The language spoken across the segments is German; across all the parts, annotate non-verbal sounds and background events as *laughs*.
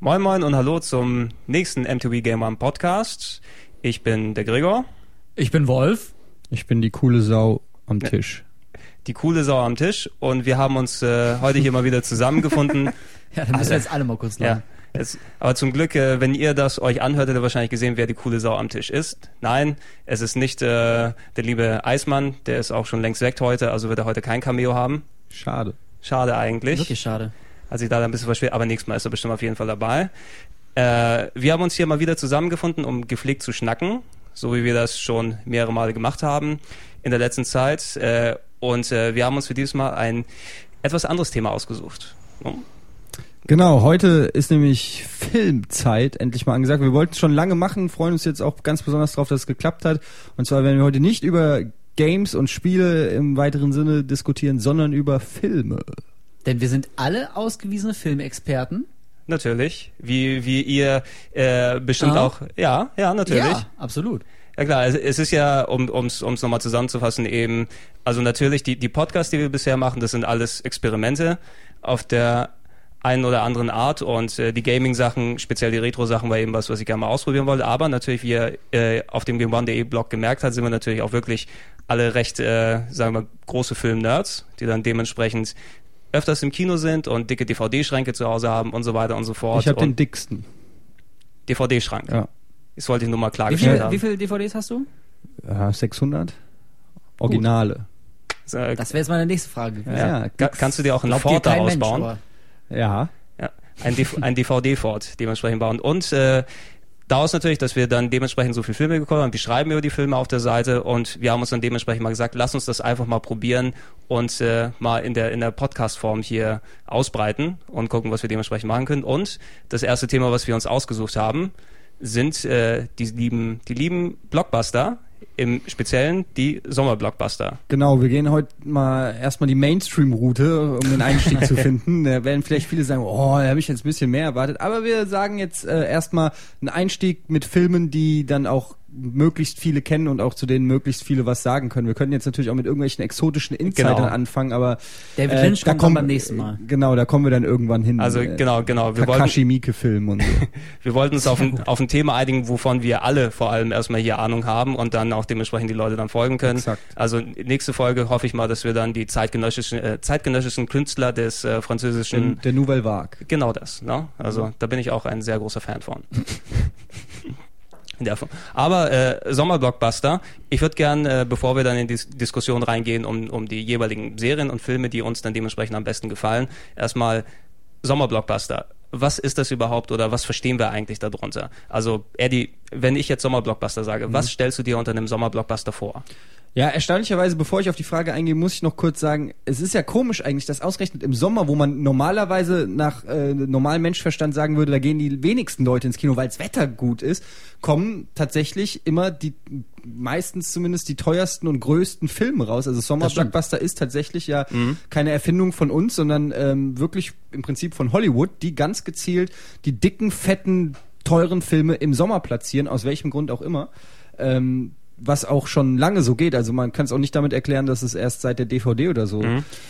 Moin Moin und hallo zum nächsten M2B Game One Podcast. Ich bin der Gregor. Ich bin Wolf. Ich bin die coole Sau am Tisch. Die coole Sau am Tisch und wir haben uns äh, heute hier mal wieder zusammengefunden. *laughs* Ja, dann müssen wir jetzt alle mal kurz Ja. lachen. Es, aber zum Glück, äh, wenn ihr das euch anhört, hättet ihr wahrscheinlich gesehen, wer die coole Sau am Tisch ist. Nein, es ist nicht äh, der liebe Eismann, der ist auch schon längst weg heute, also wird er heute kein Cameo haben. Schade. Schade eigentlich. Wirklich schade. Hat sich da ein bisschen verspielt, aber nächstes Mal ist er bestimmt auf jeden Fall dabei. Äh, wir haben uns hier mal wieder zusammengefunden, um gepflegt zu schnacken, so wie wir das schon mehrere Male gemacht haben in der letzten Zeit. Äh, und äh, wir haben uns für dieses Mal ein etwas anderes Thema ausgesucht. Hm? Genau, heute ist nämlich Filmzeit endlich mal angesagt. Wir wollten es schon lange machen, freuen uns jetzt auch ganz besonders darauf, dass es geklappt hat. Und zwar werden wir heute nicht über Games und Spiele im weiteren Sinne diskutieren, sondern über Filme. Denn wir sind alle ausgewiesene Filmexperten. Natürlich, wie, wie ihr äh, bestimmt Ja. auch, ja, ja, natürlich. Ja, absolut. Ja klar, es, es ist ja, um ums nochmal zusammenzufassen, eben, also natürlich die, die Podcasts, die wir bisher machen, das sind alles Experimente auf der einen oder anderen Art und äh, die Gaming-Sachen, speziell die Retro-Sachen, war eben was, was ich gerne mal ausprobieren wollte. Aber natürlich, wie ihr äh, auf dem GameOne.de Blog gemerkt habt, sind wir natürlich auch wirklich alle recht, äh, sagen wir, große Film-Nerds, die dann dementsprechend öfters im Kino sind und dicke DVD-Schränke zu Hause haben und so weiter und so fort. Ich habe den dicksten. DVD-Schrank. Ja. Das wollte ich nur mal Wie klargestellt viele haben. wie viel DVDs hast du? ja 600? Originale. So, äh, Das wäre jetzt meine nächste Frage. gewesen. Ja, Ka- kannst du dir auch einen Ford daraus Mensch, bauen? aber Ja. Ja, ein, ein DVD-Ford dementsprechend bauen. Und äh, daraus natürlich, dass wir dann dementsprechend so viele Filme bekommen haben. Wir schreiben über die Filme auf der Seite und wir haben uns dann dementsprechend mal gesagt, lass uns das einfach mal probieren und äh, mal in der in der Podcast-Form hier ausbreiten und gucken, was wir dementsprechend machen können. Und das erste Thema, was wir uns ausgesucht haben, sind äh, die lieben die lieben Blockbuster. Im Speziellen die Sommerblockbuster. Genau, wir gehen heute mal erstmal die Mainstream-Route, um den Einstieg zu *laughs* finden. Da werden vielleicht viele sagen, oh, da habe ich jetzt ein bisschen mehr erwartet. Aber wir sagen jetzt äh, erstmal einen Einstieg mit Filmen, die dann auch möglichst viele kennen und auch zu denen möglichst viele was sagen können. Wir können jetzt natürlich auch mit irgendwelchen exotischen Insidern Genau. anfangen, aber David äh, Lynch da kommt beim nächsten Mal. Genau, da kommen wir dann irgendwann hin. Also Äh, genau, genau. Wir wollten, Takashi Miike Film und so. *laughs* Wir wollten uns auf ein, auf ein Thema einigen, wovon wir alle vor allem erstmal hier Ahnung haben und dann auch dementsprechend die Leute dann folgen können. Exakt. Also nächste Folge hoffe ich mal, dass wir dann die zeitgenössischen, äh, zeitgenössischen Künstler des äh, französischen der, der Nouvelle Vague. Genau das, ne? Also da bin ich auch ein sehr großer Fan von. *laughs* In der Form. Aber äh, Sommerblockbuster, ich würde gern, äh, bevor wir dann in die Dis Diskussion reingehen um, um die jeweiligen Serien und Filme, die uns dann dementsprechend am besten gefallen, erstmal Sommerblockbuster. Was ist das überhaupt oder was verstehen wir eigentlich darunter? Also, Eddie, wenn ich jetzt Sommerblockbuster sage, was stellst du dir unter einem Sommerblockbuster vor? Ja, erstaunlicherweise, bevor ich auf die Frage eingehe, muss ich noch kurz sagen, es ist ja komisch eigentlich, dass ausgerechnet im Sommer, wo man normalerweise nach äh, normalem Menschverstand sagen würde, da gehen die wenigsten Leute ins Kino, weil das Wetter gut ist, kommen tatsächlich immer die meistens zumindest die teuersten und größten Filme raus. Also Sommer Das stimmt. Blockbuster ist tatsächlich ja keine Erfindung von uns, sondern ähm, wirklich im Prinzip von Hollywood, die ganz gezielt die dicken, fetten, teuren Filme im Sommer platzieren, aus welchem Grund auch immer. Ähm, was auch schon lange so geht. Also man kann es auch nicht damit erklären, dass es erst seit der DVD oder so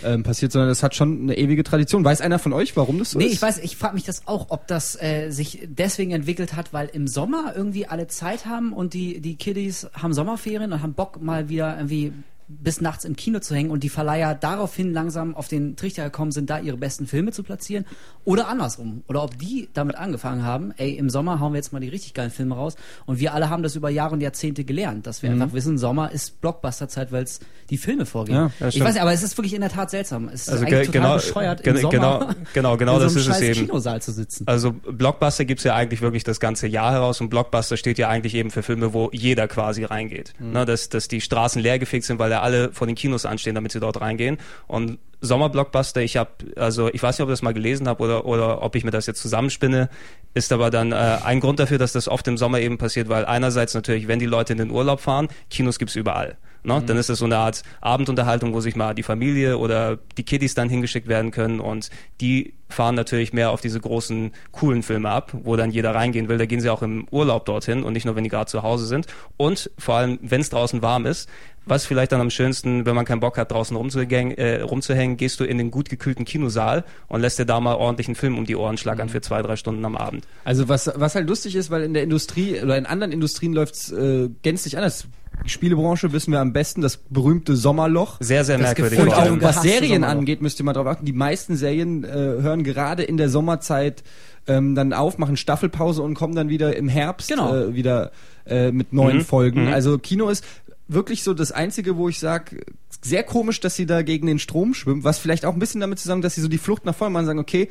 ähm, passiert, sondern das hat schon eine ewige Tradition. Weiß einer von euch, warum das so Nee, ist? ich weiß, ich frage mich das auch, ob das äh, sich deswegen entwickelt hat, weil im Sommer irgendwie alle Zeit haben und die, die Kiddies haben Sommerferien und haben Bock mal wieder irgendwie bis nachts im Kino zu hängen und die Verleiher daraufhin langsam auf den Trichter gekommen sind, da ihre besten Filme zu platzieren oder andersrum. Oder ob die damit angefangen haben, ey, im Sommer hauen wir jetzt mal die richtig geilen Filme raus und wir alle haben das über Jahre und Jahrzehnte gelernt, dass wir einfach wissen, Sommer ist Blockbuster-Zeit, weil es die Filme vorgehen. Ja, ich weiß nicht, aber es ist wirklich in der Tat seltsam. Es ist Also eigentlich ge- total genau- bescheuert, im Sommer genau- genau- genau in so das ist es eben. Kinosaal zu sitzen. Also Blockbuster gibt's ja eigentlich wirklich das ganze Jahr heraus und Blockbuster steht ja eigentlich eben für Filme, wo jeder quasi reingeht. Ne, dass, dass die Straßen leergefegt sind, weil der alle vor den Kinos anstehen, damit sie dort reingehen. Und Sommerblockbuster, ich habe, also ich weiß nicht, ob ich das mal gelesen habe oder, oder ob ich mir das jetzt zusammenspinne, ist aber dann äh, ein Grund dafür, dass das oft im Sommer eben passiert, weil einerseits natürlich, wenn die Leute in den Urlaub fahren, Kinos gibt's überall. Ne? Mhm. Dann ist es so eine Art Abendunterhaltung, wo sich mal die Familie oder die Kiddies dann hingeschickt werden können und die fahren natürlich mehr auf diese großen, coolen Filme ab, wo dann jeder reingehen will. Da gehen sie auch im Urlaub dorthin und nicht nur, wenn die gerade zu Hause sind. Und vor allem, wenn es draußen warm ist, was vielleicht dann am schönsten, wenn man keinen Bock hat, draußen rumzuhängen, äh, rumzuhängen, gehst du in den gut gekühlten Kinosaal und lässt dir da mal ordentlich einen Film um die Ohren schlackern mhm. für zwei, drei Stunden am Abend. Also was, was halt lustig ist, weil in der Industrie oder in anderen Industrien läuft's äh, gänzlich anders. Die Spielebranche wissen wir am besten, das berühmte Sommerloch. Sehr, sehr merkwürdig. Und auch was Serien angeht, müsst ihr mal drauf achten. Die meisten Serien äh, hören gerade in der Sommerzeit ähm, dann auf, machen Staffelpause und kommen dann wieder im Herbst genau. äh, wieder äh, mit neuen mhm. Folgen. Mhm. Also Kino ist wirklich so das Einzige, wo ich sage, sehr komisch, dass sie da gegen den Strom schwimmen, was vielleicht auch ein bisschen damit zusammen, dass sie so die Flucht nach vorne machen, sagen, okay,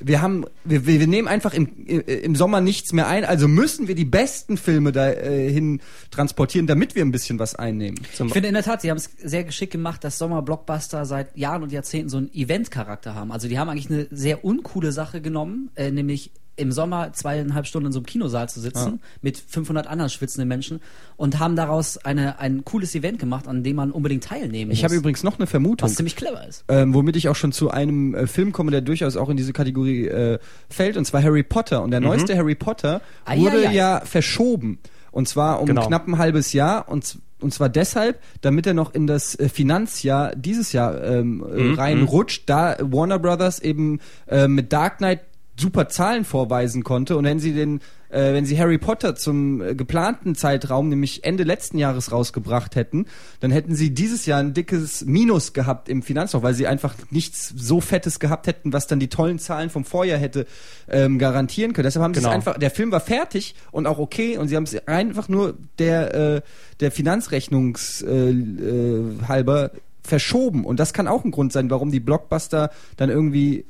wir haben, wir, wir nehmen einfach im, im Sommer nichts mehr ein, also müssen wir die besten Filme dahin äh, transportieren, damit wir ein bisschen was einnehmen. Ich finde in der Tat, sie haben es sehr geschickt gemacht, dass Sommer-Blockbuster seit Jahren und Jahrzehnten so einen Event-Charakter haben. Also die haben eigentlich eine sehr uncoole Sache genommen, äh, nämlich im Sommer zweieinhalb Stunden in so einem Kinosaal zu sitzen ja. mit 500 anderen schwitzenden Menschen und haben daraus eine, ein cooles Event gemacht, an dem man unbedingt teilnehmen ich muss. Ich habe übrigens noch eine Vermutung. Was ziemlich clever ist. Ähm, womit ich auch schon zu einem äh, Film komme, der durchaus auch in diese Kategorie äh, fällt, und zwar Harry Potter. Und der mhm. neueste Harry Potter ah, wurde ja, ja. ja, verschoben. Und zwar um genau. knapp ein halbes Jahr und und zwar deshalb, damit er noch in das äh, Finanzjahr dieses Jahr ähm, äh, mhm. reinrutscht, da Warner Brothers eben äh, mit Dark Knight super Zahlen vorweisen konnte und wenn sie den äh, wenn sie Harry Potter zum äh, geplanten Zeitraum, nämlich Ende letzten Jahres rausgebracht hätten, dann hätten sie dieses Jahr ein dickes Minus gehabt im Finanzloch, weil sie einfach nichts so fettes gehabt hätten, was dann die tollen Zahlen vom Vorjahr hätte ähm, garantieren können. Deshalb haben genau. sie es einfach, der Film war fertig und auch okay und sie haben es einfach nur der äh, der Finanzrechnungs äh, äh, halber verschoben und das kann auch ein Grund sein, warum die Blockbuster dann irgendwie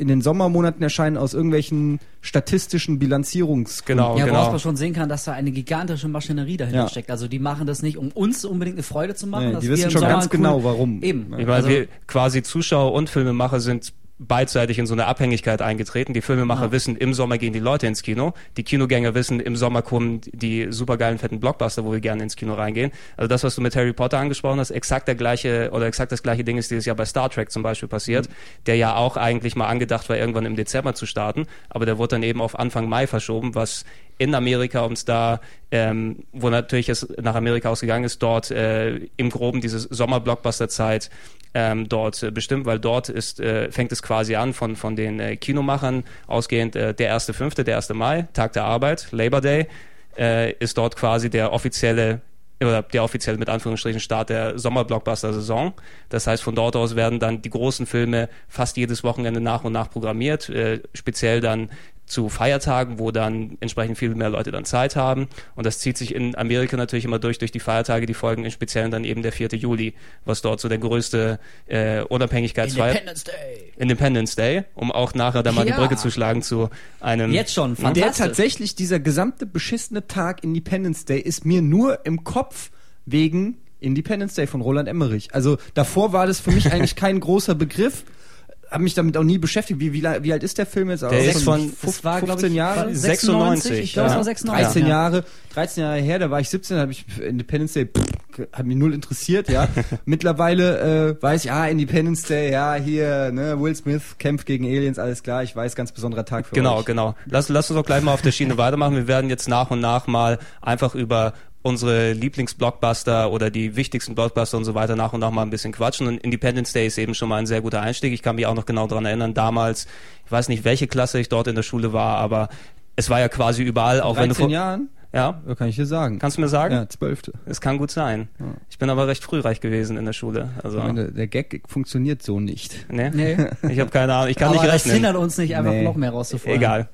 in den Sommermonaten erscheinen aus irgendwelchen statistischen Bilanzierungs. Genau, ja, genau. woraus man schon sehen kann, dass da eine gigantische Maschinerie dahinter ja. steckt. Also die machen das nicht, um uns unbedingt eine Freude zu machen. Nee, die wissen schon ganz genau, warum. Eben. Ich meine, also, wir quasi Zuschauer und Filmemacher sind beidseitig in so eine Abhängigkeit eingetreten. Die Filmemacher ja. wissen, im Sommer gehen die Leute ins Kino. Die Kinogänger wissen, im Sommer kommen die supergeilen fetten Blockbuster, wo wir gerne ins Kino reingehen. Also das, was du mit Harry Potter angesprochen hast, exakt der gleiche oder exakt das gleiche Ding ist dieses Jahr bei Star Trek zum Beispiel passiert, mhm. der ja auch eigentlich mal angedacht war, irgendwann im Dezember zu starten, aber der wurde dann eben auf Anfang Mai verschoben, was in Amerika uns da, ähm, wo natürlich es nach Amerika ausgegangen ist, dort äh, im Groben diese Sommer-Blockbuster-Zeit ähm, dort äh, bestimmt, weil dort ist, äh, fängt es quasi an von, von den äh, Kinomachern ausgehend äh, der erste fünfte, der erste Mai, Tag der Arbeit, Labor Day, äh, ist dort quasi der offizielle oder der offizielle mit Anführungsstrichen Start der Sommerblockbuster-Saison. Das heißt, von dort aus werden dann die großen Filme fast jedes Wochenende nach und nach programmiert, äh, speziell dann zu Feiertagen, wo dann entsprechend viel mehr Leute dann Zeit haben. Und das zieht sich in Amerika natürlich immer durch, durch die Feiertage, die folgen im Speziellen dann eben der 4. Juli, was dort so der größte äh, Unabhängigkeitsfeier... Independence Day. Independence Day, um auch nachher dann mal ja. die Brücke zu schlagen zu einem... Jetzt schon, fantastisch. Der tatsächlich, dieser gesamte beschissene Tag Independence Day ist mir nur im Kopf wegen Independence Day von Roland Emmerich. Also davor war das für mich *laughs* eigentlich kein großer Begriff habe mich damit auch nie beschäftigt. Wie, wie, wie alt ist der Film jetzt? Der ist von 15 Jahre? 96. Ich glaube, ja. es war 96. 13 Jahre, 13 Jahre her, da war ich 17, da habe ich Independence Day, pff, hat mich null interessiert, ja. *laughs* Mittlerweile äh, weiß ich, ah, Independence Day, ja, hier, ne, Will Smith kämpft gegen Aliens, alles klar, ich weiß, ganz besonderer Tag für genau, euch. Genau, genau. Lass, lass uns doch gleich mal auf der Schiene weitermachen. Wir werden jetzt nach und nach mal einfach über unsere Lieblingsblockbuster oder die wichtigsten Blockbuster und so weiter nach und nach mal ein bisschen quatschen. Und Independence Day ist eben schon mal ein sehr guter Einstieg. Ich kann mich auch noch genau daran erinnern, damals, ich weiß nicht, welche Klasse ich dort in der Schule war, aber es war ja quasi überall, auch wenn du vor Jahren? Ja. Kann ich dir sagen. Kannst du mir sagen? Ja, zwölfte. Es kann gut sein. Ja. Ich bin aber recht frühreich gewesen in der Schule. Also meine, der Gag funktioniert so nicht. Nee? nee. Ich habe keine Ahnung. Ich kann aber nicht rechnen. Das hindert uns nicht, einfach nee. noch mehr rauszufordern. Egal.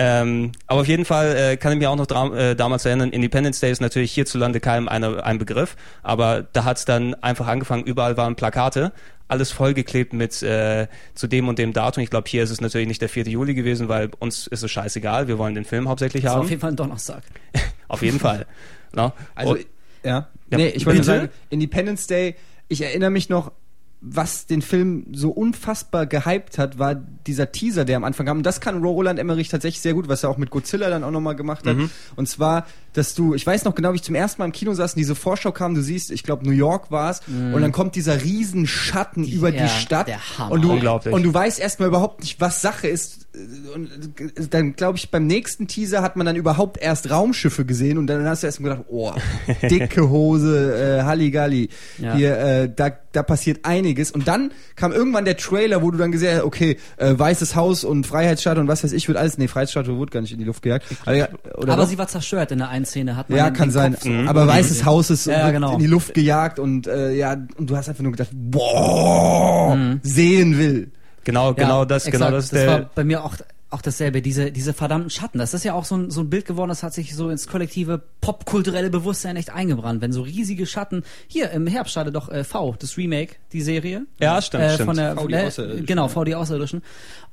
Ähm, aber auf jeden Fall äh, kann ich mich auch noch äh, damals erinnern, Independence Day ist natürlich hierzulande keinem eine, ein Begriff, aber da hat's dann einfach angefangen, überall waren Plakate, alles vollgeklebt mit äh, zu dem und dem Datum. Ich glaube, hier ist es natürlich nicht der 4. Juli gewesen, weil uns ist es scheißegal, wir wollen den Film hauptsächlich das haben. Auf jeden Fall ein Donnerstag. *laughs* auf jeden Fall. No? Also Ja. Ja, nee, ich wollte sagen, Independence Day, ich erinnere mich noch, was den Film so unfassbar gehypt hat, war dieser Teaser, der am Anfang kam. Und das kann Roland Emmerich tatsächlich sehr gut, was er auch mit Godzilla dann auch nochmal gemacht hat. Mhm. Und zwar, dass du, ich weiß noch genau, wie ich zum ersten Mal im Kino saß und diese Vorschau kam, du siehst, ich glaube New York war es, und dann kommt dieser riesen Schatten über ja, die Stadt. der Hammer. Und du, Unglaublich. und du weißt erstmal überhaupt nicht, was Sache ist. Und dann, glaube ich, beim nächsten Teaser hat man dann überhaupt erst Raumschiffe gesehen und dann hast du erst mal gedacht, oh, *laughs* dicke Hose, äh, Halligalli. Ja. Hier, äh, da, da passiert einiges. Und dann kam irgendwann der Trailer, wo du dann gesehen hast, okay, äh, Weißes Haus und Freiheitsstatue und was weiß ich, wird alles, nee, Freiheitsstatue wurde gar nicht in die Luft gejagt. Aber, oder Aber sie war zerstört in der einen Szene. Hat man ja, kann sein. Kopf so- Aber Weißes Haus ist Ja, genau. in die Luft gejagt und äh, ja, und du hast einfach nur gedacht, boah, sehen will. Genau, Ja, genau das, exakt. genau das ist das der. war bei mir auch auch dasselbe, diese, diese verdammten Schatten. Das ist ja auch so ein, so ein Bild geworden, das hat sich so ins kollektive popkulturelle Bewusstsein echt eingebrannt. Wenn so riesige Schatten, hier im Herbst startet doch äh, V, das Remake, die Serie. Ja, stimmt, äh, stimmt. Von der, V, die der, Außerirdischen. genau, V, die Außerirdischen.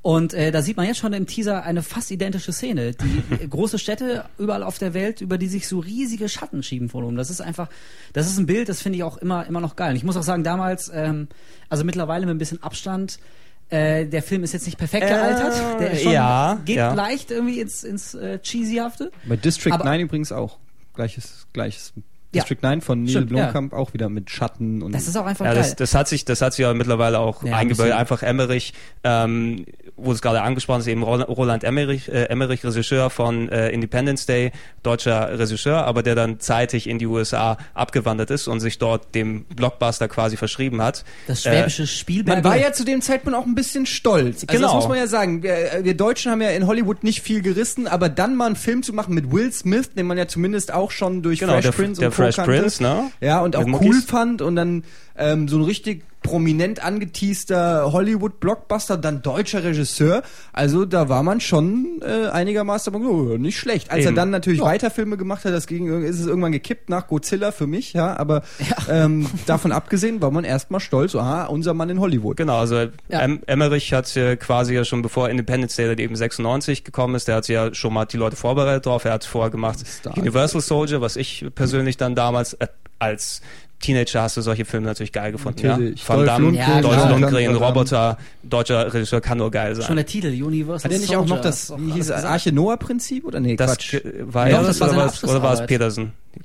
Und äh, da sieht man jetzt schon im Teaser eine fast identische Szene. Die *laughs* große Städte überall auf der Welt, über die sich so riesige Schatten schieben von oben. Das ist einfach, das ist ein Bild, das finde ich auch immer, immer noch geil. Und ich muss auch sagen, damals, ähm, also mittlerweile mit ein bisschen Abstand, äh, der Film ist jetzt nicht perfekt Äh, gealtert. Der ist schon, ja, geht ja. leicht irgendwie ins, ins äh, Cheesyhafte. Bei District Aber- 9 übrigens auch. Gleiches, gleiches. Ja. District 9 von Neil Stimmt, Blomkamp auch wieder mit Schatten und Das ist auch einfach Ja, geil. das, das hat sich, das hat sich ja mittlerweile auch Ja, ein eingebildet. bisschen. Einfach Emmerich, ähm, wo es gerade angesprochen ist, eben Roland, Emmerich, äh, Emmerich, Regisseur von äh, Independence Day, deutscher Regisseur, aber der dann zeitig in die USA abgewandert ist und sich dort dem Blockbuster quasi verschrieben hat. das schwäbische Spielberg. Man war ja zu dem Zeitpunkt auch ein bisschen stolz. Also Genau. Das muss man ja sagen. Wir, wir Deutschen haben ja in Hollywood nicht viel gerissen, aber dann mal einen Film zu machen mit Will Smith, den man ja zumindest auch schon durch Genau, Fresh der, Prince der und. Fresh. Prince, ne? Ja, und auch Mit cool Muckis. fand und dann ähm, so ein richtig prominent angeteaster Hollywood-Blockbuster, dann deutscher Regisseur. Also da war man schon äh, einigermaßen oh, nicht schlecht. Als Eben. er dann natürlich Ja. weiter Filme gemacht hat, das ging, ist es irgendwann gekippt nach Godzilla für mich, ja, aber Ähm, davon abgesehen war man erstmal stolz, aha, unser Mann in Hollywood. Genau, also Ja. em Emmerich hat äh, quasi ja schon bevor Independence Day dann eben 96 gekommen ist, der hat ja schon mal die Leute vorbereitet drauf. Er hat vorher gemacht Star. Universal Soldier, was ich persönlich dann damals äh, als Teenager hast du solche Filme natürlich geil gefunden. Natürlich. Ja? Van Damme, Lundgren, Dolph ja, Lundgren, Damme. Roboter, deutscher Regisseur kann nur geil sein. Schon der Titel, Universal Hat er nicht auch noch Soldier, das, wie hieß. Arche Noah-Prinzip oder nee, das Quatsch. war Ja, er das das war oder seine war es- oder war es Abschlussarbeit.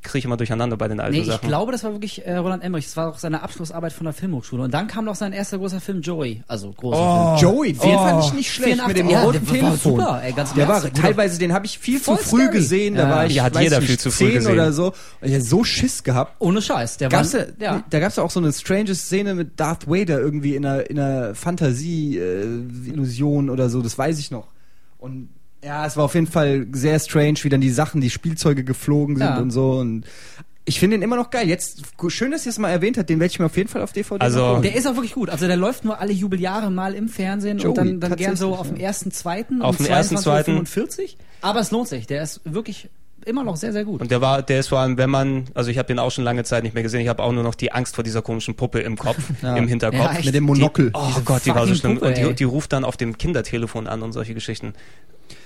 Kriege ich immer durcheinander bei den alten Nee, ich Sachen. glaube, das war wirklich äh, Roland Emmerich. Das war auch seine Abschlussarbeit von der Filmhochschule. Und dann kam noch sein erster großer Film Joey. Also großer Film. Joey, den Oh. fand ich nicht schlecht 84, mit dem ja, roten der war Telefon. super, ey, ganz der war teilweise, den habe ich viel zu Voll früh scary. gesehen. Da Ja. war ich, Ja, hat weiß jeder nicht, viel zu früh 10 gesehen. oder so. Und ich hatte so Schiss gehabt. Ohne Scheiß. Der Gab's war, da, ja. da gab's ja auch so eine strange Szene mit Darth Vader irgendwie in einer, in einer Fantasie-Illusion oder so, das weiß ich noch. Und ja, es war auf jeden Fall sehr strange, wie dann die Sachen, die Spielzeuge geflogen sind Ja. und so. Und ich finde ihn immer noch geil. Jetzt, schön, dass ihr es mal erwähnt habt, den werde ich mir auf jeden Fall auf DVD Also- mal holen. Der ist auch wirklich gut. Also der läuft nur alle Jubeljahre mal im Fernsehen Joey, und dann, dann gern so auf dem ersten, zweiten Auf um dem ersten, zweiten. 22.45 Aber es lohnt sich. Der ist wirklich immer noch sehr, sehr gut. Und der war, der ist vor allem, wenn man, also ich habe den auch schon lange Zeit nicht mehr gesehen, ich habe auch nur noch die Angst vor dieser komischen Puppe im Kopf, *laughs* Ja. im Hinterkopf. Ja, mit dem Monokel. Die, oh Gott, die war so schlimm. Puppe, und die, die ruft dann auf dem Kindertelefon an und solche Geschichten.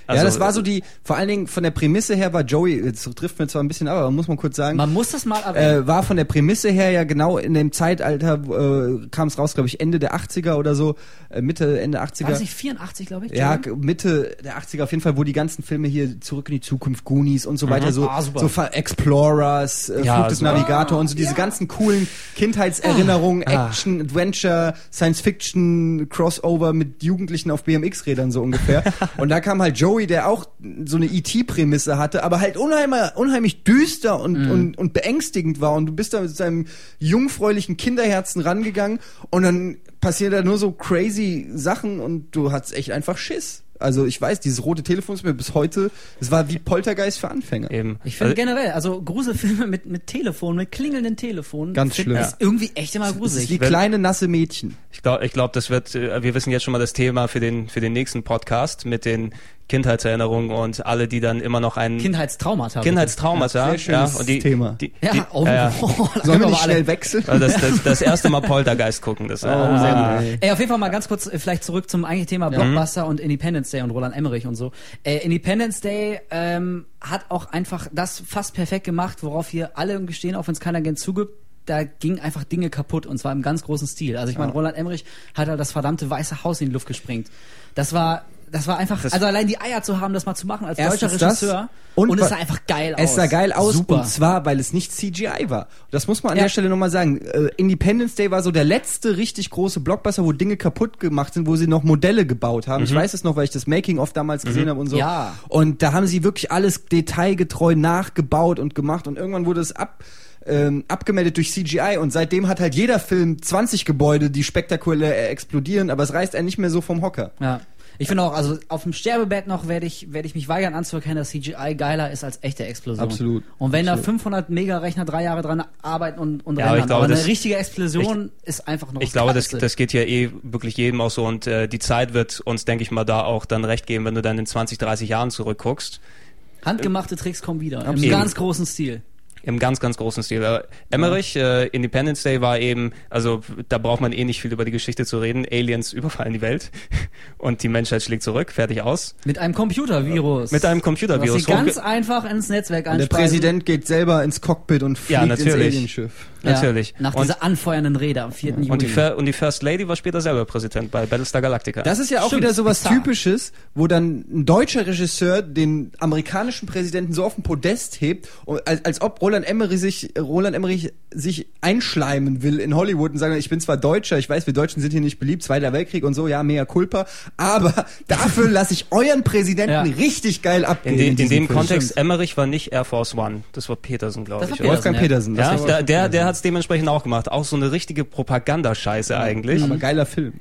Also, ja, das war so die, vor allen Dingen von der Prämisse her war Joey, jetzt trifft mir zwar ein bisschen ab, aber muss man kurz sagen, Man muss das mal erwähnen. äh, war von der Prämisse her ja genau in dem Zeitalter, äh, kam es raus, glaube ich, Ende der 80er oder so, äh, Mitte, Ende 80er. war das nicht 84, glaube ich? Ja, Mitte der 80er auf jeden Fall, wo die ganzen Filme hier Zurück in die Zukunft, Goonies und so weiter, so, Ah, so Explorers, äh, Ja, Flug des super. Navigator und so diese ganzen coolen Kindheitserinnerungen, Ah. Action, Adventure, Science-Fiction, Crossover mit Jugendlichen auf BMX-Rädern so ungefähr. *laughs* und da kam halt Joey, der auch so eine E.T.-Prämisse hatte, aber halt unheimlich, unheimlich düster und, und, und beängstigend war und du bist da mit seinem jungfräulichen Kinderherzen rangegangen und dann passieren da nur so crazy Sachen und du hattest echt einfach Schiss. Also ich weiß, dieses rote Telefon ist mir bis heute, es war wie Poltergeist für Anfänger. eben. Ich finde Also, generell, also Gruselfilme mit, mit Telefon, mit klingelnden Telefonen. Ganz schlimm. Ist irgendwie echt immer Das ist gruselig. wie kleine nasse Mädchen. ich glaube, ich glaub, das wird, äh, wir wissen jetzt schon mal das Thema für den, für den nächsten Podcast mit den Kindheitserinnerungen und alle, die dann immer noch einen Kindheitstraumata. Kindheitstraumata, Ja, sehr schönes und die, Thema. Die, Ja, die, oh, ja, ja. *laughs* da Sollen wir nicht alle- schnell wechseln? Also das, das, das erste Mal Poltergeist gucken. Das, Oh, ah, sehr gut. Ey, auf jeden Fall mal ganz kurz äh, vielleicht zurück zum eigentlichen Thema Blockbuster und Independence Day und Roland Emmerich und so. Äh, Independence Day ähm, hat auch einfach das fast perfekt gemacht, worauf wir alle irgendwie stehen, auch wenn es keiner gern zugibt. Da ging einfach Dinge kaputt und zwar im ganz großen Stil. Also ich meine, Roland Emmerich hat halt das verdammte Weiße Haus in die Luft gesprengt. Das war, das war einfach, Das- also allein die Eier zu haben, das mal zu machen als deutscher Regisseur und und, es sah einfach geil aus. Es sah geil aus Super. und zwar, weil es nicht CGI war. Das muss man an Ja. der Stelle nochmal sagen. Äh, Independence Day war so der letzte richtig große Blockbuster, wo Dinge kaputt gemacht sind, wo sie noch Modelle gebaut haben. Ich weiß es noch, weil ich das Making-of damals gesehen habe und so. Ja. Und da haben sie wirklich alles detailgetreu nachgebaut und gemacht und irgendwann wurde es ab ähm, abgemeldet durch CGI und seitdem hat halt jeder Film 20 Gebäude, die spektakulär äh, explodieren, aber es reißt einen nicht mehr so vom Hocker. Ja. Ich finde auch, also auf dem Sterbebett noch werde ich, werde ich mich weigern anzuerkennen, dass CGI geiler ist als echte Explosion. Absolut. Und wenn Absolut. da 500 Mega-Rechner drei Jahre dran arbeiten und, und Ja, aber ich glaube, aber eine das- richtige Explosion ist einfach noch Ich glaube, das, das geht ja eh wirklich jedem auch so und äh, die Zeit wird uns, denke ich mal, da auch dann recht geben, wenn du dann in 20, 30 Jahren zurückguckst. Handgemachte Tricks kommen wieder. Im Absolut. ganz großen Stil. Im ganz, ganz großen Stil. Äh, Emmerich, äh, Independence Day war eben, also da braucht man eh nicht viel über die Geschichte zu reden. Aliens überfallen die Welt *laughs* und die Menschheit schlägt zurück, fertig aus. Mit einem Computervirus. Mit einem Computervirus. Was sie ganz einfach ins Netzwerk Und der. Präsident geht selber ins Cockpit und fliegt Ja, ins natürlich. Alienschiff. Ja, Natürlich. Nach Und- dieser anfeuernden Rede am 4. Juli. Und die, und die First Lady war später selber Präsident bei Battlestar Galactica. Das ist ja auch Stimmt, wieder sowas bizarr. Typisches, wo dann ein deutscher Regisseur den amerikanischen Präsidenten so auf den Podest hebt, als, als ob Roland Emmerich sich Roland Emmerich sich einschleimen will in Hollywood und sagen, ich bin zwar Deutscher, ich weiß, wir Deutschen sind hier nicht beliebt, Zweiter Weltkrieg und so, ja, mea culpa, aber *laughs* dafür lasse ich euren Präsidenten Ja. richtig geil abgehen. in, de, in dem Film. Kontext, Emmerich war nicht Air Force One. Das war Peterson, glaube ich. oder? Wolfgang ja. Petersen. das Ja, war der, der, hat es dementsprechend auch gemacht. Auch so eine richtige Propagandascheiße eigentlich. aber geiler Film.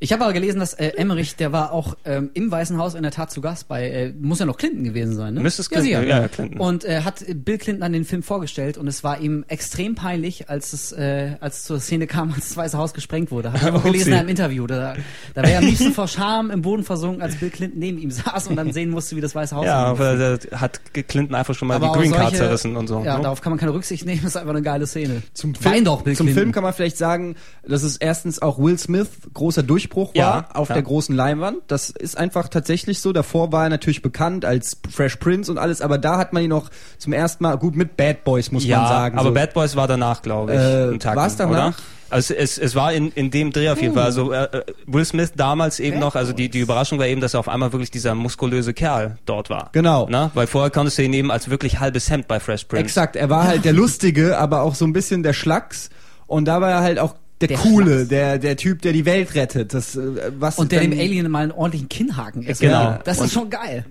Ich habe aber gelesen, dass äh, Emmerich, der war auch ähm, im Weißen Haus in der Tat zu Gast bei, äh, muss ja noch Clinton gewesen sein, ne? Müsste es ja, Clinton- ja, ja, Clinton. Und äh, hat Bill Clinton dann den Film vorgestellt und es war ihm extrem peinlich, als es, äh, als zur Szene kam, als das Weiße Haus gesprengt wurde. Habe ich auch *laughs* gelesen in einem Interview. Da, da wäre er am liebsten vor Scham im Boden versunken, als Bill Clinton neben ihm saß und dann sehen musste, wie das Weiße Haus Ja, aber da hat Clinton einfach schon mal Aber die Green Card solche- zerrissen und so. Ja, ne? darauf kann man keine Rücksicht nehmen, das ist einfach eine geile Szene. Zum Wein Film, doch, Bill zum Clinton. Film kann man vielleicht sagen, dass es erstens auch Will Smith großer Durchbruch Ja, war auf ja. der großen Leinwand. Das ist einfach tatsächlich so. Davor war er natürlich bekannt als Fresh Prince und alles, aber da hat man ihn noch zum ersten Mal gut mit Bad Boys muss ja, man sagen. aber so. Bad Boys war danach, glaube ich. Äh, Tag, war's danach? Oder? Also es, es war in, in dem Dreh auf jeden Fall. Also äh, äh, Will Smith damals eben Bad noch, also die, die Überraschung war eben, dass er auf einmal wirklich dieser muskulöse Kerl dort war. Genau. Na? Weil vorher konntest du ihn nehmen als wirklich halbes Hemd bei Fresh Prince. Exakt, er war halt der *laughs* Lustige, aber auch so ein bisschen der Schlacks und da war er halt auch der, Der Coole, der der Typ, der die Welt rettet. Das äh, was Und der dem Alien mal einen ordentlichen Kinnhaken ist. Genau. Ja, Das Und- ist schon geil.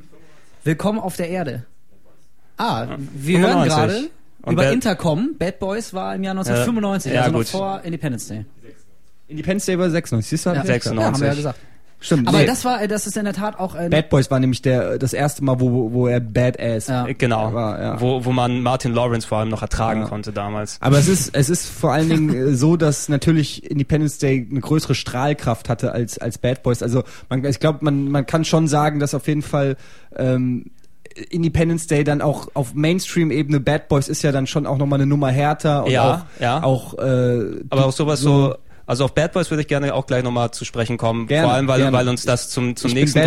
Willkommen auf der Erde. Ah, wir 95. hören gerade über Bad- Intercom. Bad Boys war im Jahr 1995, Ja, also noch gut. vor Independence Day. Independence Day war 96. Siehst du, Ja, ich recht. 96. ja, haben wir ja gesagt. Stimmt. Aber nee. das war, das ist in der Tat auch äh, Bad Boys war nämlich der das erste Mal, wo wo er Badass. Ja. Genau. War, ja. Wo, wo man Martin Lawrence vor allem noch ertragen Ja. konnte damals. Aber es ist, es ist vor allen Dingen äh, so, dass natürlich Independence Day eine größere Strahlkraft hatte als, als Bad Boys. Also man, ich glaube, man, man kann schon sagen, dass auf jeden Fall ähm, Independence Day dann auch auf Mainstream-Ebene Bad Boys ist ja dann schon auch nochmal eine Nummer härter und Ja, auch, ja. auch äh, Aber auch sowas so, also auf Bad Boys würde ich gerne auch gleich nochmal zu sprechen kommen. Gerne, Vor allem, weil, gerne. weil uns das zum, zum Ich nächsten.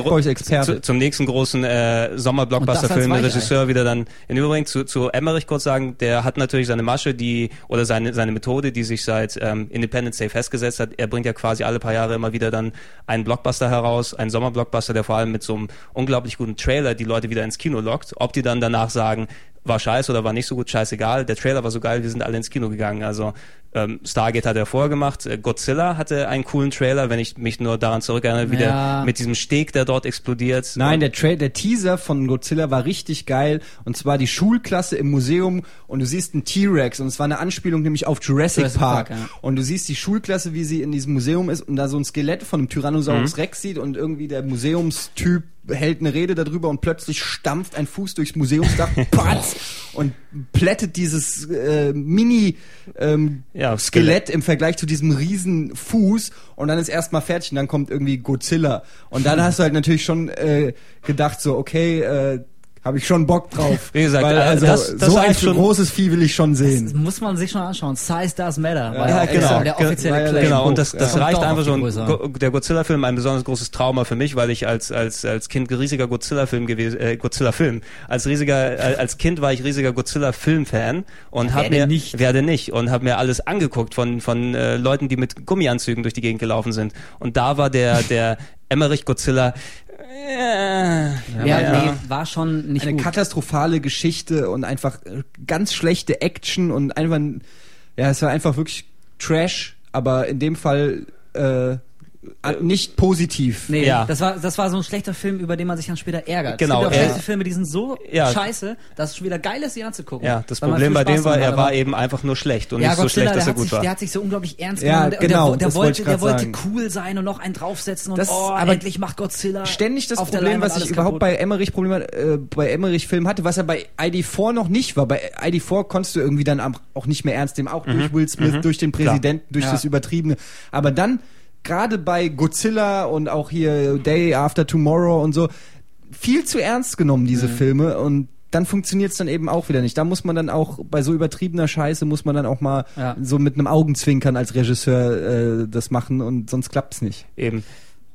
Zu, zum nächsten großen äh, Sommer-Blockbuster-Film der Regisseur wieder dann in Übrigen zu, zu Emmerich kurz sagen, der hat natürlich seine Masche, die oder seine seine Methode, die sich seit ähm, Independence Day festgesetzt hat. Er bringt ja quasi alle paar Jahre immer wieder dann einen Blockbuster heraus, einen Sommerblockbuster, der vor allem mit so einem unglaublich guten Trailer die Leute wieder ins Kino lockt. Ob die dann danach sagen, war scheiße oder war nicht so gut, scheißegal. Der Trailer war so geil, wir sind alle ins Kino gegangen. Also ähm, Stargate hat er vorher gemacht, äh, Godzilla hatte einen coolen Trailer, wenn ich mich nur daran zurückerinnere, wie Ja. der mit diesem Steg, der dort explodiert. Nein, der, Tra der Teaser von Godzilla war richtig geil. Und zwar die Schulklasse im Museum und du siehst einen T-Rex und es war eine Anspielung nämlich auf Jurassic, Jurassic Park. Park, ja. Und du siehst die Schulklasse, wie sie in diesem Museum ist und da so ein Skelett von einem Tyrannosaurus Mhm. Rex sieht und irgendwie der Museumstyp hält eine Rede darüber und plötzlich stampft ein Fuß durchs Museumsdach, *laughs* patz, und plättet dieses äh, Mini ähm, Ja, Skelett im Vergleich zu diesem riesen Fuß und dann ist erstmal fertig und dann kommt irgendwie Godzilla. Und dann hast du halt natürlich schon äh, gedacht so, okay, äh, habe ich schon Bock drauf. Wie gesagt, Weil, äh, also das- das so ein schon- großes Vieh will ich schon Das sehen. muss man sich schon anschauen. Size does matter. war Ja, ja, genau. Der offizielle Claim. Genau, und das, das Ja. reicht einfach schon. Go der Godzilla-Film ein besonders großes Trauma für mich, weil ich als als als Kind riesiger Godzilla-Film gewesen, äh, Godzilla-Film. Als riesiger, äh, als Kind war ich riesiger Godzilla-Film-Fan und habe mir nicht? werde nicht und habe mir alles angeguckt von von äh, Leuten, die mit Gummianzügen durch die Gegend gelaufen sind. Und da war der der Emmerich Godzilla. Äh, Ja, nee, war schon nicht Eine gut. katastrophale Geschichte und einfach äh, ganz schlechte Action und einfach, ein- ja, es war einfach wirklich Trash, aber in dem Fall äh, nicht positiv. Nee, Ja. das war das war so ein schlechter Film, über den man sich dann später ärgert. Genau, Es gibt auch ja. schlechte Filme, die sind so Ja. scheiße, dass es schon wieder geil ist, sie anzugucken. Ja, das Problem bei dem war, er war eben einfach nur schlecht und ja, nicht so Godzilla, schlecht, dass der er hat, gut sich, war. der hat sich so unglaublich ernst Ja, genommen. Der- genau, der, der, wollte der wollte sagen. cool sein und noch einen draufsetzen und Das- oh, aber endlich macht Godzilla Ständig das Problem, was ich überhaupt kaputt. bei Emmerich Problem äh, bei Emmerich Film hatte, was er bei ID4 noch nicht war. Bei ID4 konntest du irgendwie dann auch nicht mehr ernst nehmen, auch durch Will Smith, durch den Präsidenten, durch Ja. das Übertriebene. Aber dann gerade bei Godzilla und auch hier Day After Tomorrow und so viel zu ernst genommen diese Filme und dann funktioniert's dann eben auch wieder nicht. Da muss man dann auch bei so übertriebener Scheiße muss man dann auch mal Ja. so mit einem Augenzwinkern als Regisseur äh, das machen und sonst klappt's nicht. Eben.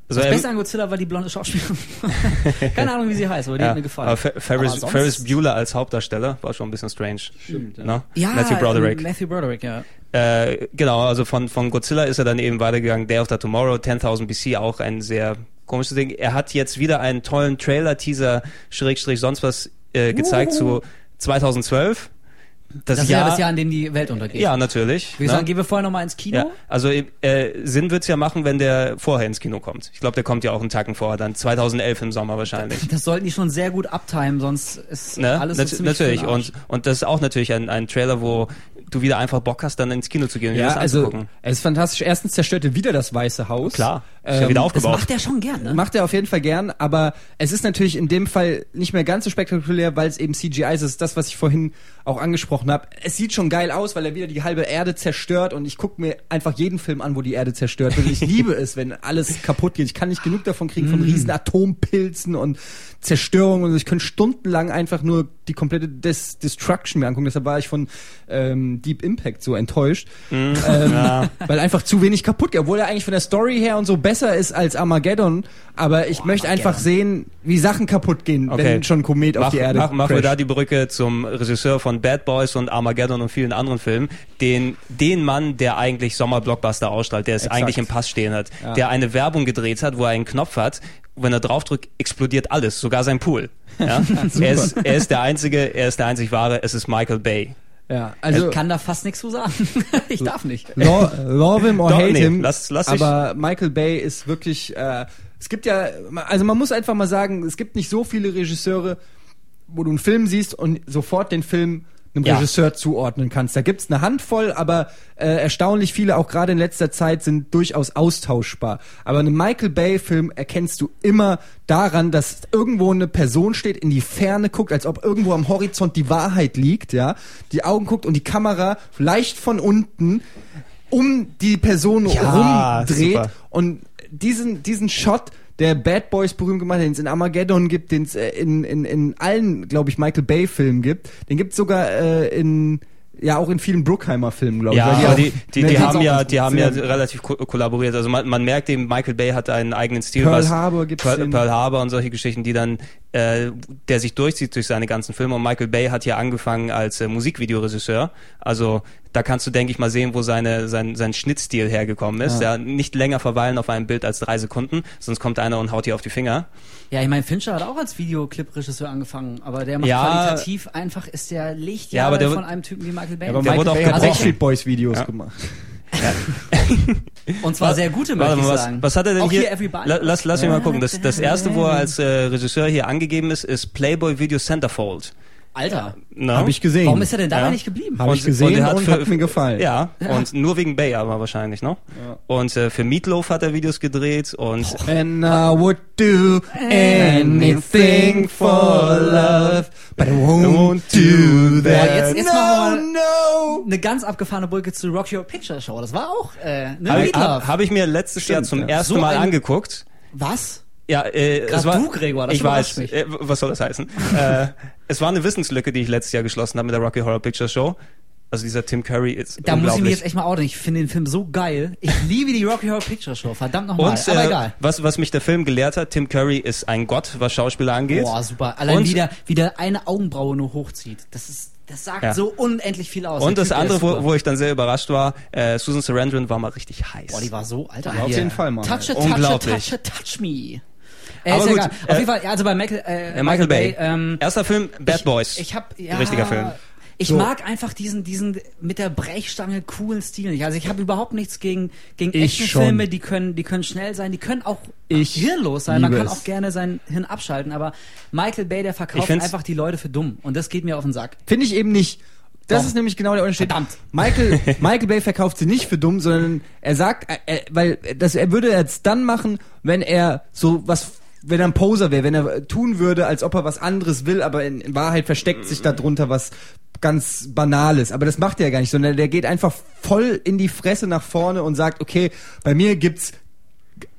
Also, Das Beste an Godzilla war die blonde Schauspielerin. *laughs* Keine Ahnung, wie sie heißt, aber die ja, hat mir gefallen. aber Fer- Ferris, Aber Ferris Bueller als Hauptdarsteller war schon ein bisschen strange. Stimmt, ja. ja, Matthew Broderick. Matthew Broderick, ja. Äh, genau, also von, von Godzilla ist er dann eben weitergegangen. Day After Tomorrow, 10.000 BC, auch ein sehr komisches Ding. Er hat jetzt wieder einen tollen Trailer, Teaser, Schrägstrich, sonst was äh, gezeigt zu 2012. Das, Das ist ja Jahr, das Jahr, in dem die Welt untergeht. ja, natürlich. Wir ne? sagen, gehen wir vorher nochmal ins Kino. Ja, also äh, Sinn wird's ja machen, wenn der vorher ins Kino kommt. Ich glaube, der kommt ja auch einen Tacken vorher, dann 2011 im Sommer wahrscheinlich. Das sollten die schon sehr gut uptimen, sonst ist Ne? alles Nat so ziemlich natürlich. für den Arsch. Und, und das ist auch natürlich ein, ein Trailer, wo du wieder einfach Bock hast, dann ins Kino zu gehen und dir Ja, das also anzugucken. es ist fantastisch. Erstens zerstört er wieder das Weiße Haus. Klar, ist ja Ähm, wieder das aufgebaut. macht er schon gern, ne? Macht er auf jeden Fall gern, aber es ist natürlich in dem Fall nicht mehr ganz so spektakulär, weil es eben CGI ist. Das ist das, was ich vorhin auch angesprochen habe. Es sieht schon geil aus, weil er wieder die halbe Erde zerstört und ich gucke mir einfach jeden Film an, wo die Erde zerstört wird. Und ich liebe es, wenn alles kaputt geht. Ich kann nicht genug davon kriegen, Mm. von riesen Atompilzen und Zerstörung und so. ich könnte stundenlang einfach nur die komplette Des Destruction mir angucken. Deshalb war ich von ähm, Deep Impact so enttäuscht. Ähm, *laughs* Weil einfach zu wenig kaputt geht, obwohl er eigentlich von der Story her und so besser ist als Armageddon. Aber ich möchte einfach sehen, wie Sachen kaputt gehen, Okay. wenn schon ein Komet auf Mach, die Erde mach, machen wir da die Brücke zum Regisseur von Bad Boys und Armageddon und vielen anderen Filmen, den, den Mann, der eigentlich Sommerblockbuster ausstrahlt, der es Exakt. eigentlich im Pass stehen hat, Ja. der eine Werbung gedreht hat, wo er einen Knopf hat, wenn er draufdrückt, explodiert alles, sogar sein Pool. Ja? *laughs* er, ist, er ist der einzige, er ist der einzig wahre, es ist Michael Bay. Ja, Also also ich kann da fast nichts zu sagen. *laughs* ich darf nicht. lo love him or Doch, hate nee, him. lass- lass aber Michael Bay ist wirklich. Äh, es gibt ja, also man muss einfach mal sagen, es gibt nicht so viele Regisseure, wo du einen Film siehst und sofort den Film einem Ja. Regisseur zuordnen kannst. Da gibt's eine Handvoll, aber äh, erstaunlich viele, auch gerade in letzter Zeit, sind durchaus austauschbar. Aber einen Michael Bay-Film erkennst du immer daran, dass irgendwo eine Person steht, in die Ferne guckt, als ob irgendwo am Horizont die Wahrheit liegt, ja, die Augen guckt und die Kamera leicht von unten um die Person Ja, rumdreht super. und diesen, diesen Shot, der Bad Boys berühmt gemacht hat, den es in Armageddon gibt, den es äh, in, in, in allen, glaube ich, Michael Bay-Filmen gibt, den gibt es sogar äh, in ja auch in vielen Bruckheimer-Filmen, glaube Ja, ich. auch- die, die, die haben ja, die haben ja relativ ko kollaboriert. Also man, man merkt eben, Michael Bay hat einen eigenen Stil. Pearl Harbor gibt's Pearl, den. Pearl Harbor und solche Geschichten, die dann, äh, der sich durchzieht durch seine ganzen Filme. Und Michael Bay hat ja angefangen als äh, Musikvideoregisseur. Also da kannst du, denke ich mal, sehen, wo seine, sein, sein Schnittstil hergekommen ist. Ja. nicht länger verweilen auf einem Bild als drei Sekunden, sonst kommt einer und haut dir auf die Finger. Ja, ich meine, Fincher hat auch als Videoclip-Regisseur angefangen, aber der macht Ja. qualitativ einfach, ist der Lichtjahre Ja, aber der- von einem Typen wie Michael Bay. aber der Michael wurde auch Bay hat gebrochen. Backstreet Boys Videos Ja. gemacht. *laughs* Und zwar sehr gute, möchte ich was, sagen. was hat er denn auch hier? hier. La, lass lass mich mal gucken. Das, das erste, wo er als äh, Regisseur hier angegeben ist, ist Playboy Video Centerfold. Alter. Ne? Habe ich gesehen. Warum ist er denn dabei Ja. nicht geblieben? Habe ich Und- gesehen und und, er hat für- hat mir gefallen. Ja, *laughs* und nur wegen Bay aber wahrscheinlich, ne? Und äh, für Meatloaf hat er Videos gedreht und And I would do anything for love, but I won't do that. Boah, jetzt- jetzt no, no. Eine ganz abgefahrene Brücke zu Rock Your Picture Show. Das war auch äh, eine habe Meatloaf. hab, hab ich mir letztes Stimmt, Jahr zum ja. ersten So Mal angeguckt. Was? Ja, äh, Grad es war, du, Gregor, das ich weiß. mich. Äh, was soll das heißen? *laughs* äh, es war eine Wissenslücke, die ich letztes Jahr geschlossen habe mit der Rocky Horror Picture Show. Also dieser Tim Curry ist Da muss ich mich jetzt echt mal outen. Ich finde den Film so geil. Ich liebe die Rocky Horror Picture Show. Verdammt nochmal. und Aber äh, egal. was, was mich der Film gelehrt hat, Tim Curry ist ein Gott, was Schauspieler angeht. Boah, super. Allein Und- wie der, wie der eine Augenbraue nur hochzieht. Das ist, das sagt Ja. so unendlich viel aus. Und das andere, wo, wo ich dann sehr überrascht war, äh, Susan Sarandon war mal richtig heiß. Boah, die war so, Alter. Auf jeden Fall mal. Touch it, touch it, Unglaublich. touch it, touch me. Äh, Aber gut, egal. Auf äh, jeden Fall, also bei Michael, äh, Äh, Michael Bay. ähm, Erster Film, Bad ich, Boys. Ich hab, ja, Richtiger Film. Ich So. mag einfach diesen, diesen mit der Brechstange coolen Stil nicht. Also ich habe überhaupt nichts gegen, gegen Ich schon. Actionfilme, die können, die können schnell sein, die können auch Ich hirnlos sein. Man kann es. auch gerne sein Hirn abschalten, aber Michael Bay, der verkauft einfach die Leute für dumm. Und das geht mir auf den Sack. Finde ich eben nicht. Das Doch. ist nämlich genau der Unterschied. Verdammt. Michael, *laughs* Michael Bay verkauft sie nicht für dumm, sondern er sagt, äh, äh, weil das, er würde jetzt dann machen, wenn er so was, wenn er ein Poser wäre, wenn er tun würde, als ob er was anderes will, aber in, in Wahrheit versteckt sich darunter was ganz Banales. Aber das macht er gar nicht, sondern der geht einfach voll in die Fresse nach vorne und sagt, okay, bei mir gibt's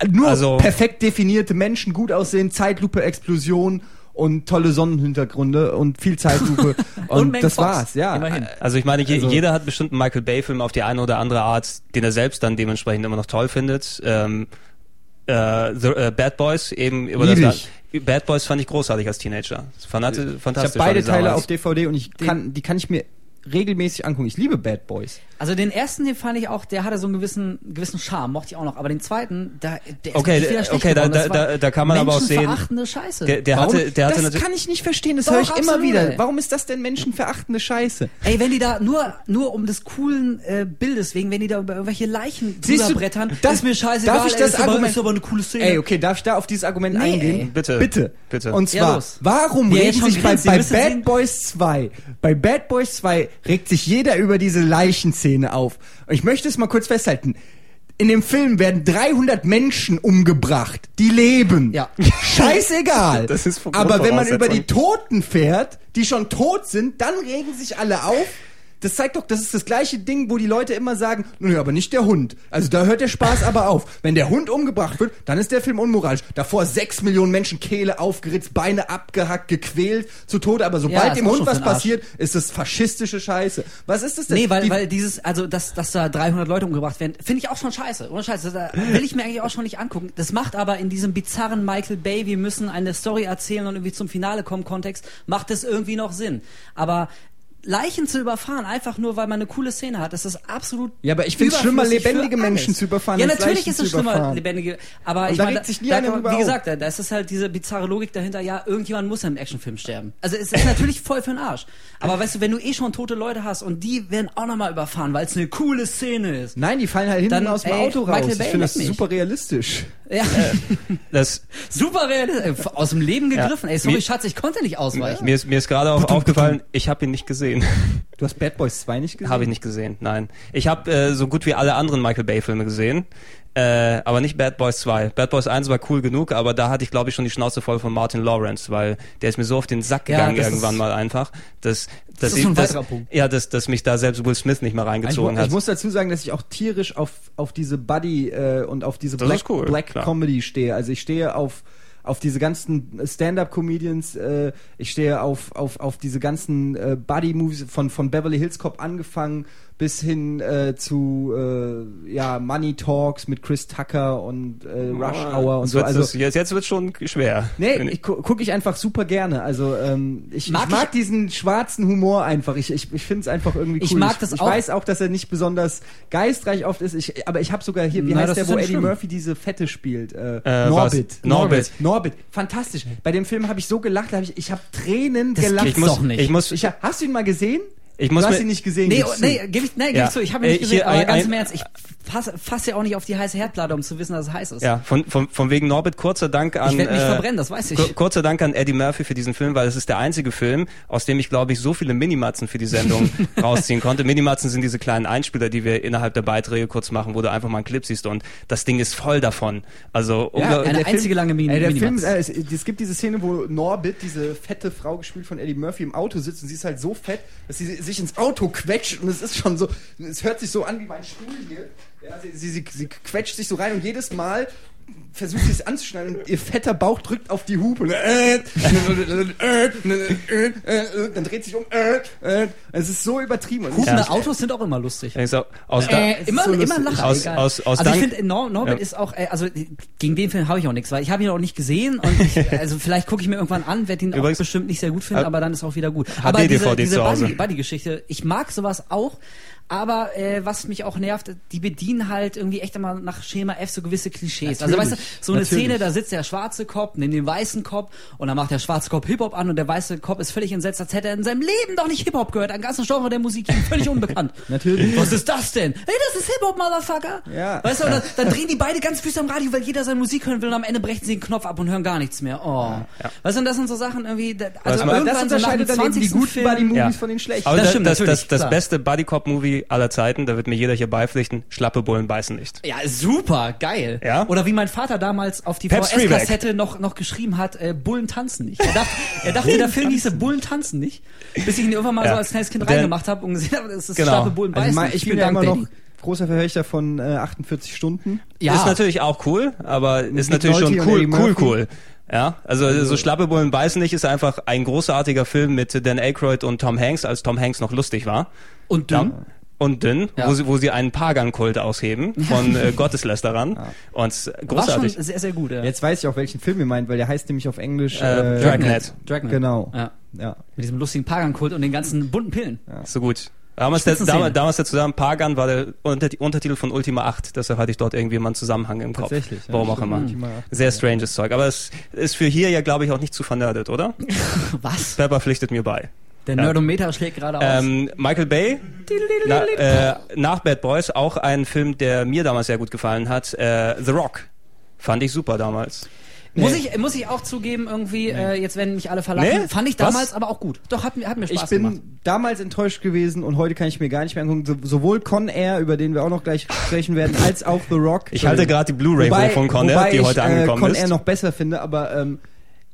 nur Also- perfekt definierte Menschen, gut aussehen, Zeitlupe, Explosion und tolle Sonnenhintergründe und viel Zeitlupe. *laughs* und Megan das Fox. war's, ja. Immerhin. Also ich meine, je, Also- jeder hat bestimmt einen Michael Bay-Film auf die eine oder andere Art, den er selbst dann dementsprechend immer noch toll findet. Ähm, äh, The, äh, Bad Boys eben über das ich. Bad Boys fand ich großartig als Teenager. Fanat Ich habe fantastisch. beide Teile auf DVD und ich kann, die kann ich mir regelmäßig angucken. Ich liebe Bad Boys. Also den ersten, den fand ich auch, der hatte so einen gewissen, gewissen Charme, mochte ich auch noch. Aber den zweiten, da, der ist Okay, schlecht okay, da- da- da- da kann man aber auch sehen- menschenverachtende Scheiße. Der, der Warum? hatte, der hatte das kann ich nicht verstehen, das höre ich immer wieder. ey. Warum ist das denn menschenverachtende Scheiße? Ey, wenn die da nur nur um des coolen äh, Bildes wegen, wenn die da über irgendwelche Leichen Siehst drüber du, brettern, das- ist mir scheißegal. darf ich ey, das ist aber, Argument- ist aber eine coole Szene. Ey, okay, darf ich da auf dieses Argument Nee, eingehen? ey. Bitte. Bitte. Bitte. Und Ja, zwar, los. warum Ja, schon sich bei, Bad. Boys 2, bei Bad Boys 2 regt sich jeder über diese Leichenszene auf. Ich möchte es mal kurz festhalten. In dem Film werden 300 Menschen umgebracht, die leben. Ja. Scheißegal. *laughs* Das ist Aber wenn man über die. Toten fährt, die schon tot sind, dann regen sich alle auf. Das zeigt doch, das ist das gleiche Ding, wo die Leute immer sagen, nö, aber nicht der Hund. Also da hört der Spaß aber auf. Wenn der Hund umgebracht wird, dann ist der Film unmoralisch. Davor sechs Millionen Menschen Kehle aufgeritzt, Beine abgehackt, gequält, zu Tode. Aber Ja, sobald ist dem Hund was passiert, ist das faschistische Scheiße. Was ist das denn? Nee, weil, Die- weil dieses, also dass, dass da 300 Leute umgebracht werden, finde ich auch schon scheiße. Ohne Scheiße, da will ich mir eigentlich auch schon nicht angucken. Das macht aber in diesem bizarren Michael Bay, wir müssen eine Story erzählen und irgendwie zum Finale kommen Kontext, macht es irgendwie noch Sinn. Aber Leichen zu überfahren, einfach nur, weil man eine coole Szene hat, das ist absolut Ja, aber ich find's schlimmer, überflüssig für lebendige Menschen zu überfahren, Ja, als natürlich Leichen ist es schlimmer, überfahren. lebendige, aber Und ich da meine, sich nie da, drüber wie gesagt, da, da ist es halt diese bizarre Logik dahinter, ja, irgendjemand muss ja im Actionfilm sterben. Also es ist natürlich voll für den Arsch. Aber weißt du, wenn du eh schon tote Leute hast und die werden auch nochmal überfahren, weil es eine coole Szene ist. Nein, die fallen halt hinten Dann, aus dem ey, Auto raus. Michael ich finde das mich. super realistisch. Ja, Das, *laughs* super realistisch. Aus dem Leben gegriffen. Ey, sorry, Mir- Schatz, ich konnte nicht ausweichen. mir ist, mir ist gerade auch aufgefallen, ich habe ihn nicht gesehen. Du hast Bad Boys 2 nicht gesehen? Habe ich nicht gesehen, nein. Ich habe äh, so gut wie alle anderen Michael Bay-Filme gesehen, äh, aber nicht Bad Boys 2. Bad Boys 1 war cool genug, aber da hatte ich, glaube ich, schon die Schnauze voll von Martin Lawrence, weil der ist mir so auf den Sack Ja, gegangen das irgendwann ist- mal einfach, dass, dass, ist ich, dass, weiterer Punkt. ja, dass, dass mich da selbst Will Smith nicht mehr Ich, reingezogen ich hat. muss dazu sagen, dass ich auch tierisch auf, auf diese Buddy äh, und auf diese Das Black, cool, Black. Comedy stehe. Also ich stehe auf auf diese ganzen Stand-up-Comedians, äh, ich stehe auf, auf, auf diese ganzen äh, Buddy-Movies von, von Beverly Hills Cop angefangen bis hin äh, zu äh, ja, Money Talks mit Chris Tucker und äh, Rush Hour und so. Also das, jetzt, jetzt wird schon schwer. Nee, ich gu gucke ich einfach super gerne. Also ähm, ich, Mag ich mag ich- diesen schwarzen Humor einfach. Ich, ich, ich finde es einfach irgendwie cool. Ich mag das ich auch. weiß auch, dass er nicht besonders geistreich oft ist. Ich, aber ich habe sogar hier, wie Na, heißt der, wo Eddie schlimm. Murphy diese Fette spielt? Äh, Äh, Norbit. was? Norbit. Norbit. Fantastisch. Bei dem Film habe ich so gelacht, hab ich, ich habe Tränen Das gelacht. Ich muss, doch nicht. ich muss, Ich hast du ihn mal gesehen? Ich muss du hast ihn nicht gesehen. Nee, nee, gib ich, nee, gib Ja. ich zu, ich habe ihn Äh, nicht gesehen, hier aber ein- ganz im Ernst, ich fasse fass ja auch nicht auf die heiße Herdplatte, um zu wissen, dass es heiß ist. Ja, von, von, von wegen Norbert, kurzer Dank an. Ich werd mich äh, verbrennen, das weiß ich. kur- Kurzer Dank an Eddie Murphy für diesen Film, weil es ist der einzige Film, aus dem ich, glaube ich, so viele Minimatzen für die Sendung *laughs* rausziehen konnte. Minimatzen sind diese kleinen Einspieler, die wir innerhalb der Beiträge kurz machen, wo du einfach mal einen Clip siehst und das Ding ist voll davon. Also unglaublich- eine der einzige lange Mini- Ey, der Film, äh, es, es gibt diese Szene, wo Norbit, diese fette Frau gespielt von Eddie Murphy, im Auto sitzt und sie ist halt so fett, dass sie sich ins Auto quetscht und es ist schon so, es hört sich so an wie mein Stuhl hier. Ja, sie, sie, sie, sie quetscht sich so rein und jedes Mal versucht sie es anzuschneiden und ihr fetter Bauch drückt auf die Hupe. Dann dreht sich um. Es ist so übertrieben. Und Hupende Ja. Autos sind auch immer lustig. Ich so, aus Äh, immer, so immer lustig. lachen. Aus- aus- aus also ich finde, Nor Norbert Ja. ist auch, äh, also gegen den Film habe ich auch nichts, weil ich habe ihn auch nicht gesehen und ich, *laughs* also vielleicht gucke ich mir irgendwann an, werde ihn auch Übrigens- bestimmt nicht sehr gut finden, aber dann ist auch wieder gut. Aber diese, DVD diese zu Hause. Buddy- Buddy-Geschichte, ich mag sowas auch, aber äh, was mich auch nervt, die bedienen halt irgendwie echt immer nach Schema F so gewisse Klischees. also weißt du, so eine natürlich. Szene, da sitzt der schwarze Cop neben dem weißen Cop und dann macht der schwarze Cop Hip-Hop an und der weiße Cop ist völlig entsetzt, als hätte er in seinem Leben doch nicht Hip-Hop gehört, ein ganzes Genre der Musik, *laughs* völlig unbekannt. Natürlich. Was ist das denn? Hey, das ist Hip-Hop, Motherfucker. Ja. Weißt du, und dann, dann drehen die beide ganz füßig am Radio, weil jeder seine Musik hören will und am Ende brechen sie den Knopf ab und hören gar nichts mehr. Oh. Weißt du, und das sind so Sachen irgendwie, da- also Aber das irgendwann so nach dem unterscheidet dann eben die 20. guten Buddy-Movies Ja. von den schlechten. Aber Das das, stimmt, das, natürlich, das, das beste Buddy Aller Zeiten, da wird mir jeder hier beipflichten, schlappe Bullen beißen nicht. Ja, super, geil. Ja? Oder wie mein Vater damals auf die. VHS-Kassette noch, noch geschrieben hat, äh, Bullen tanzen nicht. Er dachte, er dachte der Film hieße Bullen tanzen nicht, bis ich ihn irgendwann mal Ja. so als kleines Kind Denn- reingemacht habe und gesehen habe, es ist Genau. schlappe Bullen Also beißen. mein, ich Vielen bin Dank, immer Daddy. noch großer Verfechter von äh, 48 Stunden. Ja. Ist natürlich auch cool, aber ist natürlich schon Nolte und cool, cool, cool. Ja, also, so schlappe Bullen beißen nicht ist einfach ein großartiger Film mit Dan Aykroyd und Tom Hanks, als Tom Hanks noch lustig war. Und dünn. Ja. Und dünn, Ja. wo, sie, wo sie einen Pagan-Kult ausheben von äh, Gotteslästerern. *laughs* Und es- War schon großartig. sehr, sehr gut. Ja. Jetzt weiß ich auch, welchen Film ihr meint, weil der heißt nämlich auf Englisch Äh, Dragnet. Dragnet. Genau. Ja. Ja. Mit diesem lustigen Pagan-Kult und den ganzen bunten Pillen. So gut. Damals der, damals, damals der zusammen Pagan war der Unter Untertitel von Ultima 8, deshalb hatte ich dort irgendwie mal einen Zusammenhang im Kopf. Tatsächlich, ja, Warum auch immer. Ultima 8, Sehr stranges Zeug. Aber es ist für hier ja, glaube ich, auch nicht zu vernördet, oder? *laughs* Was? Pepper pflichtet mir bei. Der Ja. Nerdometer schlägt gerade aus. Ähm, Michael Bay, na, äh, nach Bad Boys, auch ein Film, der mir damals sehr gut gefallen hat. Äh, The Rock. Fand ich super damals. muss, nee. ich, muss ich auch zugeben, irgendwie, äh, jetzt werden mich alle verlassen. Nee? Fand ich Was? damals aber auch gut. Doch, hat, mir- hat mir Spaß Ich bin gemacht. damals enttäuscht gewesen und heute kann ich mir gar nicht mehr angucken. So, sowohl Con Air, über den wir auch noch gleich sprechen werden, *laughs* als auch The Rock. Ich halte gerade die Blu-ray von Conner, wobei die ich, heute angekommen äh, Con ist. Air noch besser finde, aber ähm,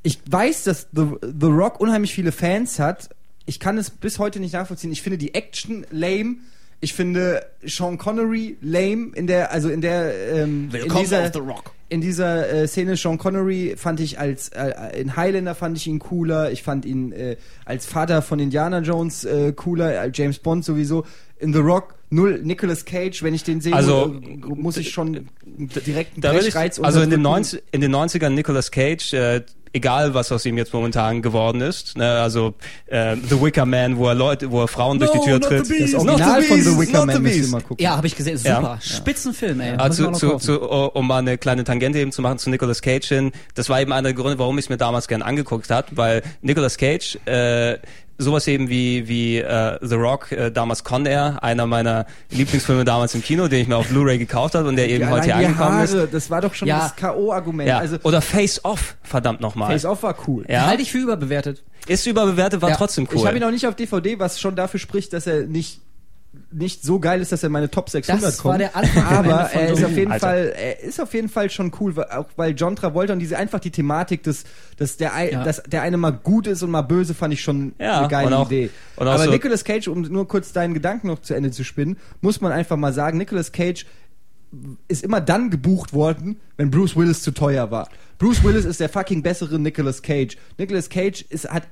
ich weiß, dass The, The Rock unheimlich viele Fans hat. Ich kann es bis heute nicht nachvollziehen. Ich finde die Action lame. Ich finde Sean Connery lame in der, also in der, ähm, in dieser, Rock. in dieser äh, Szene Sean Connery fand ich als äh, in Highlander fand ich ihn cooler. Ich fand ihn äh, als Vater von Indiana Jones äh, cooler, als James Bond sowieso. In The Rock null Nicolas Cage, wenn ich den sehe, Also, äh, muss ich schon direkt einen will ich, Brechreiz also in den, unterdrücken. 90, in den 90ern Nicolas Cage, äh, egal was aus ihm jetzt momentan geworden ist, ne, also äh, The Wicker Man, wo er Leute, wo er Frauen durch die Tür tritt. Das Not Original the von The Wicker not Man beast. mal gucken. Ja, habe ich gesehen. Ja. Super. Spitzenfilm, ey. Ah, zu, zu, zu, um mal eine kleine Tangente eben zu machen zu Nicolas Cage hin. Das war eben einer der Gründe, warum ich es mir damals gern angeguckt hat, weil Nicolas Cage äh, sowas eben wie wie äh, The Rock, äh, damals Con Air, einer meiner Lieblingsfilme damals im Kino, den ich mir auf Blu-ray gekauft habe und der eben Ja, heute hier angekommen ist. Haare, das war doch schon Ja. das K.O.-Argument. Ja. Also Oder Face Off, verdammt nochmal. Face Off war cool. Ja. Halte ich für überbewertet. Ist überbewertet, war Ja. trotzdem cool. Ich habe ihn auch nicht auf DVD, was schon dafür spricht, dass er nicht nicht so geil ist, dass er in meine Top 600 Das kommt. war der Anfang aber er ist auf jeden Alter. Fall er ist auf jeden Fall schon cool, weil- auch weil John Travolta und diese einfach die Thematik des dass der ein, Ja. dass der eine mal gut ist und mal böse fand ich schon Ja, eine geile und auch- Idee. und auch aber so- Nicolas Cage, um nur kurz deinen Gedanken noch zu Ende zu spinnen, muss man einfach mal sagen, Nicolas Cage ist immer dann gebucht worden, wenn Bruce Willis zu teuer war. Bruce Willis ist der fucking bessere Nicolas Cage. Nicolas Cage ist, hat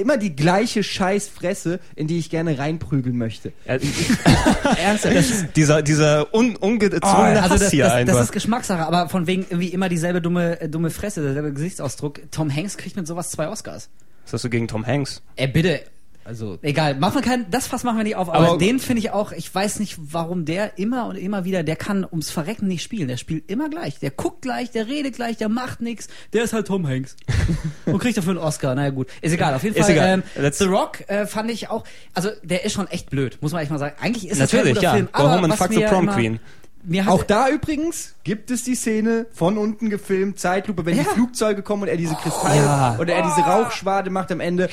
immer die gleiche Scheißfresse, in die ich gerne reinprügeln möchte. *laughs* Ernsthaft, das ist, dieser dieser un, ungezwungene Also Hass das, hier das, einfach. das ist Geschmackssache, aber von wegen irgendwie immer dieselbe dumme, äh, dumme Fresse, derselbe Gesichtsausdruck. Tom Hanks kriegt mit sowas zwei Oscars. Was hast du gegen Tom Hanks? Ey, bitte. Also Egal, machen wir das Fass machen wir nicht auf, aber, Aber- den finde ich auch, ich weiß nicht, warum der immer und immer wieder, der kann ums Verrecken nicht spielen. Der spielt immer gleich. Der guckt gleich, der redet gleich, der macht nichts. Der ist halt Tom Hanks. *laughs* und kriegt dafür einen Oscar. Naja, gut. Ist egal. Auf jeden Ist Fall, egal. ähm, The Rock äh, fand ich auch, also der ist schon echt blöd, muss man echt mal sagen. Eigentlich ist das Natürlich, kein guter ja. Film, Go aber home and was fuck the prom queen. Auch da übrigens gibt es die Szene von unten gefilmt, Zeitlupe, wenn Ja. die Flugzeuge kommen und er diese Kristalle Ja. oder er diese Rauchschwade macht am Ende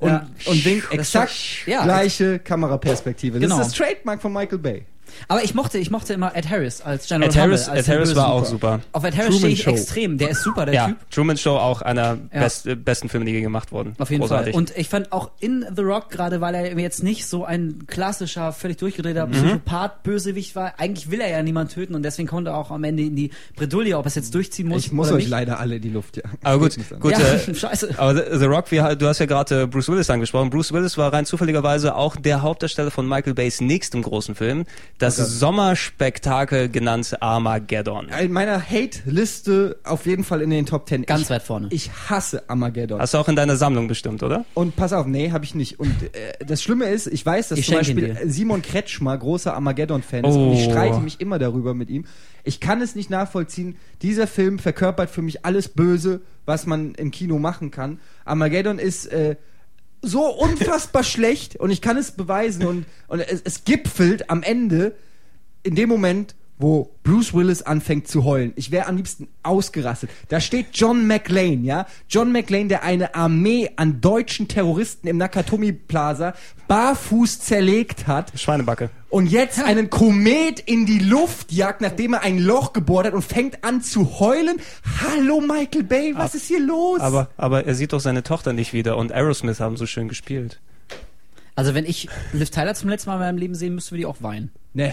und, Ja. und winkt exakt ja. gleiche Kameraperspektive. Genau. Das ist das Trademark von Michael Bay. Aber ich mochte, ich mochte immer Ed Harris als General Ed Harris, Hubble, als Ed Harris war Bösen. auch super. Auf Ed Harris Truman stehe ich Show. extrem. Der ist super, der Ja, Typ. Truman Show auch einer Ja. best, äh, besten Filme, die je gemacht wurden. Auf jeden Großartig. Fall. Und ich fand auch in The Rock, gerade weil er jetzt nicht so ein klassischer, völlig Mhm. durchgedrehter Psychopath-Bösewicht war, eigentlich will er ja niemanden töten und deswegen konnte er auch am Ende in die Bredouille, ob er es jetzt durchziehen muss Ich muss oder euch nicht. leider alle in die Luft jagen. Aber gut, gut. ja, äh, *laughs* scheiße. Aber The The Rock, wir, du hast ja gerade äh, Bruce Willis angesprochen. Bruce Willis war rein zufälligerweise auch der Hauptdarsteller von Michael Bays nächstem großen Film, das Sommerspektakel genannt Armageddon. In meiner Hate-Liste auf jeden Fall in den Top Ten. Ganz ich, weit vorne. Ich hasse Armageddon. Hast du auch in deiner Sammlung bestimmt, oder? Und pass auf, nee, habe ich nicht. Und äh, das Schlimme ist, ich weiß, dass Ich zum Beispiel. Simon Kretschmer großer Armageddon-Fan ist und ich Oh. streite mich immer darüber mit ihm. Ich kann es nicht nachvollziehen. Dieser Film verkörpert für mich alles Böse, was man im Kino machen kann. Armageddon ist äh, so unfassbar *laughs* schlecht und ich kann es beweisen und, und es, es gipfelt am Ende in dem Moment, wo Bruce Willis anfängt zu heulen. Ich wäre am liebsten ausgerastet. Da steht John McLean, ja? John McLean, der eine Armee an deutschen Terroristen im Nakatomi Plaza barfuß zerlegt hat Schweinebacke. und jetzt einen Komet in die Luft jagt, nachdem er ein Loch gebohrt hat und fängt an zu heulen. Hallo Michael Bay, was ist hier los? Aber, aber er sieht doch seine Tochter nicht wieder und Aerosmith haben so schön gespielt. Also wenn ich Liv Tyler zum letzten Mal in meinem Leben sehen müsste, würde ich auch weinen. nee.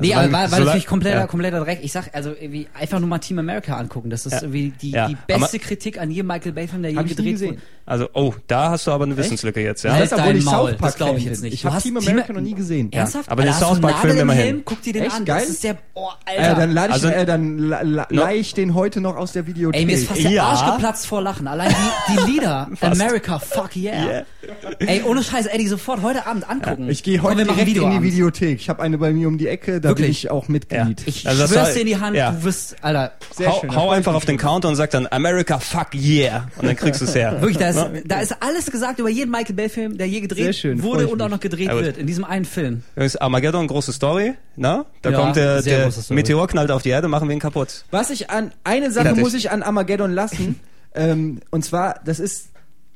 Nee, Also aber weil- war, war solange- natürlich kompletter, ja. kompletter Dreck. Ich sag, also irgendwie einfach nur mal Team America angucken. Das ist Ja. irgendwie die, Ja. die beste Kritik an jedem Michael Bay Film, der je Hab ich nie gedreht gesehen. wurde. Also, oh, da hast du aber eine Wissenslücke jetzt, ja? Halt Das, obwohl dein ich Maul, South Park das glaub ich jetzt nicht. Ich Du habe hast Team Team- America noch nie gesehen. Ernsthaft? aber den South du Park einen Film Nagel im immerhin. Guck dir den Echt? an. Geil? Das ist der, oh, Äh, Alter. dann lade ich, Also- äh, dann la, la, No. leih ich den heute noch aus der Videothek. Ey, mir ist fast der. Arsch geplatzt vor Lachen. Allein die, die Lieder. *laughs* America, fuck yeah. Ey, ohne Scheiß, Eddie, sofort heute Abend angucken. ich gehe heute direkt in die. Videothek. Ich habe eine bei mir um die Ecke, da bin Wirklich? ich auch Mitglied. Ich Also schwör's war- dir in die Hand, ja. du wirst, Alter, Sehr hau schön, da hau einfach auf den. Counter und sag dann America, fuck yeah. Und dann kriegst du es her. *laughs* wirklich, da ist, da ist alles gesagt über jeden Michael Bay Film, der je gedreht schön, wurde und auch noch gedreht Ja, wird, in diesem einen Film. Übrigens, Armageddon, große Story, ne? Da Ja, kommt der, der. Meteor knallt auf die Erde, machen wir ihn kaputt. Was ich an, eine Sache muss ich an Armageddon lassen, *laughs* ähm, und zwar, das ist,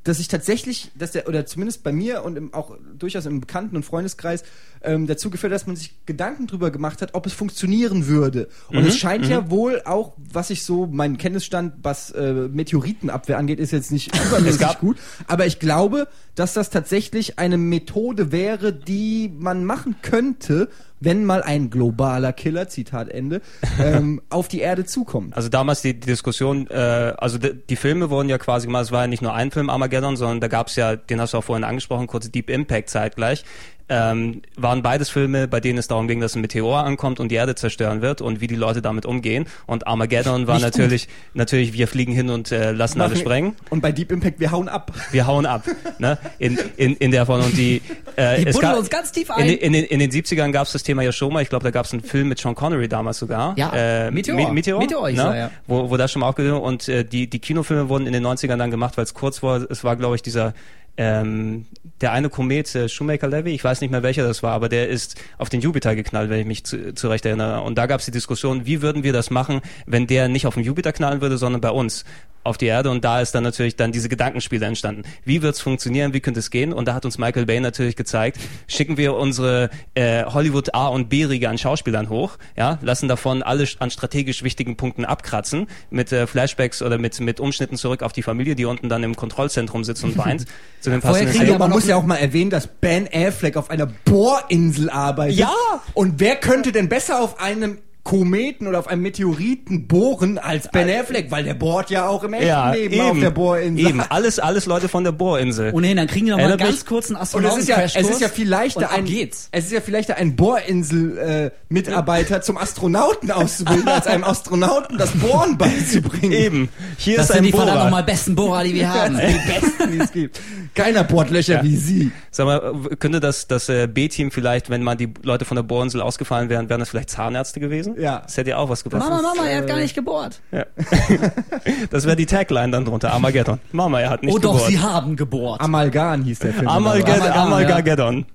dass ich tatsächlich, dass der, oder zumindest bei mir und im, auch durchaus im Bekannten- und Freundeskreis ähm, dazu geführt, dass man sich Gedanken drüber gemacht hat, ob es funktionieren würde. Und Mhm, es scheint ja wohl auch, was ich so, mein Kenntnisstand, was äh, Meteoritenabwehr angeht, ist jetzt nicht *laughs* übermäßig gut. Aber ich glaube, dass das tatsächlich eine Methode wäre, die man machen könnte, wenn mal ein globaler Killer, Zitat Ende, ähm, *laughs* auf die Erde zukommt. Also damals die, die Diskussion, äh, also die, die Filme wurden ja quasi gemacht, es war ja nicht nur ein Film Armageddon, sondern da gab es ja, den hast du auch vorhin angesprochen, kurz Deep Impact zeitgleich. Ähm, waren beides Filme, bei denen es darum ging, dass ein Meteor ankommt und die Erde zerstören wird und wie die Leute damit umgehen. Und Armageddon war Nicht natürlich, natürlich, wir fliegen hin und äh, lassen alle Machen- sprengen. Und bei Deep Impact, wir hauen ab. Wir hauen ab, ne? In, in, in der Form und die, äh, Die buddeln uns ganz tief in, ein. in, den, in den 70ern gab es das Thema ja schon mal. Ich glaube, da gab es einen Film mit Sean Connery damals sogar. Ja, äh, Meteor. Me Meteor, Meteor ne? er, ja. wo, wo das schon mal aufgenommen und äh, die, die Kinofilme wurden in den 90ern dann gemacht, weil es kurz war. Es war, glaube ich, dieser ähm, der eine Komet, äh, Shoemaker Levy, ich weiß nicht mehr welcher das war, aber der ist auf den Jupiter geknallt, wenn ich mich zu, zurecht erinnere. Und da gab es die Diskussion, wie würden wir das machen, wenn der nicht auf den Jupiter knallen würde, sondern bei uns auf die Erde. Und da ist dann natürlich dann diese Gedankenspiele entstanden. Wie wird's funktionieren, wie könnte es gehen? Und da hat uns Michael Bay natürlich gezeigt, schicken wir unsere äh, Hollywood A- und B-Riege an Schauspielern hoch, ja, lassen davon alle an strategisch wichtigen Punkten abkratzen, mit äh, Flashbacks oder mit, mit Umschnitten zurück auf die Familie, die unten dann im Kontrollzentrum sitzt und weint. *laughs* zu den Vorher passenden kriegen Also man muss ja auch mal erwähnen, dass Ben Affleck auf einer Bohrinsel arbeitet. Ja! Und wer könnte denn besser auf einem Kometen oder auf einem Meteoriten bohren als Ben Affleck, weil der bohrt ja auch im echten Ja, Leben eben, auf der Bohrinsel. eben. Alles, alles Leute von der Bohrinsel. Ohnehin, dann kriegen die noch mal Erinnert ganz mich- kurz einen Und es ist ja, es ist ja viel leichter, und ein, geht's. es ist ja viel leichter, einen Bohrinsel-Mitarbeiter *laughs* zum Astronauten auszubilden, als einem Astronauten das Bohren beizubringen. Eben. Hier Das ist sind ein die verdammt Bohrer. nochmal besten Bohrer, die wir *laughs* haben. Die besten, die es gibt. Keiner bohrt Löcher Ja. wie sie. Sag mal, könnte das, das äh, B-Team vielleicht, wenn mal die Leute von der Bohrinsel ausgefallen wären, wären das vielleicht Zahnärzte gewesen? Ja. Das hätte ja auch was gebracht. Mama, Mama, er hat äh, gar nicht gebohrt. *laughs* Das wäre die Tagline dann drunter. Armageddon. Mama, er hat nicht oh doch, gebohrt. sie haben gebohrt. Amalgam hieß der Film. Amalged Amalgam, Amalgageddon.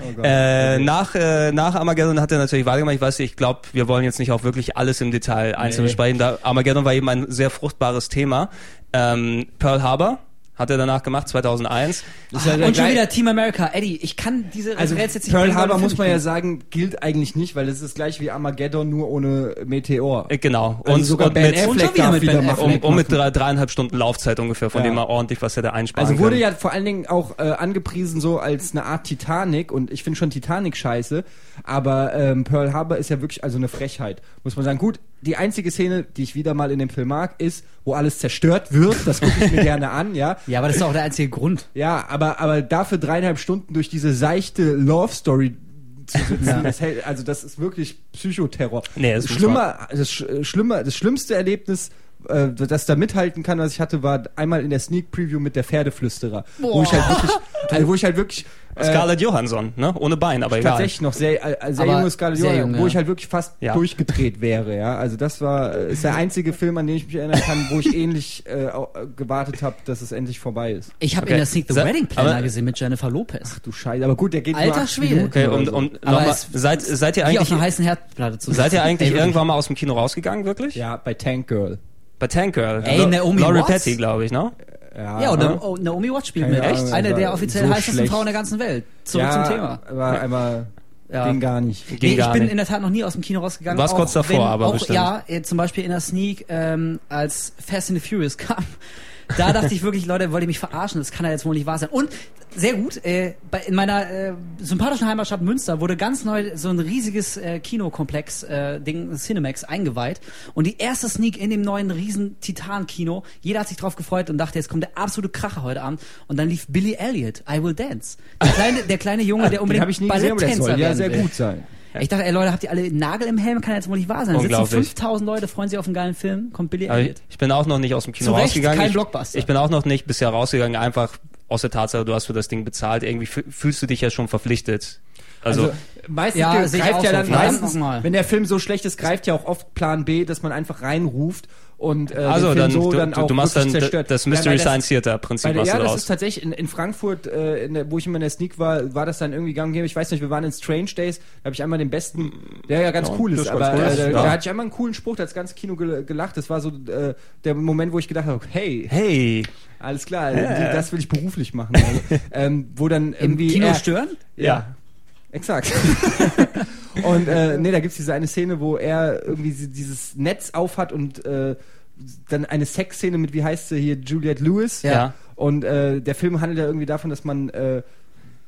Oh. Äh, nach, äh, nach Armageddon hat er natürlich weitergemacht. Ich weiß nicht, ich glaube, wir wollen jetzt nicht auch wirklich alles im Detail einzeln Nee. besprechen. Da Armageddon war eben ein sehr fruchtbares Thema. Ähm, Pearl Harbor hat er danach gemacht, 2001. Das ist ja und schon wieder Team America. Eddie, ich kann diese Also Referenz jetzt nicht Pearl Harbor muss man ja sagen, gilt eigentlich nicht, weil es ist gleich wie Armageddon, nur ohne Meteor. Äh, genau. Also sogar Ben mit, Affleck Und schon wieder darf mit wieder Ben machen. um, Affleck. um mit drei, dreieinhalb Stunden Laufzeit ungefähr, von Ja. dem er ordentlich was hätte einsparen Also wurde können. ja vor allen Dingen auch äh, angepriesen so als eine Art Titanic und ich finde schon Titanic scheiße, aber ähm, Pearl Harbor ist ja wirklich also eine Frechheit, muss man sagen. Gut, die einzige Szene, die ich wieder mal in dem Film mag, ist, wo alles zerstört wird. Das gucke ich mir *laughs* gerne an, ja. Ja, aber das ist auch der einzige Grund. Ja, aber aber dafür dreieinhalb Stunden durch diese seichte Love Story zu sitzen, das hält, also das ist wirklich Psychoterror. Nee, das muss schlimmer, das Sch- schlimmer, das schlimmste Erlebnis, äh, das da mithalten kann, was ich hatte, war einmal in der Sneak Preview mit der Pferdeflüsterer, wo ich halt wirklich, also wo ich halt wirklich Scarlett Johansson, ne? Ohne Bein, aber egal. tatsächlich noch sehr, äh, sehr Aber junge Scarlett sehr Johansson, jung, wo ich halt wirklich fast Ja. durchgedreht wäre, ja. Also das war äh, ist der einzige Film, an den ich mich erinnern kann, wo ich *laughs* ähnlich äh, äh, gewartet habe, dass es endlich vorbei ist. Ich habe Okay. in der Sneak the Sa- Wedding Planner aber- gesehen mit Jennifer Lopez. Du Scheiße, aber gut, der geht Alter Schwede. Okay, um Aber nochmal, seid, seid ihr Wie auf eigentlich, einer heißen Herdplatte zu seid ihr eigentlich irgendwann mal aus dem Kino rausgegangen, wirklich? Ja, bei Tank Girl. Bei Tank Girl. Ey, Naomi Laurie Watts? Petty, glaube ich, ne? Ja, und Aha. Na- oh, Naomi Watts spielt Keine mit. Ahnung, Eine der offiziell so heißesten schlecht. Frauen der ganzen Welt. Zurück ja, zum Thema. War einmal, Ja. ging gar nicht. Ging nee, gar ich bin nicht. in der Tat noch nie aus dem Kino rausgegangen. Du warst auch kurz davor, wenn, aber auch, bestimmt. Ja, zum Beispiel in der Sneak, ähm, als Fast and the Furious kam. Da dachte ich wirklich, Leute, wollt ihr mich verarschen? Das kann ja jetzt wohl nicht wahr sein. Und sehr gut, äh, bei, in meiner äh, sympathischen Heimatstadt Münster wurde ganz neu so ein riesiges äh, Kinokomplex, äh, Ding, Cinemax, eingeweiht. Und die erste Sneak in dem neuen riesen Titan-Kino, jeder hat sich drauf gefreut und dachte, jetzt kommt der absolute Kracher heute Abend. Und dann lief Billy Elliot, I Will Dance. Der kleine, der kleine Junge, der Den unbedingt der Balletttänzer soll ja werden sehr will. gut sein. Ich dachte, ey Leute, habt ihr alle Nagel im Helm? Kann jetzt wohl nicht wahr sein. Da sitzen Unglaublich. 5000 Leute, freuen sich auf einen geilen Film, kommt Billy ich, Elliot. ich bin auch noch nicht aus dem Kino Zu Recht, rausgegangen. kein ich, Blockbuster. Ich bin auch noch nicht bisher rausgegangen, einfach aus der Tatsache, du hast für das Ding bezahlt. Irgendwie fü- fühlst du dich ja schon verpflichtet. Also, Also, meistens Ja, ich greift ja so. dann Verdammt meistens, nochmal. wenn der Film so schlecht ist, greift ja auch oft Plan B, dass man einfach reinruft und äh, also dann, so du, dann auch du machst dann zerstört. das Ja, Mystery das- Science Theater Bei Prinzip der, machst ja, du das raus. ist tatsächlich in, in Frankfurt, äh, in der, wo ich immer in der Sneak war, war das dann irgendwie gäbe. Ich weiß nicht, wir waren in Strange Days, da habe ich einmal den besten, der ja ganz Ja, cool das ist, ist aber ganz cool. äh, da, Ja. da hatte ich einmal einen coolen Spruch, da hat das ganze Kino gel- gelacht. Das war so äh, der Moment, wo ich gedacht habe, hey, Hey, alles klar, die, das will ich beruflich machen. Also, ähm, wo dann Im irgendwie Kino er- stören? ja. Exakt. *laughs* und äh, nee, da gibt's diese eine Szene, wo er irgendwie dieses Netz aufhat und äh, dann eine Sexszene mit, wie heißt sie hier, Juliette Lewis. Ja. Und äh, der Film handelt ja irgendwie davon, dass man äh,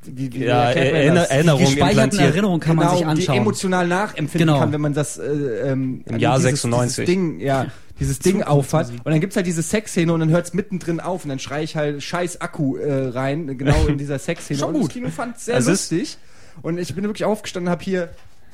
wie, wie ja, Erinner? Erinnerung Gespeicherten implantiert. Erinnerungen kann genau, man sich die anschauen. emotional nachempfinden Genau. kann, wenn man das äh, ähm, Im Jahr dieses, 96. *laughs* Dieses Ding, ja, dieses Ding aufhat. Und dann gibt's halt diese Sexszene und dann hört's mittendrin auf und dann schrei ich halt scheiß Akku äh, rein, genau in dieser *laughs* Sexszene. Schon und gut. das Kino fand sehr Also es ist- lustig. Und ich bin wirklich aufgestanden, habe hier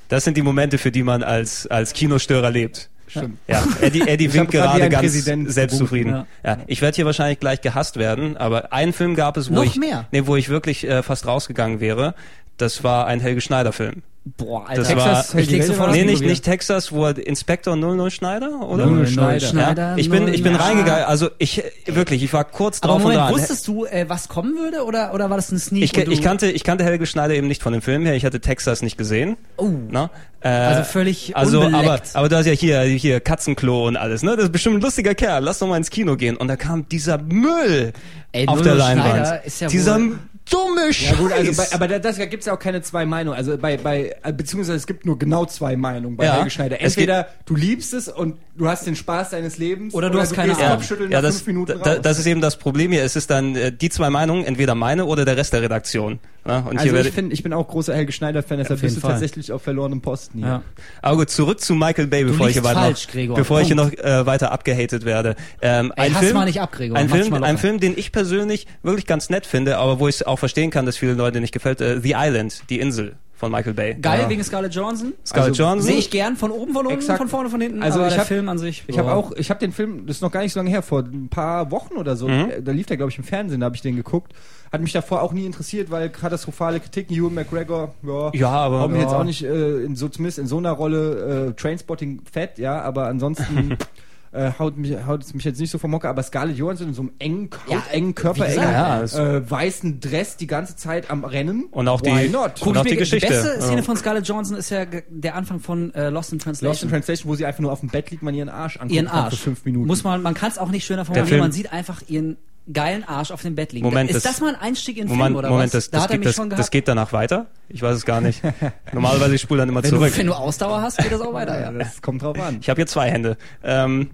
Das sind die Momente, für die man als, als Kinostörer lebt. Stimmt. Ja, Eddie, Eddie Ich winkt gerade ganz Präsident selbstzufrieden. gewunken, Ja. Ich werde hier wahrscheinlich gleich gehasst werden, aber einen Film gab es, wo Noch ich, mehr? nee, wo ich wirklich äh, fast rausgegangen wäre. Das war ein Helge Schneider Film. Boah, Alter. Das Texas, war, ich leg sofort nee, nicht, nicht Texas, wo er Inspektor 00 Schneider, oder? 00 Schneider. Ja, ich bin, ich bin Ja. reingegangen, also ich, wirklich, ich war kurz Aber drauf Moment, und dran. wusstest du, äh, was kommen würde oder, oder war das ein Sneak? Ich, ich, kannte, ich kannte Helge Schneider eben nicht von dem Film her, ich hatte Texas nicht gesehen. Oh. Ne? Äh, Also völlig also, aber, unbeleckt. aber du hast ja hier, hier Katzenklo und alles, ne? Das ist bestimmt ein lustiger Kerl, lass doch mal ins Kino gehen. Und da kam dieser Müll Ey, auf der Schneider Leinwand. ist ja dieser wohl- dumme Scheiß. Ja gut, also bei, aber da, das, da gibt's ja auch keine zwei Meinungen. Also bei, bei äh, beziehungsweise es gibt nur genau zwei Meinungen bei Ja. Helge Schneider. Es Entweder du liebst es und du hast den Spaß deines Lebens Oder du hast keine gehst Ahnung. Kopfschütteln ja, nach das, fünf Minuten da, raus. das ist eben das Problem hier. Es ist dann äh, die zwei Meinungen, entweder meine oder der Rest der Redaktion. Ne? Und Also hier werde ich, find, ich bin auch großer Helge Schneider-Fan, deshalb bist du Fall. tatsächlich auf verlorenem Posten hier. Ja. Aber gut, zurück zu Michael Bay, bevor ich hier weiter falsch, noch, Gregor. bevor ich hier noch Punkt. äh, weiter abgehatet werde. Ähm, Ey, ein Film, mal nicht ab, Gregor. Ein Film, mal ein. Film, den ich persönlich wirklich ganz nett finde, aber wo ich es auch verstehen kann, dass viele Leute nicht gefällt. Äh, The Island, die Insel von Michael Bay. Geil, Ja. wegen Scarlett Johansson. Scarlett Also, Johansson. Sehe ich gern von oben, von unten, Exakt. von vorne, von hinten. Also aber ich der hab- Film an sich. Ich habe auch, ich habe den Film, das ist noch gar nicht so lange her, vor ein paar Wochen oder so, Mhm. äh, da lief der glaube ich im Fernsehen, da habe ich den geguckt. Hat mich davor auch nie interessiert, weil katastrophale Kritiken, Ewan McGregor, ja, Ja, aber- auch mir jetzt ja. auch nicht äh, in so zumindest in so einer Rolle äh, Trainspotting fett, ja, aber ansonsten *laughs* äh, haut mich haut es mich jetzt nicht so vom Hocker, aber Scarlett Johansson in so einem engen, Ja, engen Körper, engen, ja, äh, weißen Dress die ganze Zeit am Rennen. Und auch die- Why not? Guck- Und auch die Geschichte. Die beste Ja. Szene von Scarlett Johansson ist ja der Anfang von äh, Lost in Translation. Lost in Translation, wo sie einfach nur auf dem Bett liegt, man ihren Arsch anguckt ihren Arsch. für fünf Minuten. Muss man, man kann es auch nicht schöner formulieren. Man sieht einfach ihren geilen Arsch auf dem Bett liegen. Moment, ist das- das, mal ein Einstieg in Moment, Film oder Moment, was? das, da das, hat geht, mich das, das geht danach weiter? Ich weiß es gar nicht. *laughs* Normalerweise ich spule dann immer wenn, zurück. du, wenn du Ausdauer hast, geht das auch weiter. *laughs* Ja. Das kommt drauf an. *laughs* Ich habe hier zwei Hände. Ähm,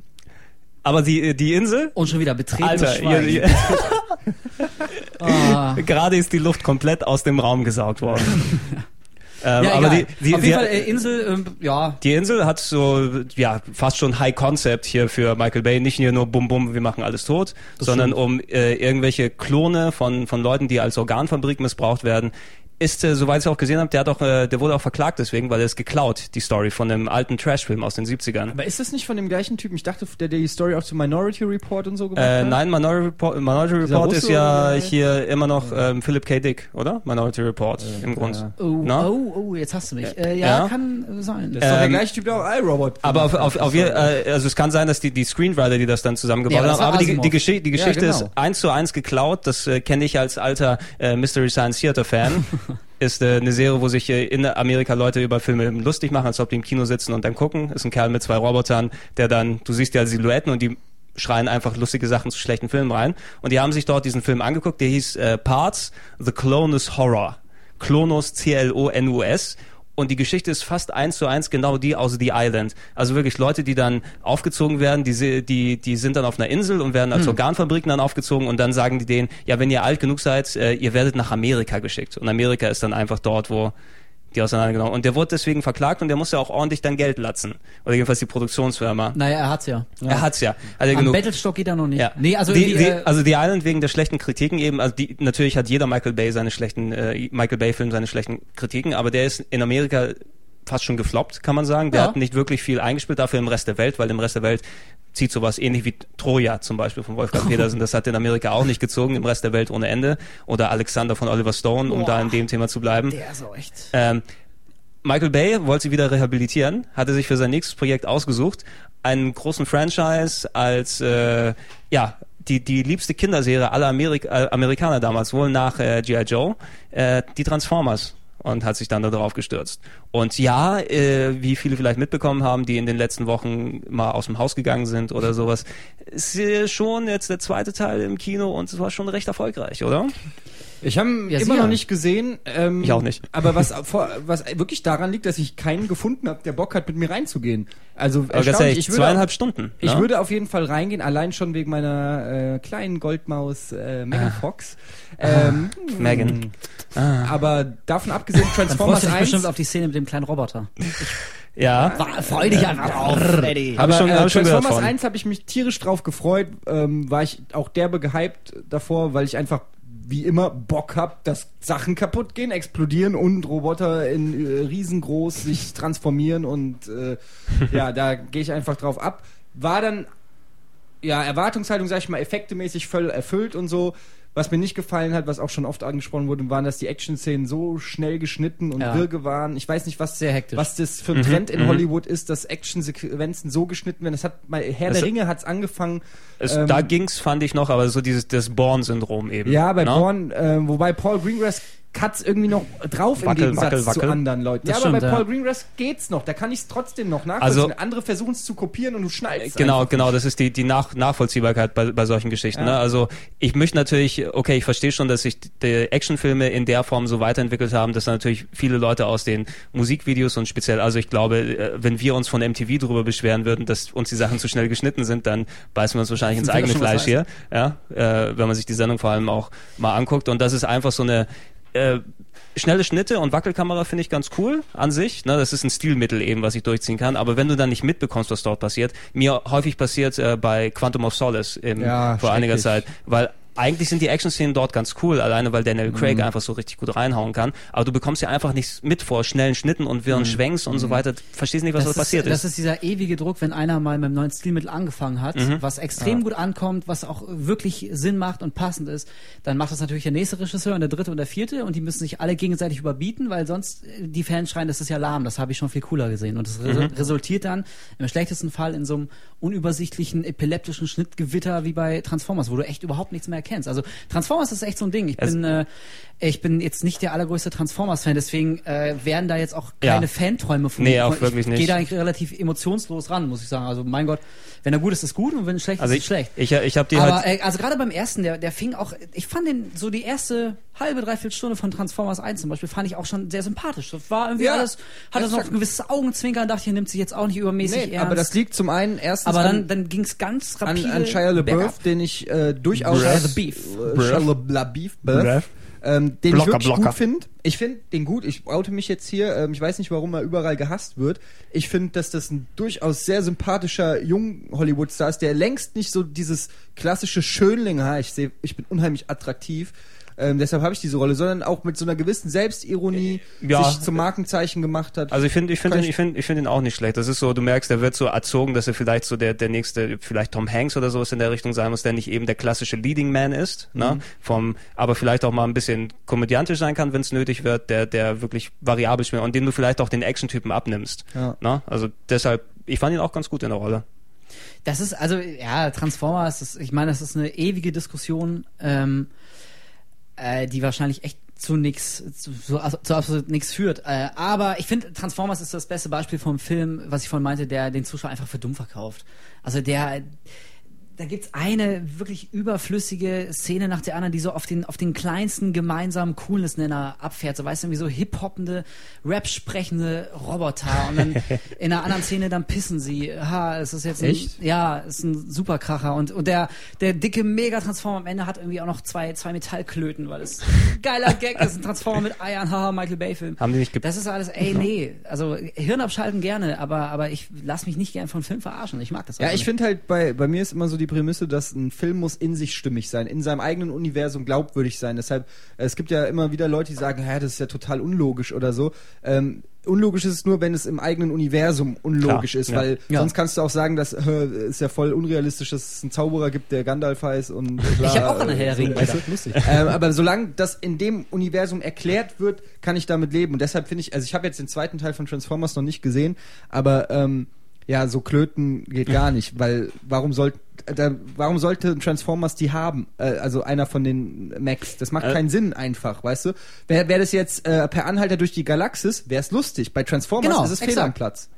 aber die, die Insel, Und schon wieder betreten. Alter, ihr, ihr, Ah. gerade ist die Luft komplett aus dem Raum gesaugt worden. Ähm, Ja, aber die, die, Auf jeden Fall, äh, Insel, ähm, ja, die Insel hat so, ja, fast schon High Concept hier für Michael Bay. Nicht nur bum bum, wir machen alles tot, Das sondern stimmt. um äh, irgendwelche Klone von, von Leuten, die als Organfabrik missbraucht werden. Ist, äh, soweit ich auch gesehen habe, der hat auch, äh, der wurde auch verklagt deswegen, weil er ist geklaut, die Story von einem alten Trashfilm aus den 70ern. Aber ist das nicht von dem gleichen Typen? Ich dachte, der die Story auch zu Minority Report und so gemacht Äh, hat. nein, Minority Report, Minority Report ist ja hier immer noch ähm, Philip K. Dick, oder? Minority Report im Grund. ja. oh, oh, oh, jetzt hast du mich. Äh, ja, Ja. kann äh, sein. Das ist doch der Ähm, gleiche Typ, der auch iRobot Aber auf, auf, auf je, äh, also es kann sein, dass die, die Screenwriter, die das dann zusammengebaut Ja, haben, aber die, die, Geschi die Geschichte Ja, ist genau. eins zu eins geklaut. Das äh, kenne ich als alter äh, Mystery Science Theater Fan. *laughs* ist äh, eine Serie, wo sich äh, in Amerika Leute über Filme lustig machen, als ob die im Kino sitzen und dann gucken. Ist ein Kerl mit zwei Robotern, der dann, du siehst ja Silhouetten und die schreien einfach lustige Sachen zu schlechten Filmen rein. Und die haben sich dort diesen Film angeguckt, der hieß äh, Parts, The Clonus Horror. Clonus, C-L-O-N-U-S. Und die Geschichte ist fast eins zu eins genau die aus The Island. Also wirklich Leute, die dann aufgezogen werden, die, die, die sind dann auf einer Insel und werden als Organfabriken dann aufgezogen und dann sagen die denen, ja, wenn ihr alt genug seid, äh, ihr werdet nach Amerika geschickt. Und Amerika ist dann einfach dort, wo die auseinandergenommen. Und der wurde deswegen verklagt und der musste auch ordentlich dann Geld latzen. Oder jedenfalls die Produktionsfirma. Naja, er hat's ja. Er hat's ja. Hat er Am genug. Battlstock geht er noch nicht. Ja. Nee, also, die, die, äh, also die Island wegen der schlechten Kritiken eben, also die, natürlich hat jeder Michael Bay seine schlechten, äh, Michael Bay Film seine schlechten Kritiken, aber der ist in Amerika fast schon gefloppt, kann man sagen. Der Ja. hat nicht wirklich viel eingespielt, dafür im Rest der Welt, weil im Rest der Welt zieht sowas ähnlich wie Troja zum Beispiel von Wolfgang *laughs* Petersen. Das hat in Amerika auch nicht gezogen, im Rest der Welt ohne Ende. Oder Alexander von Oliver Stone, um Boah. da in dem Thema zu bleiben. der ist auch echt. Ähm, Michael Bay wollte sie wieder rehabilitieren, hatte sich für sein nächstes Projekt ausgesucht, einen großen Franchise als äh, ja die die liebste Kinderserie aller Amerik äh, Amerikaner damals wohl nach äh, GI Joe, äh, die Transformers und hat sich dann darauf gestürzt. Und ja, äh, wie viele vielleicht mitbekommen haben, die in den letzten Wochen mal aus dem Haus gegangen sind oder sowas, ist äh, schon jetzt der zweite Teil im Kino und es war schon recht erfolgreich, oder? Ich habe Ja, immer sicher. noch nicht gesehen. Ähm, Ich auch nicht. Aber was, vor, was wirklich daran liegt, dass ich keinen gefunden habe, der Bock hat, mit mir reinzugehen. Also Aber ganz erstaunlich. ehrlich, ich würde, zweieinhalb Stunden. ich ne? würde auf jeden Fall reingehen, allein schon wegen meiner äh, kleinen Goldmaus äh, Megan Ah. Fox. Ähm, Megan. Ah. Aber davon abgesehen, Dann Transformers freust du dich 1. bestimmt auf die Szene mit dem kleinen Roboter. *laughs* Ja. War, freu dich einfach drauf, Freddy. Hab Aber ich schon- äh, hab ich Transformers von. 1 habe ich mich tierisch drauf gefreut, ähm, war ich auch derbe gehypt davor, weil ich einfach wie immer Bock hab, dass Sachen kaputt gehen, explodieren und Roboter in äh, riesengroß sich transformieren und äh, ja, *laughs* da gehe ich einfach drauf ab. War dann ja Erwartungshaltung, sag ich mal, effektemäßig voll erfüllt und so. Was mir nicht gefallen hat, was auch schon oft angesprochen wurde, waren, dass die Action-Szenen so schnell geschnitten und Ja. wirge waren. Ich weiß nicht, was Sehr hektisch. was das für ein Mhm, Trend in mhm. Hollywood ist, dass Actionsequenzen so geschnitten werden. Das hat mal Herr Das- der Ringe hat's angefangen. Es, Ähm, da ging's, fand ich noch, aber so dieses das Born-Syndrom eben. Ja, bei ne? Bourne, äh, wobei Paul Greengrass Cuts irgendwie noch drauf Wackel, im Gegensatz wackel, wackel. zu anderen Leuten. Das ja, aber stimmt, bei ja. Paul Greengrass geht's noch. Da kann ich's trotzdem noch nachvollziehen. Also- Andere versuchen es zu kopieren und du schneidest. Genau, einfach. genau, das ist die, die Nach Nachvollziehbarkeit bei, bei solchen Geschichten. Ja. Ne? Also ich möchte natürlich, okay, ich verstehe schon, dass sich die Actionfilme in der Form so weiterentwickelt haben, dass natürlich viele Leute aus den Musikvideos und speziell, also ich glaube, äh, wenn wir uns von MTV darüber beschweren würden, dass uns die Sachen zu schnell geschnitten sind, dann beißen wir uns wahrscheinlich ins eigene Fleisch hier, ja, äh, wenn man sich die Sendung vor allem auch mal anguckt. Und das ist einfach so eine äh, schnelle Schnitte und Wackelkamera finde ich ganz cool an sich. Ne? Das ist ein Stilmittel eben, was ich durchziehen kann. Aber wenn du dann nicht mitbekommst, was dort passiert, mir häufig passiert äh, bei Quantum of Solace im, Ja, vor einiger. Zeit, weil eigentlich sind die Action-Szenen dort ganz cool, alleine weil Daniel Craig einfach so richtig gut reinhauen kann. Aber du bekommst ja einfach nichts mit vor schnellen Schnitten und wirren Schwenks und so weiter. Verstehst nicht, was da passiert ist. Das ist dieser ewige Druck, wenn einer mal mit einem neuen Stilmittel angefangen hat, Mhm. was extrem gut ankommt, was auch wirklich Sinn macht und passend ist, dann macht das natürlich der nächste Regisseur und der dritte und der vierte und die müssen sich alle gegenseitig überbieten, weil sonst äh, die Fans schreien, das ist ja lahm, das habe ich schon viel cooler gesehen. Und das Mhm. re resultiert dann im schlechtesten Fall in so einem unübersichtlichen, epileptischen Schnittgewitter wie bei Transformers, wo du echt überhaupt nichts mehr erkennst. Also Transformers ist echt so ein Ding. Ich Es- bin, äh, ich bin jetzt nicht der allergrößte Transformers-Fan, deswegen äh, werden da jetzt auch Ja. keine Fanträume von Nee, mir. auch ich wirklich nicht. gehe da eigentlich relativ emotionslos ran, muss ich sagen. Also mein Gott, wenn er gut ist, ist gut und wenn er schlecht also ist, ich, ist schlecht. ich, ich habe die Aber halt. äh, also gerade beim ersten, der, der fing auch, ich fand den so die erste halbe, dreiviertel Stunde von Transformers 1 zum Beispiel, fand ich auch schon sehr sympathisch. Das war irgendwie Ja, alles, hatte so noch ein gewisses Augenzwinkern, dachte ich, nimmt sich jetzt auch nicht übermäßig Nee, ernst. aber das liegt zum einen erstens aber dann, an, dann ging es ganz an, rapide an Shia LaBeouf, den ich äh, durchaus Shia LaBeouf. äh, Shia La- LaBeouf, Beouf, Beouf. ähm, den Blocker, ich wirklich Blocker. gut finde. Ich finde den gut. Ich oute mich jetzt hier. Ähm, ich weiß nicht, warum er überall gehasst wird. Ich finde, dass das ein durchaus sehr sympathischer jung Hollywood-Star ist, der längst nicht so dieses klassische Schönling, ha, ich sehe, ich bin unheimlich attraktiv. Ähm, deshalb habe ich diese Rolle, sondern auch mit so einer gewissen Selbstironie Ja. sich zum Markenzeichen gemacht hat. Also ich finde, ich finde, ich finde, ich finde ihn auch nicht schlecht. Das ist so, du merkst, er wird so erzogen, dass er vielleicht so der der nächste, vielleicht Tom Hanks oder sowas in der Richtung sein muss, der nicht eben der klassische Leading Man ist, Mhm. ne? Vom, aber vielleicht auch mal ein bisschen komödiantisch sein kann, wenn es nötig wird, der der wirklich variabel spielt und dem du vielleicht auch den Action-Typen abnimmst. Ja. Ne? Also deshalb, ich fand ihn auch ganz gut in der Rolle. Das ist also, ja, Transformers, das, ich meine, das ist eine ewige Diskussion, ähm, äh, die wahrscheinlich echt zu zu, zu, zu absolut nichts führt. Äh, aber ich finde, Transformers ist das beste Beispiel vom Film, was ich vorhin meinte, der den Zuschauer einfach für dumm verkauft. Also der, da gibt's eine wirklich überflüssige Szene nach der anderen, die so auf den, auf den kleinsten gemeinsamen Coolness-Nenner abfährt. So, weißt du, irgendwie so hip-hoppende, Rap-sprechende Roboter. Und dann *laughs* in einer anderen Szene dann pissen sie. Ha, es ist jetzt ein, Echt? ja, ist ein Superkracher. Und, und der, der dicke Megatransformer am Ende hat irgendwie auch noch zwei, zwei Metallklöten, weil es geiler Gag ist. Ein Transformer mit Eiern, haha, Michael Bay-Film. Haben die nicht Das ist alles, ey, nee. Also Hirn abschalten gerne, aber, aber ich lass mich nicht gern von Film verarschen. Ich mag das Ja, ich finde halt, bei, bei mir ist immer so die Prämisse, dass ein Film muss in sich stimmig sein, in seinem eigenen Universum glaubwürdig sein. Deshalb, äh, es gibt ja immer wieder Leute, die sagen, hä, das ist ja total unlogisch oder so. Ähm, unlogisch ist es nur, wenn es im eigenen Universum unlogisch Klar, ist, ja. weil Ja. sonst kannst du auch sagen, dass äh, ist ja voll unrealistisch, dass es einen Zauberer gibt, der Gandalf heißt und *laughs* bla, Ich hab auch an der Herr der Ringe weißt du? ähm, aber solange das in dem Universum erklärt wird, kann ich damit leben. Und deshalb finde ich, also ich habe jetzt den zweiten Teil von Transformers noch nicht gesehen, aber ähm, ja, so Klöten geht gar nicht, weil warum soll, da, warum sollte Transformers die haben? Äh, also einer von den Max. Das macht Äh. keinen Sinn einfach, weißt du? Wäre wär das jetzt äh, per Anhalter durch die Galaxis, wäre es lustig. Bei Transformers Genau, ist es fehl exakt. am Platz.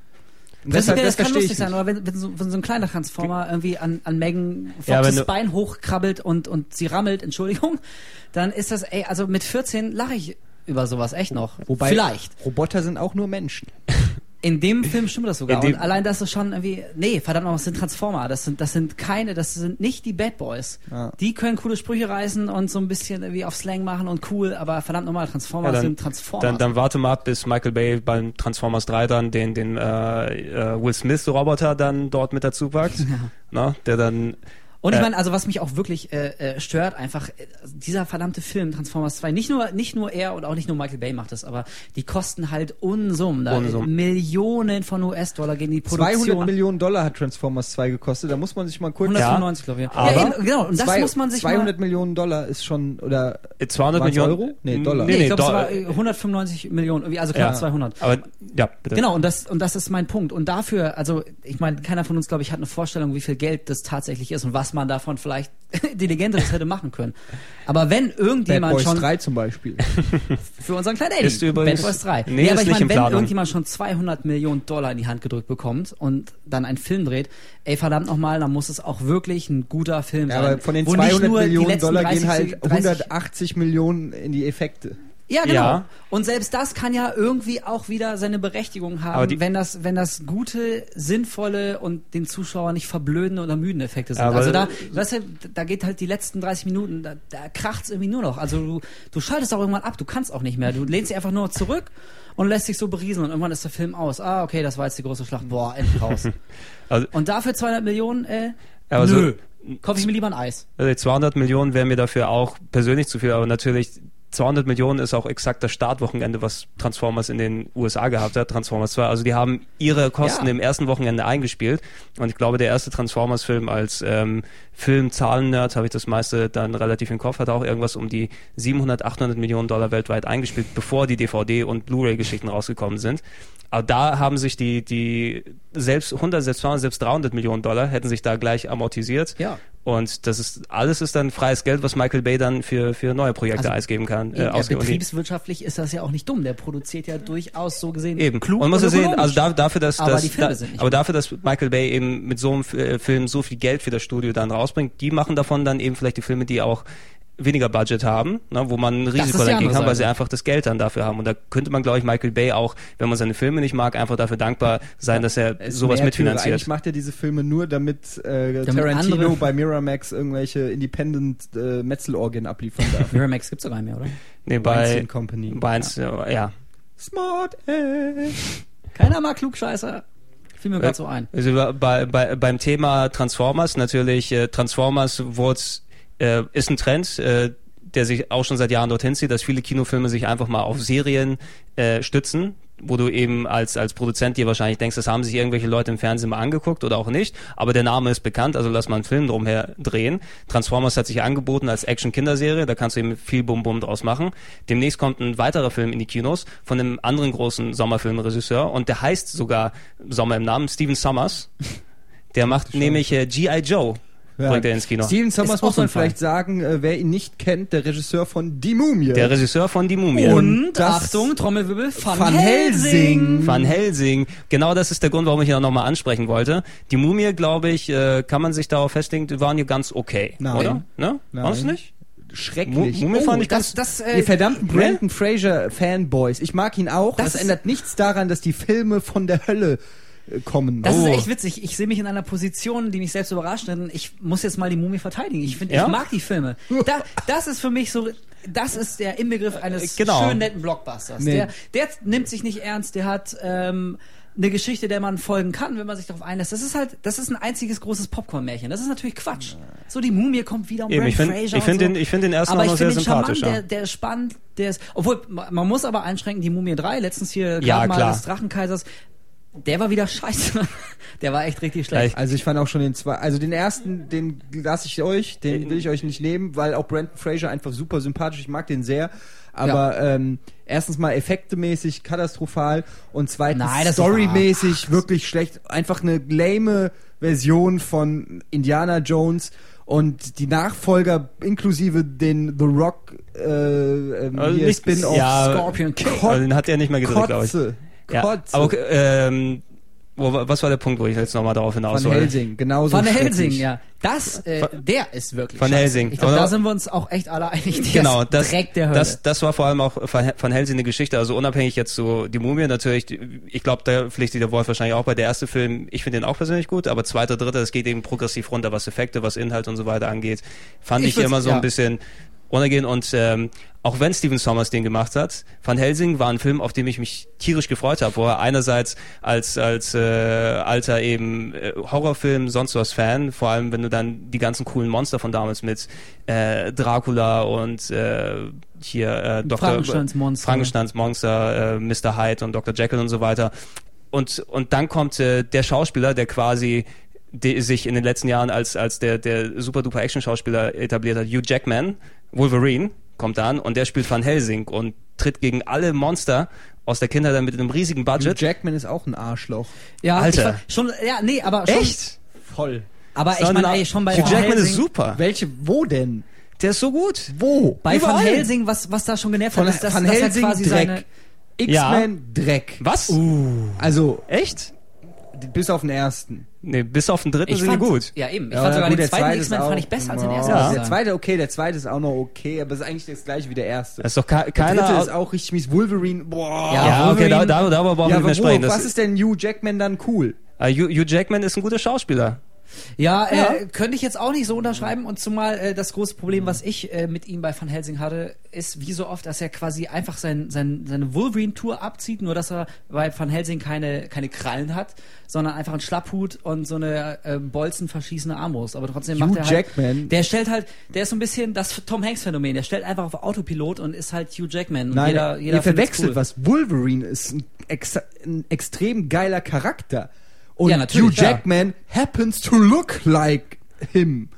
Und deshalb, das das kann lustig sein, aber wenn, wenn, so, wenn so ein kleiner Transformer irgendwie an, an Megan Foxes Ja, Bein hochkrabbelt und, und sie rammelt, Entschuldigung, dann ist das, ey, also mit 14 lache ich über sowas echt noch. Wobei Vielleicht. Roboter sind auch nur Menschen. *laughs* In dem Film stimmt das sogar. Und allein das ist schon irgendwie, nee, verdammt nochmal, das sind Transformer. Das sind, das sind keine, das sind nicht die Bad Boys. Ja. Die können coole Sprüche reißen und so ein bisschen irgendwie auf Slang machen und cool, aber verdammt nochmal, Transformers Ja, dann- sind Transformers. Dann, dann warte mal ab, bis Michael Bay beim Transformers 3 dann den, den äh, äh, Will Smith Roboter dann dort mit dazu packt. *laughs* Na, der dann Und ich Äh, meine, also was mich auch wirklich äh, äh, stört, einfach äh, dieser verdammte Film Transformers 2, nicht nur nicht nur er und auch nicht nur Michael Bay macht das, aber die kosten halt Unsummen. Da Unsummen. Millionen von US-Dollar gehen die 200 Produktion. Millionen Dollar hat Transformers 2 gekostet. Da muss man sich mal kurz... 195, glaube ich. aber- ja, eben, genau. Und das Zwei- muss man sich 200 mal. Millionen Dollar ist schon, oder äh, 200 Waren's Millionen Euro? Nee, Dollar. Nee, Nee, ich glaube, es war äh, 195 Millionen, irgendwie, also knapp Ja. 200. Aber ja, bitte. Genau, und das, und das ist mein Punkt. Und dafür, also ich meine, keiner von uns, glaube ich, hat eine Vorstellung, wie viel Geld das tatsächlich ist und was man davon vielleicht *laughs* intelligenteres hätte machen können. Aber wenn Bad irgendjemand Boys schon 3 zum Beispiel. *laughs* für unseren kleinen Eddie, Ist übrigens- Bad Boys 3. Nee, Nee, ist aber ich meine, in wenn Planung. irgendjemand schon 200 Millionen Dollar in die Hand gedrückt bekommt und dann einen Film dreht, ey verdammt nochmal, dann muss es auch wirklich ein guter Film Ja, sein. aber von den wo nicht 200 nur die Millionen Dollar 30, gehen halt 30 180 Millionen in die Effekte. Ja, genau. Ja. Und selbst das kann ja irgendwie auch wieder seine Berechtigung haben, wenn das, wenn das gute, sinnvolle und den Zuschauer nicht verblöden oder müden Effekte sind. Aber- also da, weißt du, da geht halt die letzten 30 Minuten, da, da kracht's irgendwie nur noch. Also du, du schaltest auch irgendwann ab, du kannst auch nicht mehr. Du lehnst dich einfach nur zurück und lässt dich so berieseln und irgendwann ist der Film aus. Ah, okay, das war jetzt die große Schlacht. Boah, endlich raus. *laughs* Also, und dafür 200 Millionen, äh, aber so- nö. Kaufe ich mir lieber ein Eis. Also die 200 Millionen wären mir dafür auch persönlich zu viel, aber natürlich 200 Millionen ist auch exakt das Startwochenende, was Transformers in den USA gehabt hat, Transformers 2. Also die haben ihre Kosten Ja. im ersten Wochenende eingespielt und ich glaube, der erste Transformers-Film als ähm, Film-Zahlen-Nerd, habe ich das meiste dann relativ im Kopf, hat auch irgendwas um die 700, 800 Millionen Dollar weltweit eingespielt, bevor die DVD- und Blu-ray-Geschichten rausgekommen sind. Aber da haben sich die, die selbst 100, selbst 200, selbst 300 Millionen Dollar hätten sich da gleich amortisiert. Ja. Und das ist alles ist dann freies Geld, was Michael Bay dann für, für neue Projekte Also, ausgeben kann. Äh, ausgeben. Betriebswirtschaftlich ist das ja auch nicht dumm. Der produziert ja durchaus so gesehen Eben. klug und muss ja sehen, also da, dafür, dass, Aber dass da, aber dafür, dass Michael Bay eben mit so einem äh, Film so viel Geld für das Studio dann rausbringt, die machen davon dann eben vielleicht die Filme, die auch weniger Budget haben, ne, wo man ein Risiko dagegen kann, weil sie einfach das Geld dann dafür haben. Und da könnte man, glaube ich, Michael Bay auch, wenn man seine Filme nicht mag, einfach dafür dankbar sein, dass er Es sowas mitfinanziert. Eigentlich macht er diese Filme nur, damit, äh, Damit Tarantino bei Miramax irgendwelche Independent äh, Metzelorgien abliefern darf. *laughs* Miramax gibt's doch gar nicht mehr, oder? Nee, bei, Weinstein Company. bei eins, ja. ja. Smart Ass. Keiner mag Klugscheißer. Fiel mir gerade so ein. Also bei, bei, beim Thema Transformers, natürlich, äh, Transformers wurde, äh, ist ein Trend, äh, der sich auch schon seit Jahren dorthin zieht, dass viele Kinofilme sich einfach mal auf Serien äh, stützen, wo du eben als, als Produzent dir wahrscheinlich denkst, das haben sich irgendwelche Leute im Fernsehen mal angeguckt oder auch nicht, aber der Name ist bekannt, also lass mal einen Film drumher drehen. Transformers hat sich angeboten als Action-Kinderserie, da kannst du eben viel Bum-Bum draus machen. Demnächst kommt ein weiterer Film in die Kinos von einem anderen großen Sommerfilmregisseur und der heißt sogar Sommer im Namen, Steven Sommers. *laughs* Der macht nämlich äh, G.I. Joe, bringt er ins Kino. Steven Sommers muss man vielleicht sagen, äh, wer ihn nicht kennt, der Regisseur von Die Mumie. Der Regisseur von Die Mumie. Und, das- Achtung, Trommelwirbel, Van, Van Helsing. Van Helsing. Genau das ist der Grund, warum ich ihn auch nochmal ansprechen wollte. Die Mumie, glaube ich, äh, kann man sich darauf festlegen, die waren ja ganz okay. Nein. Oder? Ne? Nein. War's nicht? Schrecklich. Mu- Mumie fand ich Das, das, Ihr äh, verdammten Brandon Fraser Fanboys. Ich mag ihn auch. Das, Das- ändert nichts daran, dass die Filme von der Hölle kommen. das Oh. ist echt witzig. Ich sehe mich in einer Position, die mich selbst überrascht. Denn ich muss jetzt mal die Mumie verteidigen. Ich finde, Ja? ich mag die Filme. Da, das ist für mich so, das ist der Inbegriff eines Genau. schönen, netten Blockbusters. Nee. Der, der nimmt sich nicht ernst, der hat ähm, eine Geschichte, der man folgen kann, wenn man sich darauf einlässt. Das ist halt, das ist ein einziges großes Popcorn-Märchen. Das ist natürlich Quatsch. So, die Mumie kommt wieder um Eben, ich finde Fraser ich find und so. den, ich find den ersten aber noch sehr finde sympathisch. der, der ist spannend, der ist, obwohl, ma- man muss aber einschränken, die Mumie 3, letztens hier Ja, gerade mal des Drachenkaisers, der war wieder scheiße. *laughs* der war echt richtig schlecht. Also ich fand auch schon den zwei, also den ersten, den lasse ich euch, den will ich euch nicht nehmen, weil auch Brandon Fraser einfach super sympathisch, ich mag den sehr. Aber ähm, erstens mal effektemäßig katastrophal und zweitens storymäßig wirklich schlecht. Einfach eine lame Version von Indiana Jones und die Nachfolger inklusive den The Rock äh, ähm, Also hier Spin-off ja, Scorpion King. Also den hat er nicht mehr gedreht, glaube ich. Kotze. Ja, aber okay, ähm, wo, was war der Punkt, wo ich jetzt nochmal darauf hinaus Van wollte? Helsing, genauso Van Helsing, ja. Das, äh, der ist wirklich Van scheiße. Helsing. Ich glaube, Oder- da sind wir uns auch echt alle einig. Der Genau, ist das, Dreck der Hölle. das, das war vor allem auch Van Van Helsing eine Geschichte, also unabhängig jetzt so die Mumie natürlich, ich glaube, da pflichtet der Wolf wahrscheinlich auch bei der erste Film, ich finde den auch persönlich gut, aber zweiter, dritter, das geht eben progressiv runter, was Effekte, was Inhalt und so weiter angeht, fand Ich ich, immer so ja. ein bisschen runtergehen und ähm, auch wenn Steven Sommers den gemacht hat, Van Helsing war ein Film, auf den ich mich tierisch gefreut habe, wo er einerseits als als äh, alter eben äh, Horrorfilm sonst was Fan, vor allem wenn du dann die ganzen coolen Monster von damals mit äh, Dracula und äh, hier äh, Dr. Frankensteins Monster. Frankensteins Monster, äh, Mr. Hyde und Dr. Jekyll und so weiter. Und und dann kommt äh, der Schauspieler, der quasi die sich in den letzten Jahren als, als der, der super duper Action-Schauspieler etabliert hat, Hugh Jackman, Wolverine, kommt an und der spielt Van Helsing und tritt gegen alle Monster aus der Kindheit mit einem riesigen Hugh Budget. Jackman ist auch ein Arschloch. ja, Alter. Ich, schon, ja, nee, aber schon. Echt? Voll. Aber ich meine, ey, schon bei Hugh Van Jackman Helsing, ist super. Welche, wo denn? Der ist so gut. Wo? Bei Van Überall. Helsing, was, was da schon genervt hat, ist, dass, Van dass er Helsing quasi Dreck. seine, X-Men Dreck. Was? Also, Echt? Bis auf den ersten. Nee, bis auf den dritten Ich sind die fand, gut. Ja, eben. Ich Ja, fand sogar gut, den der zweiten zweite X-Men ist fand ich auch- besser als den ersten. Ja. Der zweite, okay, der zweite ist auch noch okay, aber es ist eigentlich das gleiche wie der erste. Das ist doch ke- der dritte keiner. ist auch richtig mies. Wolverine, boah. Ja, ja, okay, da, Wolverine- da, darüber brauchen Ja, wir nicht mehr sprechen. Was ist denn Hugh Jackman dann cool? Hugh, Hugh Jackman ist ein guter Schauspieler. Ja, Ja. Äh, könnte ich jetzt auch nicht so unterschreiben. Und zumal äh, das große Problem, was ich äh, mit ihm bei Van Helsing hatte, ist wie so oft, dass er quasi einfach sein, sein, seine Wolverine-Tour abzieht, nur dass er bei Van Helsing keine, keine Krallen hat, sondern einfach einen Schlapphut und so eine äh, Bolzen verschießende Armbrust. Aber trotzdem Hugh macht er halt, Jackman. Der stellt halt, der ist so ein bisschen das Tom Hanks-Phänomen. Der stellt einfach auf Autopilot und ist halt Hugh Jackman. Nein, jeder, jeder ihr verwechselt cool. was. Wolverine ist ein, ex ein extrem geiler Charakter. Und Ja, natürlich, Hugh ja. Jackman happens to look like him.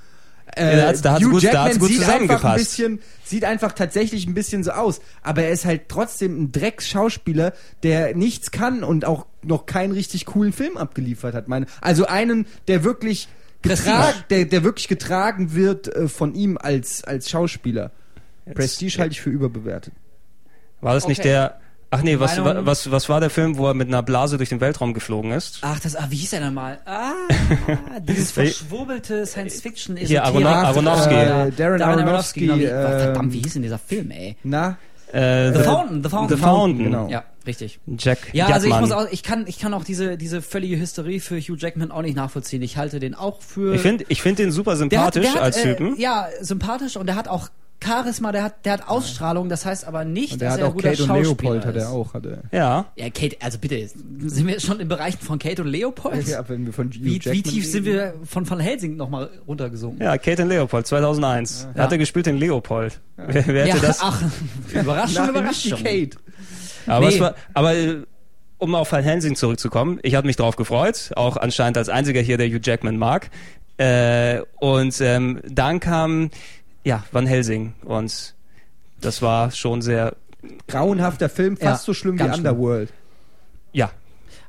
Äh, Ja, da hat's- da hat's Hugh gut- da Jackman hat's gut sieht einfach ein zusammengepasst. bisschen, sieht einfach tatsächlich ein bisschen so aus. Aber er ist halt trotzdem ein Drecksschauspieler, der nichts kann und auch noch keinen richtig coolen Film abgeliefert hat. Meine, also einen, der wirklich getragen, der, der wirklich getragen wird äh, von ihm als, als Schauspieler. Prestige halte ich für überbewertet. War das nicht Okay. der. Ach nee, was, Meinung? was, was war der Film, wo er mit einer Blase durch den Weltraum geflogen ist? Ach, das, ah, wie hieß er denn mal? Ah, *laughs* dieses verschwurbelte Science-Fiction Hier, Arono- Aronofsky. Äh, Darren Aronofsky, genau, wie, äh, verdammt, wie hieß denn dieser Film, ey? Na, Äh, The Fountain, The Fountain. The Fountain. genau. Ja, richtig. Jack Ja, also ich Jackman. muss auch, ich kann, ich kann auch diese, diese völlige Hysterie für Hugh Jackman auch nicht nachvollziehen. Ich halte den auch für. Ich finde ich find den super der hat, sympathisch der hat, als äh, Typen. Ja, sympathisch und der hat auch Charisma, der hat, der hat Ausstrahlung, das heißt aber nicht, und der dass hat er ein auch guter Kate und Leopold hat er auch. Hat er. Ja. Ja, Kate, also bitte, sind wir schon im Bereich von Kate und Leopold? Ja, wenn wir von Hugh wie, Jackman wie tief sind wir von Van Helsing nochmal runtergesunken? Ja, Kate und Leopold, 2001. Ja. Hat er gespielt den Leopold. Wer, wer hätte Ja, das? ach, Überraschung, Überraschung. Kate. Aber, Nee. es war, aber äh, um auf Van Helsing zurückzukommen, ich hatte mich drauf gefreut, auch anscheinend als einziger hier, der Hugh Jackman mag. Äh, und ähm, dann kam ja Van Helsing und das war schon sehr Grauenhafter Film, fast Ja, so schlimm wie ganz schlimm. Underworld. ja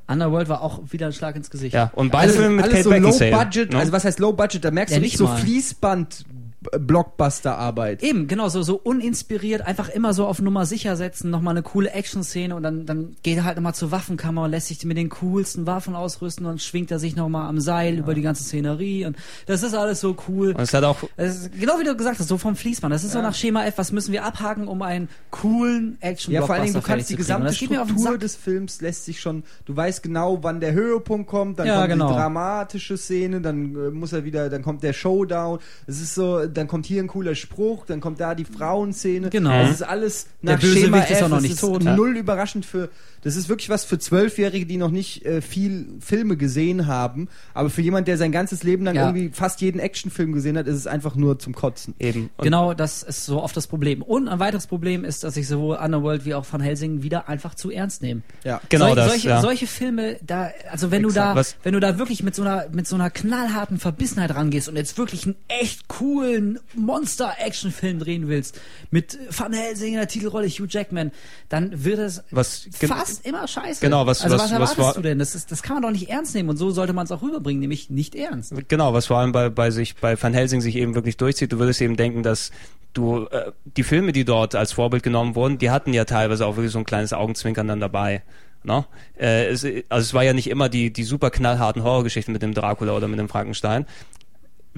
Underworld war auch wieder ein Schlag ins Gesicht. ja und beide Filme mit alles Kate so low budget, ne? also was heißt low budget, da merkst Ja, du nicht nicht so. Fließband Blockbuster-Arbeit. Eben, genau, so, so uninspiriert, einfach immer so auf Nummer sicher setzen, nochmal eine coole Action-Szene und dann, dann geht er halt nochmal zur Waffenkammer und lässt sich mit den coolsten Waffen ausrüsten und schwingt er sich nochmal am Seil über die ganze Szenerie und das ist alles so cool. und es hat auch ist, genau wie du gesagt hast, so vom Fließband. Das ist so nach Schema F, was müssen wir abhaken, um einen coolen action Ja, vor allen Dingen, du kannst die gesamte Struktur des Films lässt sich schon, du weißt genau, wann der Höhepunkt kommt, dann Ja, kommt genau. die dramatische Szene, dann äh, muss er wieder, dann kommt der Showdown, es ist so, dann kommt hier ein cooler Spruch, dann kommt da die Frauenszene. Genau. Das ist alles Der nach Schema Bösewicht ist F, auch noch es nicht ist tot. null überraschend für, das ist wirklich was für Zwölfjährige, die noch nicht äh, viel Filme gesehen haben, aber für jemand, der sein ganzes Leben lang Ja. irgendwie fast jeden Actionfilm gesehen hat, ist es einfach nur zum Kotzen. eben und Genau, das ist so oft das Problem. Und ein weiteres Problem ist, dass ich sowohl Underworld wie auch Van Helsing wieder einfach zu ernst nehme. Ja. genau Sol- das solche, ja. solche Filme, da, also wenn du Exakt. da, Was- wenn du da wirklich mit so einer, mit so einer knallharten Verbissenheit rangehst und jetzt wirklich einen echt coolen Monster-Action-Film drehen willst, mit Van Helsing in der Titelrolle Hugh Jackman, dann wird es Was- gen- fast immer scheiße. Genau, was- also was- was, was erwartest war- du denn? Das, ist, das kann man doch nicht ernst nehmen und so sollte man es auch rüberbringen, nämlich nicht ernst. Genau, was vor allem bei, bei sich, bei Van Helsing sich eben wirklich durchzieht. Du würdest eben denken, dass du, äh, die Filme, die dort als Vorbild genommen wurden, die hatten ja teilweise auch wirklich so ein kleines Augenzwinkern dann dabei. No? Äh, es, also es war ja nicht immer die, die super knallharten Horrorgeschichten mit dem Dracula oder mit dem Frankenstein.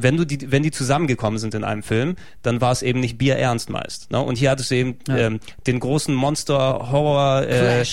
Wenn du die, wenn die zusammengekommen sind in einem Film, dann war es eben nicht bierernst meist. Ne? Und hier hattest du eben Ja. ähm, den großen Monster-Horror äh,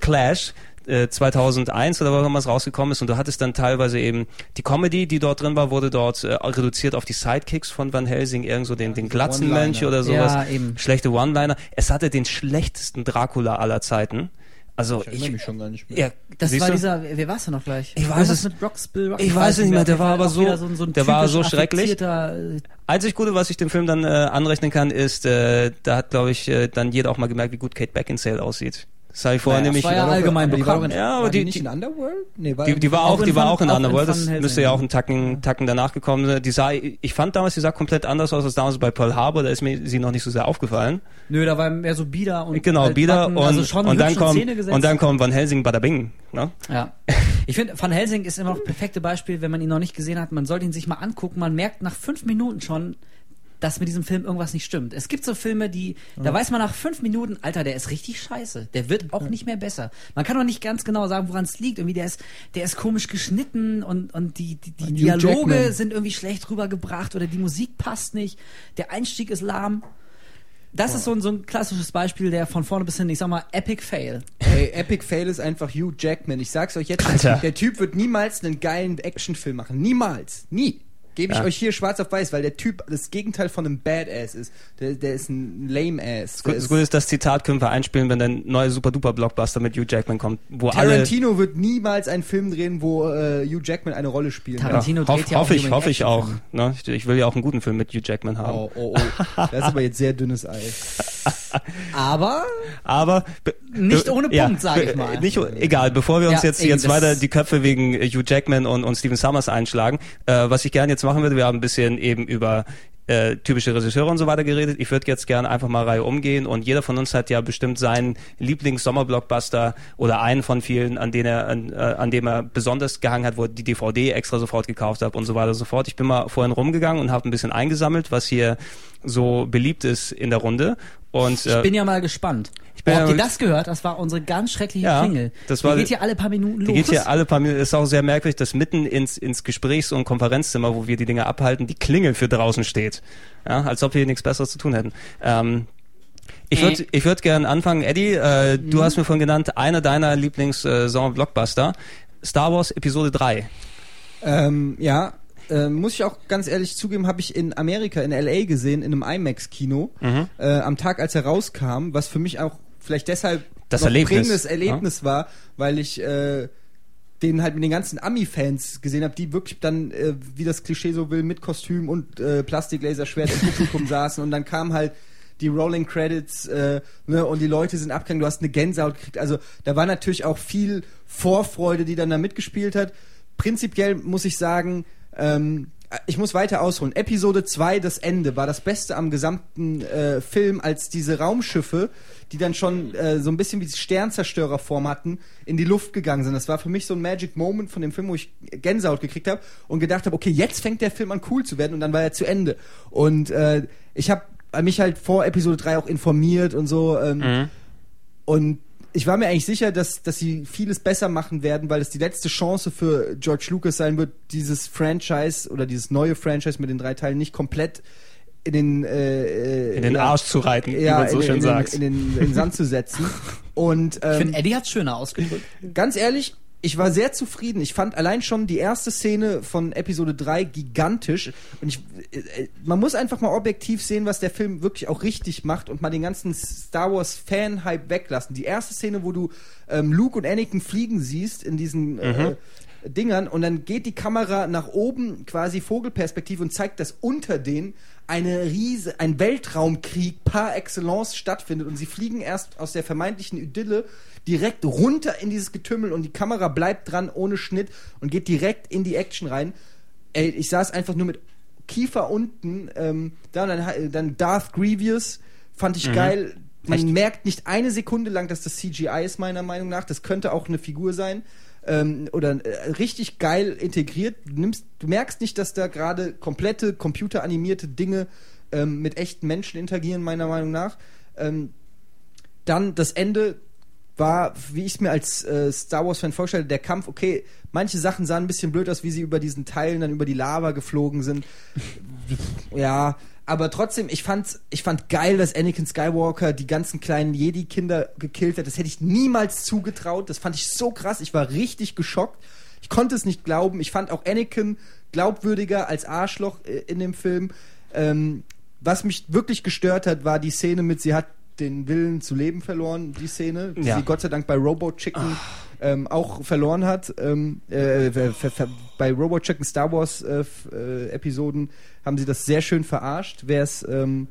Clash. äh, 2001 oder wann es rausgekommen ist und du hattest dann teilweise eben die Comedy, die dort drin war, wurde dort äh, reduziert auf die Sidekicks von Van Helsing, irgend so den, den Glatzenmönch oder sowas. Ja, eben. Schlechte One-Liner. Es hatte den schlechtesten Dracula aller Zeiten. Also Ich erinnere ich, mich schon gar nicht mehr. ja, Das siehst war du? dieser, wer war's denn noch gleich? Ich weiß es- mit Rocks, Bill Rock- ich weiß es nicht mehr, der war aber so- so, ein- so ein der war so schrecklich. äh, Einzig Gute, was ich dem Film dann äh, anrechnen kann, ist, äh, da hat, glaube ich, äh, dann jeder auch mal gemerkt, wie gut Kate Beckinsale aussieht. Das habe ich vorher Naja, nämlich... war ja allgemein die bekannt. auch in- Ja, aber war die- nicht die- in Underworld? Nee, war Die, die war Auch die war auch in auch in Underworld. Das müsste ja auch einen Tacken, Tacken danach gekommen sein. Die sah, ich fand damals, die sah komplett anders aus als damals bei Pearl Harbor. Da ist mir sie noch nicht so sehr aufgefallen. Nö, da war mehr so Bieder und Genau, halt Bieder Backen, und, also und dann kommt und dann kommt Van Helsing Bada Bing. Ne? Ja. Ich finde, Van Helsing ist immer noch das perfekte Beispiel, wenn man ihn noch nicht gesehen hat. Man sollte ihn sich mal angucken. Man merkt nach fünf Minuten schon, dass mit diesem Film irgendwas nicht stimmt. Es gibt so Filme, die, da weiß man nach fünf Minuten, Alter, der ist richtig scheiße. Der wird auch nicht mehr besser. Man kann auch nicht ganz genau sagen, woran es liegt. Irgendwie der ist, der ist komisch geschnitten und, und die, die, die Dialoge Jackman. sind irgendwie schlecht rübergebracht oder die Musik passt nicht. Der Einstieg ist lahm. Das ist so ein, so ein klassisches Beispiel, der von vorne bis hin, ich sag mal, Epic Fail. Ey, Epic Fail ist einfach Hugh Jackman. Ich sag's euch jetzt, Alter. der Typ wird niemals einen geilen Actionfilm machen. Niemals. Nie. Gebe ich Ja. euch hier schwarz auf weiß, weil der Typ das Gegenteil von einem Badass ist. Der, der ist ein Lame-Ass. Das Gute ist, das Zitat können wir einspielen, wenn ein neuer Super-Duper-Blockbuster mit Hugh Jackman kommt, wo alle... Tarantino wird niemals einen Film drehen, wo äh, Hugh Jackman eine Rolle spielt. Tarantino Ja, dreht hoff, ja auch hoffe ich, hoffe ich auch. Ne? Ich, ich will ja auch einen guten Film mit Hugh Jackman haben. Oh, oh, oh. Das ist aber jetzt sehr dünnes Eis. *laughs* Aber Aber be- Nicht ohne Punkt, sag ich mal. Nicht, egal, bevor wir uns Ja, jetzt, eben, jetzt weiter die Köpfe wegen Hugh Jackman und, und Steven Summers einschlagen, äh, was ich gerne jetzt machen würde, wir haben ein bisschen eben über äh, typische Regisseure und so weiter geredet. Ich würde jetzt gerne einfach mal Reihe umgehen und jeder von uns hat ja bestimmt seinen Lieblings-Sommerblockbuster oder einen von vielen, an, den er, an, äh, an dem er besonders gehangen hat, wo er die DVD extra sofort gekauft hat und so weiter und so fort. Ich bin mal vorhin rumgegangen und habe ein bisschen eingesammelt, was hier so beliebt ist in der Runde. Und, ich äh, bin ja mal gespannt. Ich bin oh, habt ihr das gehört? Das war unsere ganz schreckliche Ja, Klingel. das war- die geht hier alle paar Minuten Die los. geht hier alle paar Minuten, ist auch sehr merkwürdig, dass mitten ins, ins Gesprächs- und Konferenzzimmer, wo wir die Dinge abhalten, die Klingel für draußen steht. Ja, als ob wir hier nichts Besseres zu tun hätten. Ähm, ich würde ich würd gerne anfangen, Eddie, äh, Mhm. du hast mir vorhin genannt, einer deiner Lieblings-Sommer-Blockbuster, Star Wars Episode 3. Ähm, ja, äh, muss ich auch ganz ehrlich zugeben, habe ich in Amerika, in LA gesehen, in einem IMAX-Kino, Mhm. äh, am Tag, als er rauskam, was für mich auch vielleicht deshalb Das Erlebnis. ein prägendes Erlebnis war, weil ich äh, den halt mit den ganzen Ami-Fans gesehen habe, die wirklich dann, äh, wie das Klischee so will, mit Kostüm und äh, Plastiklaserschwert im Publikum *laughs* saßen und dann kam halt die Rolling Credits äh, ne, und die Leute sind abgegangen, du hast eine Gänsehaut gekriegt. Also da war natürlich auch viel Vorfreude, die dann da mitgespielt hat. Prinzipiell muss ich sagen, ähm, ich muss weiter ausholen. Episode 2, das Ende, war das Beste am gesamten äh, Film, als diese Raumschiffe, die dann schon äh, so ein bisschen wie Sternzerstörerform hatten, in die Luft gegangen sind. Das war für mich so ein Magic Moment von dem Film, wo ich Gänsehaut gekriegt habe und gedacht habe, okay, jetzt fängt der Film an cool zu werden und dann war er zu Ende. Und äh, ich habe mich halt vor Episode 3 auch informiert und so. Ähm, und ich war mir eigentlich sicher, dass, dass sie vieles besser machen werden, weil es die letzte Chance für George Lucas sein wird, dieses Franchise oder dieses neue Franchise mit den drei Teilen nicht komplett in den, äh, In den ja, Arsch zu reiten, wie ja, man so in, schön in, sagt. In, in, den, in den Sand zu setzen. *laughs* Und ich ähm, finde, Eddie hat schöner ausgedrückt. ganz ehrlich, ich war sehr zufrieden. Ich fand allein schon die erste Szene von Episode 3 gigantisch. Und ich, äh, man muss einfach mal objektiv sehen, was der Film wirklich auch richtig macht und mal den ganzen Star Wars Fan-Hype weglassen. Die erste Szene, wo du ähm, Luke und Anakin fliegen siehst in diesen äh, Dingern und dann geht die Kamera nach oben, quasi Vogelperspektive und zeigt, dass unter denen eine riese, ein Weltraumkrieg par excellence stattfindet und sie fliegen erst aus der vermeintlichen Idylle direkt runter in dieses Getümmel und die Kamera bleibt dran ohne Schnitt und geht direkt in die Action rein. Ey, ich saß einfach nur mit Kiefer unten, ähm, da dann, dann Darth Grievous fand ich geil. Man Echt? merkt nicht eine Sekunde lang, dass das CGI ist, meiner Meinung nach. Das könnte auch eine Figur sein. Ähm, oder äh, richtig geil integriert. Du, nimmst, du merkst nicht, dass da gerade komplette computeranimierte Dinge ähm, mit echten Menschen interagieren, meiner Meinung nach. Ähm, dann das Ende war, wie ich es mir als äh, Star Wars-Fan vorstelle, der Kampf, okay, manche Sachen sahen ein bisschen blöd aus, wie sie über diesen Teilen dann über die Lava geflogen sind. *laughs* ja, aber trotzdem, ich fand, ich fand geil, dass Anakin Skywalker die ganzen kleinen Jedi-Kinder gekillt hat. Das hätte ich niemals zugetraut. Das fand ich so krass. Ich war richtig geschockt. Ich konnte es nicht glauben. Ich fand auch Anakin glaubwürdiger als Arschloch äh, in dem Film. Ähm, was mich wirklich gestört hat, war die Szene mit, sie hat den Willen zu leben verloren, die Szene, die Ja. sie Gott sei Dank bei Robo Chicken ähm, auch verloren hat. Ähm, äh, bei Robo Chicken Star Wars äh, äh, Episoden haben sie das sehr schön verarscht. Wer es ähm,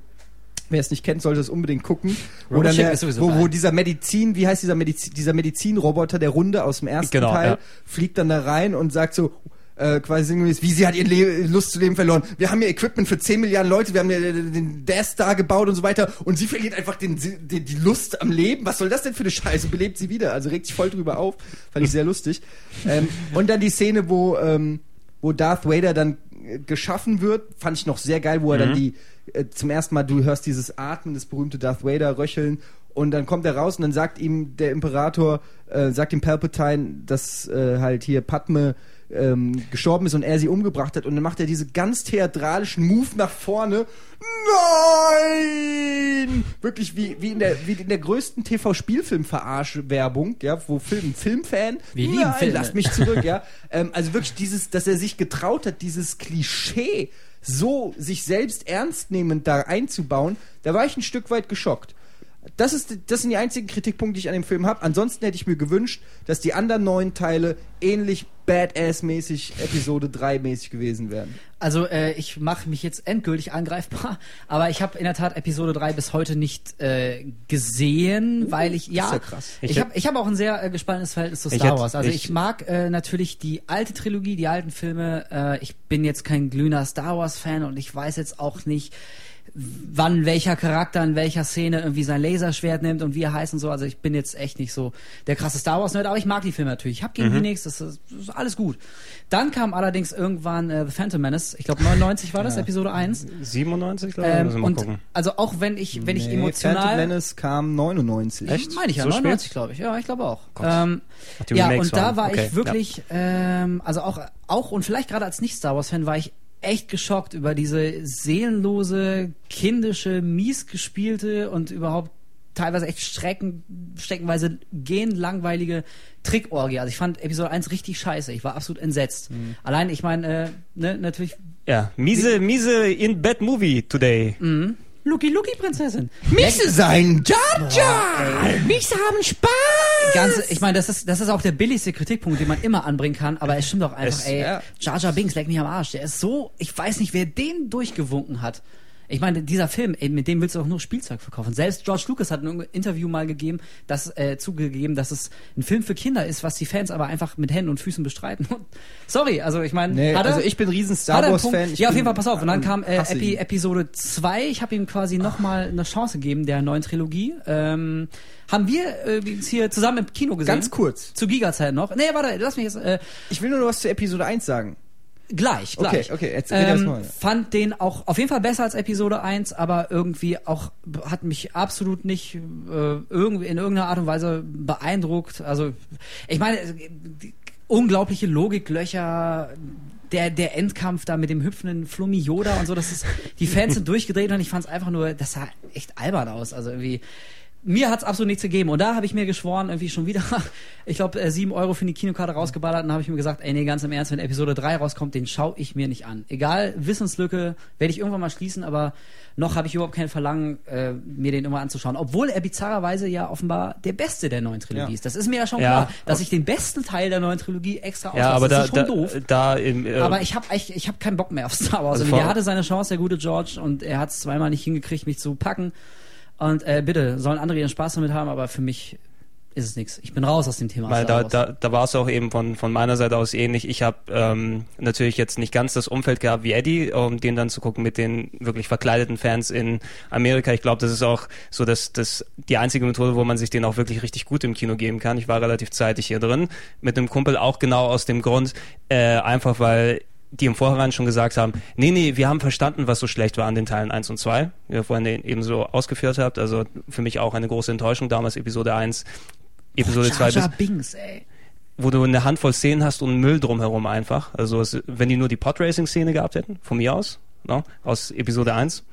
Wer es nicht kennt, sollte es unbedingt gucken. Wo, Robot dann Chicken der, ist sowieso wo, wo dieser Medizin, wie heißt dieser Medizin, dieser Medizinroboter der Runde aus dem ersten Genau, Teil, ja. fliegt dann da rein und sagt so, äh, quasi sinngemäß, wie sie hat ihr Le Lust zu leben verloren. Wir haben ihr Equipment für 10 Milliarden Leute, wir haben ihr den Death Star gebaut und so weiter und sie verliert einfach den, den, die Lust am Leben. Was soll das denn für eine Scheiße? Belebt sie wieder. Also regt sich voll drüber auf. Fand ich sehr lustig. Ähm, und dann die Szene, wo, ähm, wo Darth Vader dann äh, geschaffen wird, fand ich noch sehr geil, wo er dann die äh, zum ersten Mal, du hörst dieses Atmen, das berühmte Darth Vader röcheln und dann kommt er raus und dann sagt ihm der Imperator, äh, sagt ihm Palpatine, dass äh, halt hier Padme ähm, gestorben ist und er sie umgebracht hat und dann macht er diese ganz theatralischen Move nach vorne. Nein! Wirklich wie, wie, in, der, wie in der größten TV-Spielfilm-Verarsch-Werbung, ja, wo Film, Filmfan, Wir lieben nein, Filme. lass mich zurück, ja. *laughs* ähm, also wirklich dieses, dass er sich getraut hat, dieses Klischee so sich selbst ernst nehmend da einzubauen, da war ich ein Stück weit geschockt. Das, ist, das sind die einzigen Kritikpunkte, die ich an dem Film habe. Ansonsten hätte ich mir gewünscht, dass die anderen neun Teile ähnlich Badass-mäßig, Episode 3-mäßig gewesen wären. Also äh, ich mache mich jetzt endgültig angreifbar, aber ich habe in der Tat Episode 3 bis heute nicht äh, gesehen, weil ich ja, Uh, ja krass. ich, Ich habe ich hab auch ein sehr äh, gespaltenes Verhältnis zu Star Wars. Also ich, ich- mag äh, natürlich die alte Trilogie, die alten Filme. Äh, ich bin jetzt kein glühender Star Wars Fan und ich weiß jetzt auch nicht wann welcher Charakter in welcher Szene irgendwie sein Laserschwert nimmt und wie er heißt und so. Also ich bin jetzt echt nicht so der krasse Star Wars Nerd, aber ich mag die Filme natürlich. Ich hab gegen die nichts, das ist, das ist alles gut. Dann kam allerdings irgendwann äh, The Phantom Menace, ich glaube 99 war das, Episode 1. 97, glaube ich. Ähm, und gucken. also auch wenn ich, wenn ich Nee, Phantom emotional Menace kam 99. Echt? meine ich ja, So spät? 99 glaube ich. Ja, ich glaube auch. Ähm, Ach, die ja, und da waren- war okay, ich wirklich, ähm, also auch, auch und vielleicht gerade als Nicht-Star Wars-Fan war ich echt geschockt über diese seelenlose, kindische, mies gespielte und überhaupt teilweise echt strecken, streckenweise gehend langweilige Trickorgie. Also ich fand Episode 1 richtig scheiße. Ich war absolut entsetzt. Mhm. Allein, ich meine, äh, ne, natürlich Ja, miese, miese In-Bed-Movie today. Lucky Lucky Prinzessin. Mixe sein, Jar Jar! Mixe haben Spaß! Ganze, ich meine, das ist, das ist auch der billigste Kritikpunkt, den man immer anbringen kann, aber es stimmt doch einfach, Es- ey, ja. Jar Jar Binks, leck mich am Arsch, der ist so, ich weiß nicht, wer den durchgewunken hat. Ich meine, dieser Film, ey, mit dem willst du auch nur Spielzeug verkaufen. Selbst George Lucas hat ein Interview mal gegeben, das äh, zugegeben, dass es ein Film für Kinder ist, was die Fans aber einfach mit Händen und Füßen bestreiten. *laughs* Sorry, also ich meine, Nee, also ich bin riesen Star Wars? Fan. Ich Ja, auf jeden Fall, pass auf. Und dann kam äh, Epi. Episode 2. Ich habe ihm quasi nochmal eine Chance gegeben, der neuen Trilogie. Ähm, haben wir äh, jetzt hier zusammen im Kino gesehen. Ganz kurz. Zu Giga-Zeit noch. Nee, warte, lass mich jetzt äh, Ich will nur noch was zu Episode 1 sagen. Gleich, Okay, gleich. okay, jetzt red erst ähm, mal. Fand den auch auf jeden Fall besser als Episode 1, aber irgendwie auch hat mich absolut nicht äh, irgendwie in irgendeiner Art und Weise beeindruckt. Also ich meine, unglaubliche Logiklöcher, der der Endkampf da mit dem hüpfenden Flummi Yoda und so, das ist die Fans sind *laughs* durchgedreht und ich fand es einfach nur, das sah echt albern aus. Also irgendwie mir hat's absolut nichts gegeben. Und da habe ich mir geschworen, irgendwie schon wieder, *laughs* ich glaube, äh, sieben Euro für die Kinokarte rausgeballert. Und dann habe ich mir gesagt, ey, nee, ganz im Ernst, wenn Episode 3 rauskommt, den schaue ich mir nicht an. Egal, Wissenslücke werde ich irgendwann mal schließen, aber noch habe ich überhaupt kein Verlangen, äh, mir den immer anzuschauen. Obwohl er bizarrerweise ja offenbar der beste der neuen Trilogie Ja. ist. Das ist mir ja schon Ja. klar, dass ich den besten Teil der neuen Trilogie extra auslasse. Ja, aber das da, ist da, schon doof. da im, äh, Aber ich habe ich, ich hab keinen Bock mehr auf Star Wars. Also und vor- er hatte seine Chance, der gute George, und er hat es zweimal nicht hingekriegt, mich zu packen. Und äh, bitte, sollen andere ihren Spaß damit haben, aber für mich ist es nichts. Ich bin raus aus dem Thema Weil da, da, da war es auch eben von, von meiner Seite aus ähnlich. Ich habe ähm, natürlich jetzt nicht ganz das Umfeld gehabt wie Eddie, um den dann zu gucken mit den wirklich verkleideten Fans in Amerika. Ich glaube, das ist auch so dass das die einzige Methode, wo man sich den auch wirklich richtig gut im Kino geben kann. Ich war relativ zeitig hier drin mit einem Kumpel auch genau aus dem Grund, äh, einfach weil die im Vorhinein schon gesagt haben, nee, nee, wir haben verstanden, was so schlecht war an den Teilen 1 und 2, wie ihr vorhin eben so ausgeführt habt. Also für mich auch eine große Enttäuschung damals Episode 1, Episode 2 Jar bis Jar Binks, ey. wo du eine Handvoll Szenen hast und Müll drumherum einfach. Also es, wenn die nur die Podracing-Szene gehabt hätten, von mir aus, ne, aus Episode 1.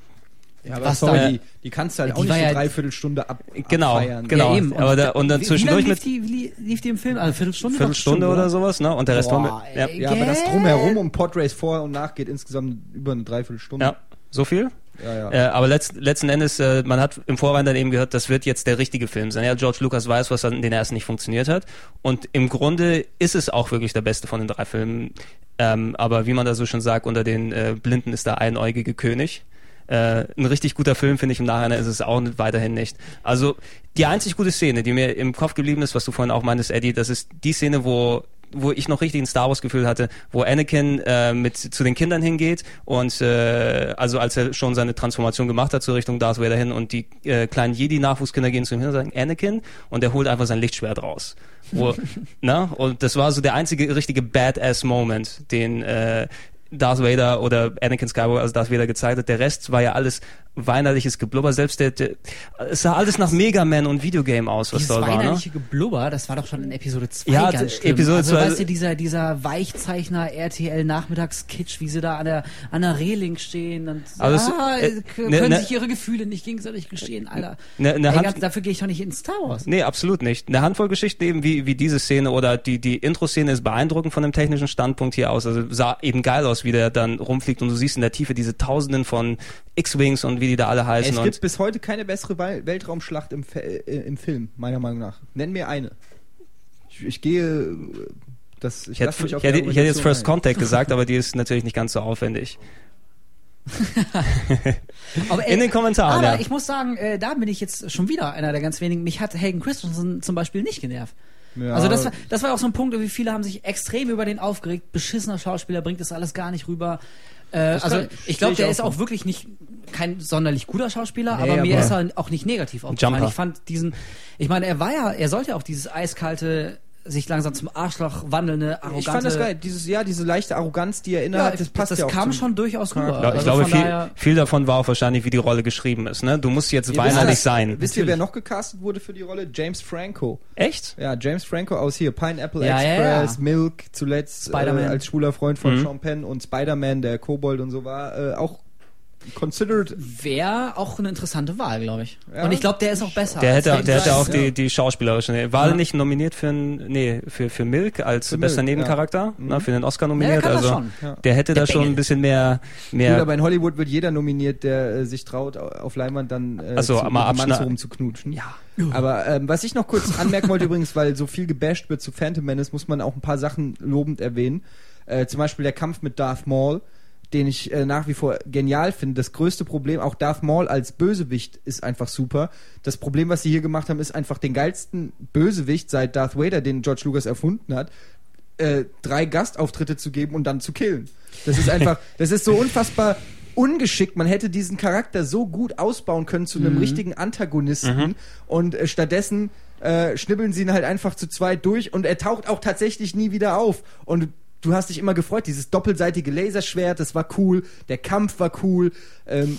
Ja, Was sorry, da- die, die kannst du halt Die auch nicht eine ja- Dreiviertelstunde ab, Genau, abfeiern. genau. Ja, eben. Aber da- und dann wie- zwischendurch wie lange mit- lief die, wie lief die im Film? Also Viertelstunde? Viertelstunde Doch, oder sowas, ne? Und der Rest Boah, war mit, ja, ey. Ja, aber das drumherum um Podrace vor und nach geht insgesamt über eine Dreiviertelstunde. ja, so viel. ja. ja. Äh, aber letzt, letzten Endes, äh, man hat im Vorhinein dann eben gehört, das wird jetzt der richtige Film sein. Ja, George Lucas weiß, was an den ersten nicht funktioniert hat. Und im Grunde ist es auch wirklich der beste von den drei Filmen. Ähm, aber wie man da so schon sagt, unter den äh, Blinden ist der einäugige König. Äh, ein richtig guter Film, finde ich, im Nachhinein ist es auch weiterhin nicht. Also die einzig gute Szene, die mir im Kopf geblieben ist, was du vorhin auch meintest, Eddie, das ist die Szene, wo wo ich noch richtig ein Star Wars Gefühl hatte, wo Anakin äh, mit zu den Kindern hingeht und äh, also als er schon seine Transformation gemacht hat zur Richtung Darth Vader hin und die äh, kleinen Jedi Nachwuchskinder gehen zu ihm hin und sagen Anakin und er holt einfach sein Lichtschwert raus. Wo, *laughs* na? Und das war so der einzige richtige Badass Moment, den äh, Darth Vader oder Anakin Skywalker als Darth Vader gezeigt hat. Der Rest war ja alles weinerliches Geblubber. Selbst der, der es sah alles nach Mega Man und Videogame aus, was Dieses dort war. Ne? weinerliche Geblubber, das war doch schon in Episode 2 Ja, ganz schlimm. Episode also, zwei- weißt du, dieser, dieser Weichzeichner RTL Nachmittagskitsch, wie sie da an der, an der Reling stehen und es- ah, äh, können ne- ne- sich ihre Gefühle nicht gegenseitig gestehen, Alter. Ne- ne Ey, Hand- dafür gehe ich doch nicht in Star Wars. Nee, absolut nicht. Eine Handvoll Geschichten eben wie, wie diese Szene oder die, die Intro-Szene ist beeindruckend von dem technischen Standpunkt hier aus. Also sah eben geil aus, wie der dann rumfliegt und du siehst in der Tiefe diese Tausenden von X-Wings und wie die da alle heißen. Es und gibt bis heute keine bessere Weltraumschlacht im, Fe- äh, im Film, meiner Meinung nach. Nenn mir eine. Ich, ich gehe. äh, Das, ich ich, hätte, ich hätte jetzt First ein. Contact gesagt, *laughs* aber die ist natürlich nicht ganz so aufwendig. *laughs* Aber, In den Kommentaren, Aber ja. ich muss sagen, äh, da bin ich jetzt schon wieder einer der ganz wenigen. Mich hat Hayden Christensen zum Beispiel nicht genervt. Ja, Also das war, das war auch so ein Punkt, wie viele haben sich extrem über den aufgeregt. Beschissener Schauspieler bringt das alles gar nicht rüber. Äh, also kann- ich glaube, ich der auch ist auch wirklich nicht kein sonderlich guter Schauspieler, Nee, aber mir aber- ist er auch nicht negativ aufgefallen. Ich fand diesen, ich meine, er war ja, er sollte auch dieses eiskalte, sich langsam zum Arschloch wandelnde, arrogante. Ich fand das geil. Dieses, ja, diese leichte Arroganz, die er Ja, innehat, das, das passt das ja auch kam zum- schon durchaus rüber. Ja, Ich glaube, Also glaube viel, daher- viel davon war auch wahrscheinlich, wie die Rolle geschrieben ist. Ne? Du musst jetzt Ihr weinerlich wisst, sein. Wisst ihr, wer noch gecastet wurde für die Rolle? James Franco. Echt? Ja, James Franco aus hier Pineapple Ja, ja, Express, ja. Milk, zuletzt äh, Spider-Man. als schwuler Freund von Mhm. Sean Penn und Spider-Man, der Kobold und so war, äh, auch considered. Wäre auch eine interessante Wahl, glaube ich. Ja. Und ich glaube, der ist auch besser. Der als hätte, der hätte auch Christensen. die, die schauspielerische. War Ja. nicht nominiert für ein, nee, für, für Milk als Für bester Milk, Nebencharakter? ja. Na, für den Oscar Ja, der nominiert. das also schon. Ja. der hätte Der da schon Bengel. ein bisschen mehr, Gut, mehr aber in Hollywood wird jeder nominiert, der äh, sich traut, au- auf Leinwand dann äh, Ach so, zu, mal Mann rumzuknutschen. Ja. Aber ähm, was ich noch kurz anmerken wollte *laughs* übrigens, weil so viel gebasht wird zu Phantom Menace, muss man auch ein paar Sachen lobend erwähnen. Äh, zum Beispiel der Kampf mit Darth Maul, den ich äh, nach wie vor genial finde. Das größte Problem, auch Darth Maul als Bösewicht ist einfach super. Das Problem, was sie hier gemacht haben, ist einfach den geilsten Bösewicht seit Darth Vader, den George Lucas erfunden hat, äh, drei Gastauftritte zu geben und dann zu killen. Das ist einfach, *laughs* das ist so unfassbar ungeschickt. Man hätte diesen Charakter so gut ausbauen können zu einem Mhm. richtigen Antagonisten und äh, stattdessen äh, schnibbeln sie ihn halt einfach zu zweit durch und er taucht auch tatsächlich nie wieder auf. Und du hast dich immer gefreut, dieses doppelseitige Laserschwert, das war cool, der Kampf war cool. Ähm,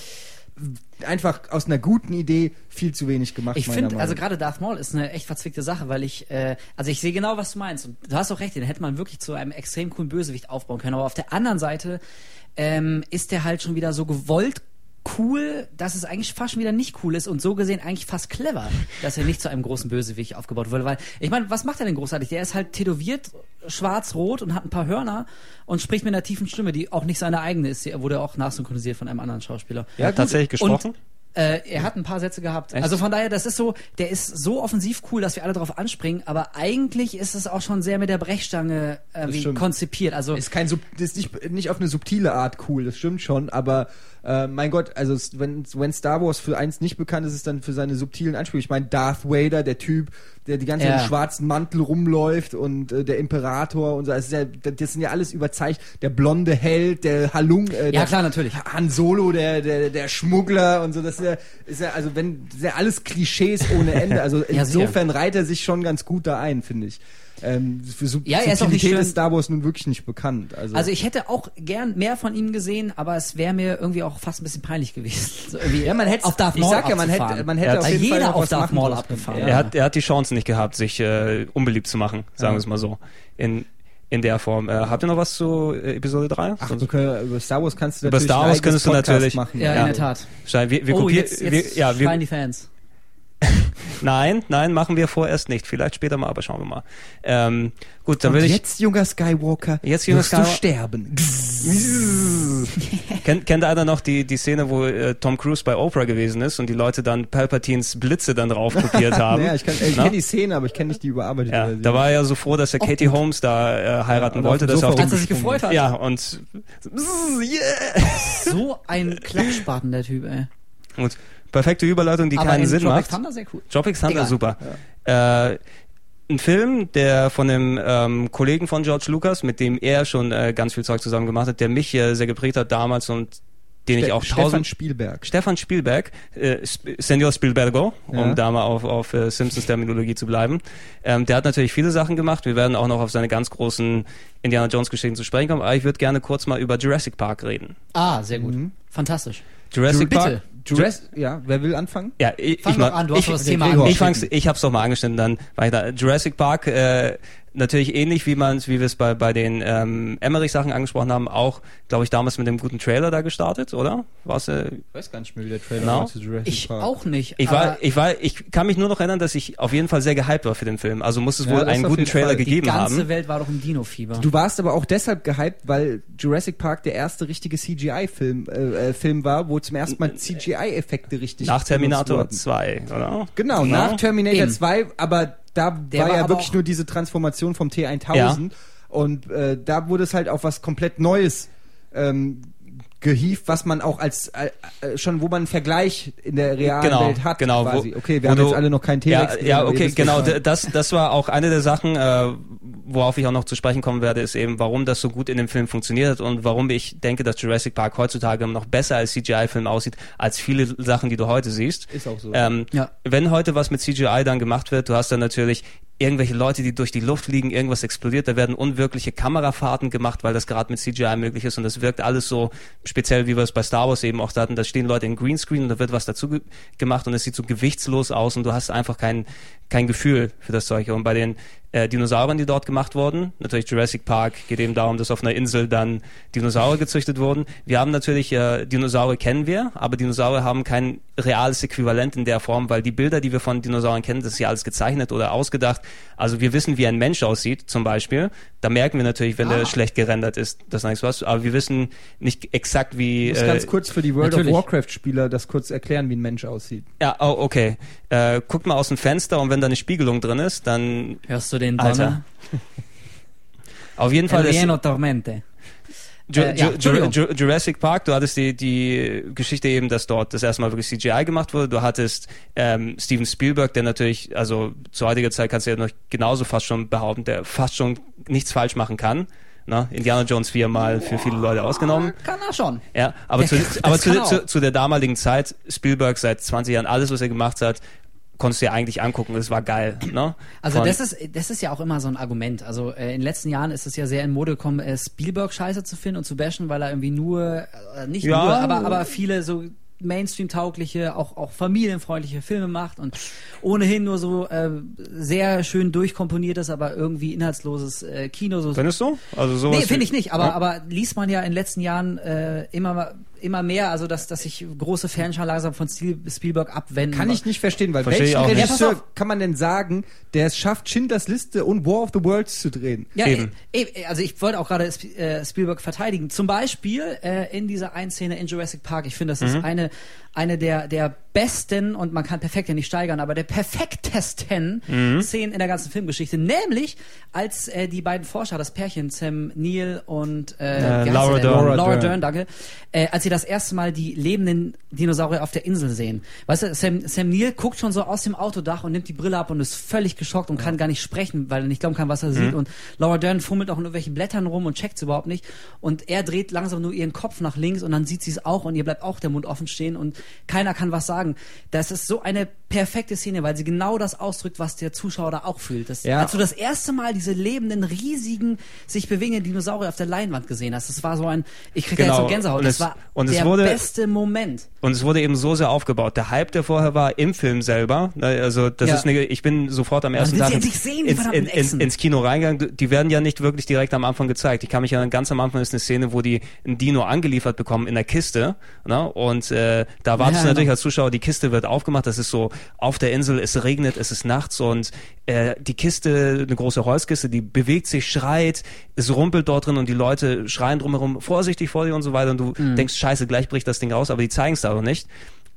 einfach aus einer guten Idee viel zu wenig gemacht. Ich finde, also gerade Darth Maul ist eine echt verzwickte Sache, weil ich, äh, also ich sehe genau, was du meinst. Und du hast auch recht, den hätte man wirklich zu einem extrem coolen Bösewicht aufbauen können. Aber auf der anderen Seite ähm, ist der halt schon wieder so gewollt cool, dass es eigentlich fast schon wieder nicht cool ist und so gesehen eigentlich fast clever, dass er nicht zu einem großen Bösewicht aufgebaut wurde. Weil, ich meine, was macht er denn großartig? Der ist halt tätowiert, schwarz-rot und hat ein paar Hörner und spricht mit einer tiefen Stimme, die auch nicht seine eigene ist. Er wurde auch nachsynchronisiert von einem anderen Schauspieler. Ja, tatsächlich gesprochen. Und, äh, er hat ein paar Sätze gehabt. Echt? Also von daher, das ist so, der ist so offensiv cool, dass wir alle drauf anspringen, aber eigentlich ist es auch schon sehr mit der Brechstange äh, konzipiert. Also ist kein Sub ist nicht, nicht auf eine subtile Art cool, das stimmt schon, aber äh, mein Gott, also wenn, wenn Star Wars für eins nicht bekannt ist, ist es dann für seine subtilen Anspielungen. Ich meine, Darth Vader, der Typ, der die ganze Zeit Ja. im schwarzen Mantel rumläuft und äh, der Imperator und so, das, ist ja, das sind ja alles überzeichnet. Der blonde Held, der Halung, äh, Ja, der klar, natürlich. Han Solo, der, der, der Schmuggler und so, das ist ja, ist ja also wenn, das sind ja alles Klischees ohne Ende. Also *laughs* Ja, insofern reiht er sich schon ganz gut da ein, finde ich. Ähm, für Sub Ja, er ist auch nicht schön- ist Star Wars nun wirklich nicht bekannt. Also, Also ich hätte auch gern mehr von ihm gesehen, aber es wäre mir irgendwie auch fast ein bisschen peinlich gewesen. *laughs* So ja, man hätte auf Darth ich Maul sag ja, man hätte, man hätte Er hat- auf jeden Fall jeder noch auf Darth Maul abgefahren. Er, hat, er hat die Chance nicht gehabt, sich äh, unbeliebt zu machen, sagen wir es mal so. In, in der Form. Äh, habt ihr noch was zu äh, Episode 3? Ach, wir können, über Star Wars kannst du Über natürlich Star ein Wars könntest du natürlich- machen. Ja, Ja. in der Tat. Wir, wir oh, kopieren, jetzt, jetzt wir, ja, wir, die Fans. *laughs* nein, nein, machen wir vorerst nicht. Vielleicht später mal, aber schauen wir mal. Ähm, gut, dann Und will ich. jetzt, junger Skywalker, Jetzt, junger wirst du Skywalker- sterben. *laughs* Kennt, kennt einer noch die, die Szene, wo äh, Tom Cruise bei Oprah gewesen ist und die Leute dann Palpatines Blitze dann drauf kopiert *laughs* haben? naja, ich kann- äh, ich Na? kenne die Szene, aber ich kenne nicht die überarbeitete Ja, Version. da war er ja so froh, dass er Auch Katie gut. Holmes da äh, heiraten Ja, wollte, dass er auf dem Als er sich gefreut hat. ja und yeah. So ein Klappspaten, der Typ, ey. und perfekte Überleitung, die aber keinen in Sinn Tropic macht. Thunder sehr cool. Tropic Thunder, Egal. super. Äh, ein Film, der von einem ähm, Kollegen von George Lucas, mit dem er schon äh, ganz viel Zeug zusammen gemacht hat, der mich äh, sehr geprägt hat damals und den ich Ste- auch Stefan Spielberg. Stefan Spielberg, äh, Sp Senor Spielbergo, um Ja. da mal auf, auf äh, Simpsons Terminologie zu bleiben. Ähm, der hat natürlich viele Sachen gemacht. Wir werden auch noch auf seine ganz großen Indiana Jones Geschichten zu sprechen kommen. Aber ich würde gerne kurz mal über Jurassic Park reden. Ah, sehr gut. Fantastisch. Jurassic Bitte. Park. Jurass ja, wer will anfangen? Ja, ich, Fang ich, doch mal- an, du hast ich, doch das Thema Gregor. ich, angeschnitten. fang's, ich hab's doch mal angeschnitten, dann weiter. Jurassic Park, äh, natürlich ähnlich wie man wie wir es bei, bei den ähm, Emmerich-Sachen angesprochen haben, auch, glaube ich, damals mit dem guten Trailer da gestartet, oder? War's, äh, Ich weiß gar nicht mehr, wie der Trailer Genau. war zu Jurassic Ich Park. auch nicht. ich war, ich war, ich kann mich nur noch erinnern, dass ich auf jeden Fall sehr gehypt war für den Film. Also muss es Ja, wohl einen guten Trailer Fall. die gegeben ganze haben. Welt war doch im Dino-Fieber. Du warst aber auch deshalb gehypt, weil Jurassic Park der erste richtige CGI-Film äh, äh, Film war, wo zum ersten Mal CGI-Effekte richtig Nach Terminator benutzt wurden. 2, oder? Genau, nach Terminator Eben. 2, aber da Der war war ja wirklich nur diese Transformation vom T1000 Ja. und äh, da wurde es halt auf was komplett Neues ähm, gehievt, was man auch als äh, äh, schon, wo man einen Vergleich in der realen Genau, Welt hat. genau, quasi. wo- okay, wir haben du- jetzt alle noch keinen T-Rex. Ja, ja okay, genau. Das, das war auch eine der Sachen, äh, worauf ich auch noch zu sprechen kommen werde, ist eben, warum das so gut in dem Film funktioniert hat und warum ich denke, dass Jurassic Park heutzutage noch besser als CGI-Film aussieht, als viele Sachen, die du heute siehst. Ist auch so. Ähm, Ja. Wenn heute was mit CGI dann gemacht wird, du hast dann natürlich irgendwelche Leute, die durch die Luft fliegen, irgendwas explodiert, da werden unwirkliche Kamerafahrten gemacht, weil das gerade mit CGI möglich ist. Und das wirkt alles so speziell, wie wir es bei Star Wars eben auch hatten, da stehen Leute in Greenscreen und da wird was dazu ge gemacht und es sieht so gewichtslos aus und du hast einfach kein, kein Gefühl für das Zeug. Und bei den äh, Dinosauriern, die dort gemacht wurden, natürlich Jurassic Park geht eben darum, dass auf einer Insel dann Dinosaurier gezüchtet wurden. Wir haben natürlich, äh, Dinosaurier kennen wir, aber Dinosaurier haben kein reales Äquivalent in der Form, weil die Bilder, die wir von Dinosauriern kennen, das ist ja alles gezeichnet oder ausgedacht. Also wir wissen, wie ein Mensch aussieht, zum Beispiel. Da merken wir natürlich, wenn Ah. der schlecht gerendert ist, das ist nichts was. Aber wir wissen nicht exakt, wie. Ich muss äh, ganz kurz für die World natürlich. of Warcraft-Spieler das kurz erklären, wie ein Mensch aussieht. ja, oh, okay. Äh, guckt mal aus dem Fenster und wenn da eine Spiegelung drin ist, dann Hörst du den Alter. Donner? *laughs* auf jeden Fall El ist Tormente. Ju Äh, Ju ja, Entschuldigung. Ju Jurassic Park, du hattest die, die Geschichte eben, dass dort das erste Mal wirklich CGI gemacht wurde. Du hattest ähm, Steven Spielberg, der natürlich, also zu heutiger Zeit kannst du ja noch genauso fast schon behaupten, der fast schon nichts falsch machen kann. Na, Indiana Jones viermal für viele Leute ausgenommen. Kann er schon. Ja, aber, zu, aber zu, zu, zu der damaligen Zeit, Spielberg seit 20 Jahren, alles, was er gemacht hat, konntest du dir eigentlich angucken. Das war geil. Ne? Also Von- das ist das ist ja auch immer so ein Argument. Also äh, in den letzten Jahren ist es ja sehr in Mode gekommen, äh, Spielberg scheiße zu finden und zu bashen, weil er irgendwie nur äh, nicht Ja. nur, aber aber viele so Mainstream-taugliche, auch auch familienfreundliche Filme macht und ohnehin nur so äh, sehr schön durchkomponiertes, aber irgendwie inhaltsloses äh, Kino. So Findest du? Also sowas Nee, finde ich nicht, aber, Ja. aber liest man ja in den letzten Jahren äh, immer, immer mehr, also dass, dass sich große Fanscharen langsam von Spielberg abwenden. Kann ich nicht verstehen, weil Verstehe ich welchen nicht. Ja, Regisseur auf. kann man denn sagen, der es schafft, Schindlers Liste und War of the Worlds zu drehen? Ja, Eben. eh, eh, also ich wollte auch gerade Sp äh, Spielberg verteidigen. Zum Beispiel äh, in dieser einen Szene in Jurassic Park. Ich finde, das Mhm. ist eine eine der der besten und man kann perfekt ja nicht steigern, aber der perfektesten Mhm. Szenen in der ganzen Filmgeschichte. Nämlich als äh, die beiden Forscher, das Pärchen Sam Neill und äh, Äh, Laura? Dern. Laura, Laura Dern, Dern. danke. Äh, als sie das erste Mal die lebenden Dinosaurier auf der Insel sehen. Weißt du, Sam, Sam Neill guckt schon so aus dem Autodach und nimmt die Brille ab und ist völlig geschockt und kann gar nicht sprechen, weil er nicht glauben kann, was er sieht. Und Laura Dern fummelt auch in irgendwelchen Blättern rum und checkt überhaupt nicht. Und er dreht langsam nur ihren Kopf nach links und dann sieht sie es auch und ihr bleibt auch der Mund offen stehen und keiner kann was sagen. Das ist so eine perfekte Szene, weil sie genau das ausdrückt, was der Zuschauer da auch fühlt. Das, Ja. Als du das erste Mal diese lebenden, riesigen, sich bewegenden Dinosaurier auf der Leinwand gesehen hast, das war so ein, ich krieg Genau. ja jetzt so Gänsehaut, Und das es- war und der wurde- beste Moment. Und es wurde eben so sehr aufgebaut. Der Hype, der vorher war im Film selber, ne, also das Ja. ist eine, ich bin sofort am ersten Tag sehen, ins, in, in, ins Kino reingegangen. Die werden ja nicht wirklich direkt am Anfang gezeigt. Ich kann mich erinnern, ganz am Anfang ist eine Szene, wo die ein Dino angeliefert bekommen in der Kiste. Ne? Und äh, da wartest Ja, du natürlich genau. als Zuschauer, die Kiste wird aufgemacht, das ist so auf der Insel, es regnet, es ist nachts und äh, die Kiste, eine große Holzkiste, die bewegt sich, schreit, es rumpelt dort drin und die Leute schreien drumherum, vorsichtig vor dir und so weiter und du Mhm. denkst, scheiße, gleich bricht das Ding raus, aber die zeigen es da noch nicht.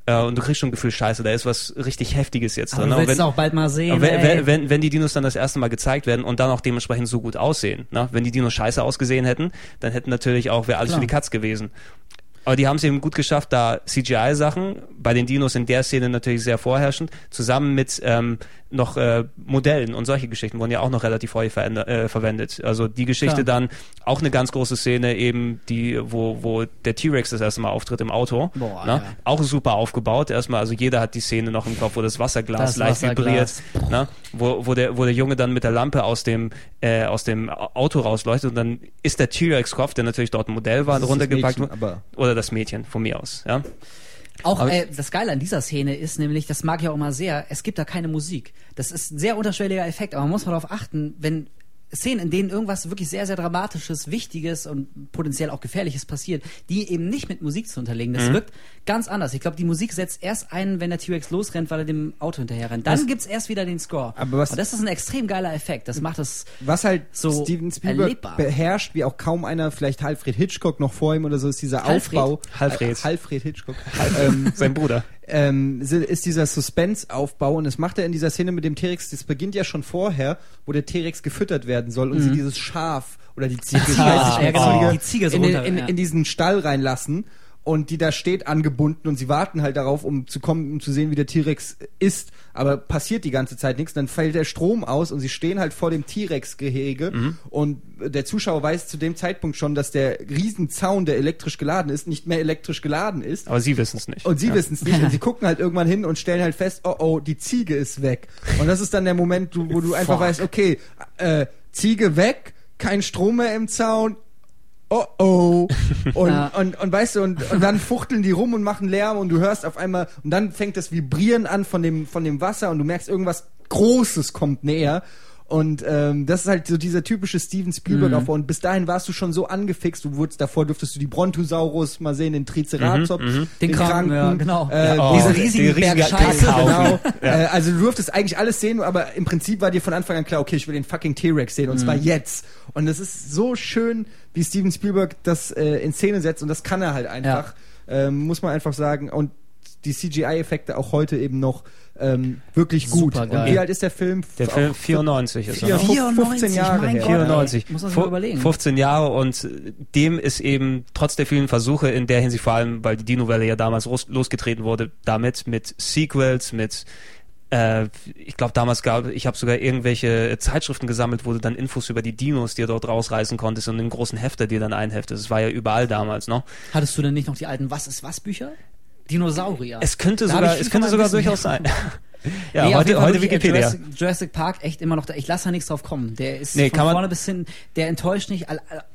Äh, und du kriegst schon ein Gefühl, scheiße, da ist was richtig Heftiges jetzt Aber drin. du ne? Willst es auch bald mal sehen. aber wenn, wenn, wenn, wenn die Dinos dann das erste Mal gezeigt werden und dann auch dementsprechend so gut aussehen, ne? wenn die Dinos scheiße ausgesehen hätten, dann hätten natürlich auch, wäre alles Klar. für die Katz gewesen. Aber die haben es eben gut geschafft, da CGI-Sachen, bei den Dinos in der Szene natürlich sehr vorherrschend, zusammen mit ähm, noch äh, Modellen und solche Geschichten wurden ja auch noch relativ häufig äh, verwendet. Also die Geschichte Klar. dann auch eine ganz große Szene eben, die wo wo der T-Rex das erste Mal auftritt im Auto. Boah, ne? ja. Auch super aufgebaut. Erstmal, also jeder hat die Szene noch im Kopf, wo das Wasserglas Das leicht Wasserglas. vibriert, ne? wo, wo der wo der Junge dann mit der Lampe aus dem äh, aus dem Auto rausleuchtet und dann ist der T-Rex-Kopf, der natürlich dort ein Modell war, runtergepackt Mädchen, oder das Mädchen von mir aus. Ja. Auch äh, das Geile an dieser Szene ist nämlich, das mag ich auch immer sehr, es gibt da keine Musik. Das ist ein sehr unterschwelliger Effekt, aber man muss mal darauf achten, wenn Szenen, in denen irgendwas wirklich sehr, sehr Dramatisches, Wichtiges und potenziell auch Gefährliches passiert, die eben nicht mit Musik zu unterlegen. Mhm. Das wirkt ganz anders. Ich glaube, die Musik setzt erst ein, wenn der T-Rex losrennt, weil er dem Auto hinterher rennt. Dann Was- gibt's erst wieder den Score. Aber was- und das ist ein extrem geiler Effekt. Das macht es Was halt So Steven Spielberg erlebbar. beherrscht, wie auch kaum einer, vielleicht Alfred Hitchcock noch vor ihm oder so, ist dieser Alfred? Aufbau. Alfred. Alfred Hitchcock. ähm, *laughs* Sein Bruder. Ähm, ist dieser Suspense-Aufbau und das macht er in dieser Szene mit dem T-Rex, das beginnt ja schon vorher, wo der T-Rex gefüttert werden soll und sie dieses Schaf oder die *laughs* Ziege, ich Ziege, weiß nicht, Ziege, die Ziege so in, in, in diesen Stall reinlassen und die da steht angebunden und sie warten halt darauf, um zu kommen, um zu sehen, wie der T-Rex ist, aber passiert die ganze Zeit nichts, dann fällt der Strom aus und sie stehen halt vor dem T-Rex-Gehege und der Zuschauer weiß zu dem Zeitpunkt schon, dass der Riesenzaun, der elektrisch geladen ist, nicht mehr elektrisch geladen ist. Aber sie wissen es nicht. Und sie ja. wissen es nicht. *laughs* Und sie gucken halt irgendwann hin und stellen halt fest, oh oh, die Ziege ist weg. Und das ist dann der Moment, wo du einfach Fuck. weißt, okay, äh, Ziege weg, kein Strom mehr im Zaun. Oh oh. *laughs* Und, Ja. und, und weißt du, und, und dann fuchteln die rum und machen Lärm und du hörst auf einmal, und dann fängt das Vibrieren an von dem, von dem Wasser und du merkst, irgendwas Großes kommt näher. Und ähm, das ist halt so dieser typische Steven Spielberg Aufbau. Und bis dahin warst du schon so angefixt. Du wurdest davor, dürftest du die Brontosaurus mal sehen, den Triceratops, Den Kranken, ja, genau. Äh, Oh, Diese die riesigen riesige Berg Scheiße. Kackhaufen. Genau. Äh, also du durftest eigentlich alles sehen, aber im Prinzip war dir von Anfang an klar, okay, ich will den fucking T-Rex sehen und zwar Mhm. jetzt. Und es ist so schön, wie Steven Spielberg das äh, in Szene setzt und das kann er halt einfach, ähm, muss man einfach sagen. Und die CGI-Effekte auch heute eben noch ähm, wirklich gut. Supergeil. Und wie alt ist der Film? Der Film 94 ist er. Ja, noch. 15 Jahre mein her. Gott, ey. 94. Muss man sich überlegen. 15 Jahre und dem ist eben trotz der vielen Versuche in der Hinsicht vor allem, weil die Dino-Welle ja damals los, losgetreten wurde, damit mit Sequels, mit äh, ich glaube damals gab, ich habe sogar irgendwelche Zeitschriften gesammelt, wo du dann Infos über die Dinos dir dort rausreißen konntest und einen großen Hefter dir dann einheftest. Das war ja überall damals, ne? Hattest du denn nicht noch die alten Was ist was Bücher? Dinosaurier. Es könnte sogar, es könnte sogar durchaus sein. *laughs* ja, Nee, heute, heute äh, Wikipedia. Jurassic, Jurassic Park echt immer noch da. Ich lasse da nichts drauf kommen. Der ist Nee, von kann man- vorne bis hin, der enttäuscht nicht.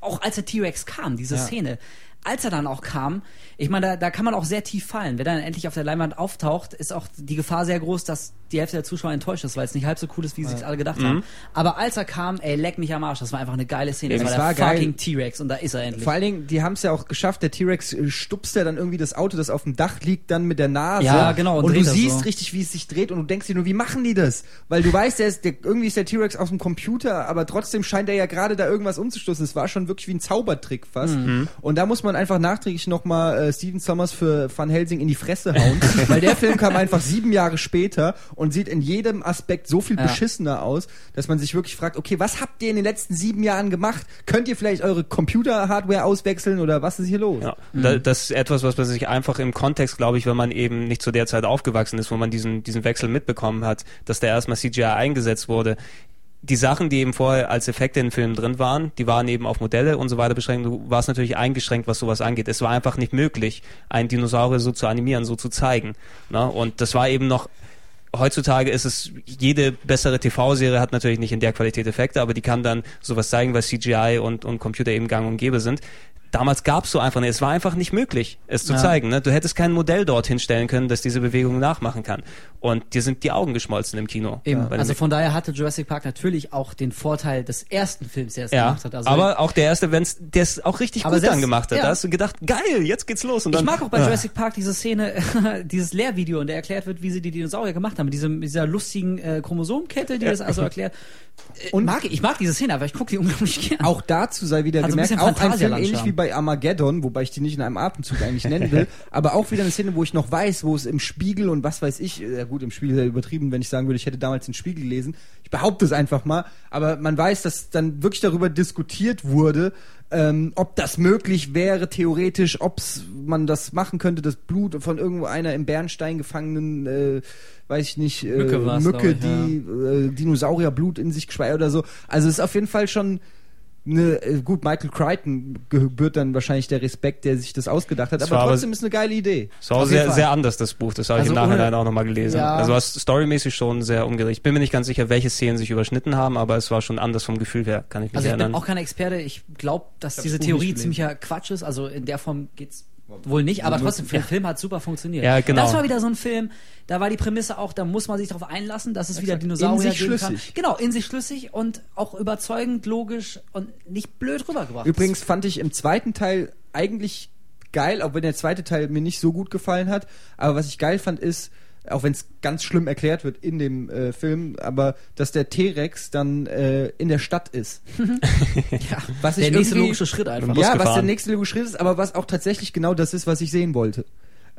Auch als der T-Rex kam, diese Ja. Szene. Als er dann auch kam, ich meine, da, da kann man auch sehr tief fallen. Wenn er dann endlich auf der Leinwand auftaucht, ist auch die Gefahr sehr groß, dass die Hälfte der Zuschauer enttäuscht ist, weil es nicht halb so cool ist, wie sie sich alle gedacht Mhm. haben. Aber als er kam, ey, leck mich am Arsch. Das war einfach eine geile Szene. Das Es war der war geil. fucking T-Rex und da ist er endlich. Vor allen Dingen, die haben es ja auch geschafft, der T-Rex äh, stupst ja dann irgendwie das Auto, das auf dem Dach liegt, dann mit der Nase. Ja, genau, und Und, du das siehst so. richtig, wie es sich dreht und du denkst dir nur, wie machen die das? Weil du weißt, der ist, der, irgendwie ist der T-Rex aus dem Computer, aber trotzdem scheint er ja gerade da irgendwas umzustoßen. Es war schon wirklich wie ein Zaubertrick fast. Mhm. Und da muss man einfach nachträglich nochmal äh, Steven Sommers für Van Helsing in die Fresse hauen, *laughs* weil der Film kam einfach sieben Jahre später und sieht in jedem Aspekt so viel Ja. beschissener aus, dass man sich wirklich fragt, okay, was habt ihr in den letzten sieben Jahren gemacht? Könnt ihr vielleicht eure Computer-Hardware auswechseln oder was ist hier los? Ja, Mhm. da, das ist etwas, was man sich einfach im Kontext, glaube ich, wenn man eben nicht zu der Zeit aufgewachsen ist, wo man diesen, diesen Wechsel mitbekommen hat, dass da erstmal CGI eingesetzt wurde. Die Sachen, die eben vorher als Effekte in Filmen drin waren, die waren eben auf Modelle und so weiter beschränkt. Du warst natürlich eingeschränkt, was sowas angeht. Es war einfach nicht möglich, einen Dinosaurier so zu animieren, so zu zeigen. Na? Und das war eben noch heutzutage ist es, jede bessere TV-Serie hat natürlich nicht in der Qualität Effekte, aber die kann dann sowas zeigen, weil CGI und, und Computer eben gang und gäbe sind. Damals gab es so einfach nicht. Es war einfach nicht möglich, es zu Ja. zeigen. Ne? Du hättest kein Modell dort hinstellen können, das diese Bewegung nachmachen kann. Und dir sind die Augen geschmolzen im Kino. Eben. Also von daher hatte Jurassic Park natürlich auch den Vorteil des ersten Films, der es ja, gemacht hat. Also aber auch der erste, wenn's, der es auch richtig Aber gut dann selbst- gemacht hat. ja. Da hast du gedacht, geil, jetzt geht's los. Und Ich dann, mag auch bei. Jurassic Park diese Szene, *laughs* dieses Lehrvideo, in der erklärt wird, wie sie die Dinosaurier gemacht haben, mit diesem, dieser lustigen äh, Chromosomenkette, die das also erklärt. Äh, Und- mag, ich ich mag diese Szene, aber ich gucke die *laughs* unglaublich gern. Auch dazu sei wieder Also gemerkt, auch ein Film ähnlich wie bei bei Armageddon, wobei ich die nicht in einem Atemzug eigentlich nennen will, *laughs* aber auch wieder eine Szene, wo ich noch weiß, wo es im Spiegel und was weiß ich, ja gut, im Spiegel sehr übertrieben, wenn ich sagen würde, ich hätte damals den Spiegel gelesen. Ich behaupte es einfach mal, aber man weiß, dass dann wirklich darüber diskutiert wurde, ähm, ob das möglich wäre, theoretisch, ob man das machen könnte, das Blut von irgendwo einer im Bernstein gefangenen, äh, weiß ich nicht, äh, Mücke Mücke ich, die äh, Dinosaurierblut in sich gespeichert oder so. Also es ist auf jeden Fall schon eine, äh, gut, Michael Crichton gebührt dann wahrscheinlich der Respekt, der sich das ausgedacht hat, Das aber war aber- trotzdem ist eine geile Idee. Es war auch sehr, sehr anders, das Buch. Das habe ich Also im Nachhinein ohne- auch nochmal gelesen. Ja. Also war es storymäßig schon sehr umgerichtet. Ich bin mir nicht ganz sicher, welche Szenen sich überschnitten haben, aber es war schon anders vom Gefühl her, kann ich mich Also ich bin erinnern. auch kein Experte. Ich glaube, dass hab's diese Theorie ziemlicher Quatsch ist. Also in der Form geht's wohl nicht, aber trotzdem, für den Film hat super funktioniert. Ja, genau. Das war wieder so ein Film, da war die Prämisse auch, da muss man sich darauf einlassen, dass es wieder Exakt. Dinosaurier In sich geben kann. schlüssig. Genau, in sich schlüssig und auch überzeugend, logisch und nicht blöd rübergebracht. Übrigens fand ich im zweiten Teil eigentlich geil, auch wenn der zweite Teil mir nicht so gut gefallen hat, aber was ich geil fand ist, auch wenn es ganz schlimm erklärt wird in dem äh, Film, aber dass der T-Rex dann äh, in der Stadt ist. *laughs* ja, Was der nächste logische Schritt einfach. Ja, was der nächste logische Schritt ist, aber was auch tatsächlich genau das ist, was ich sehen wollte.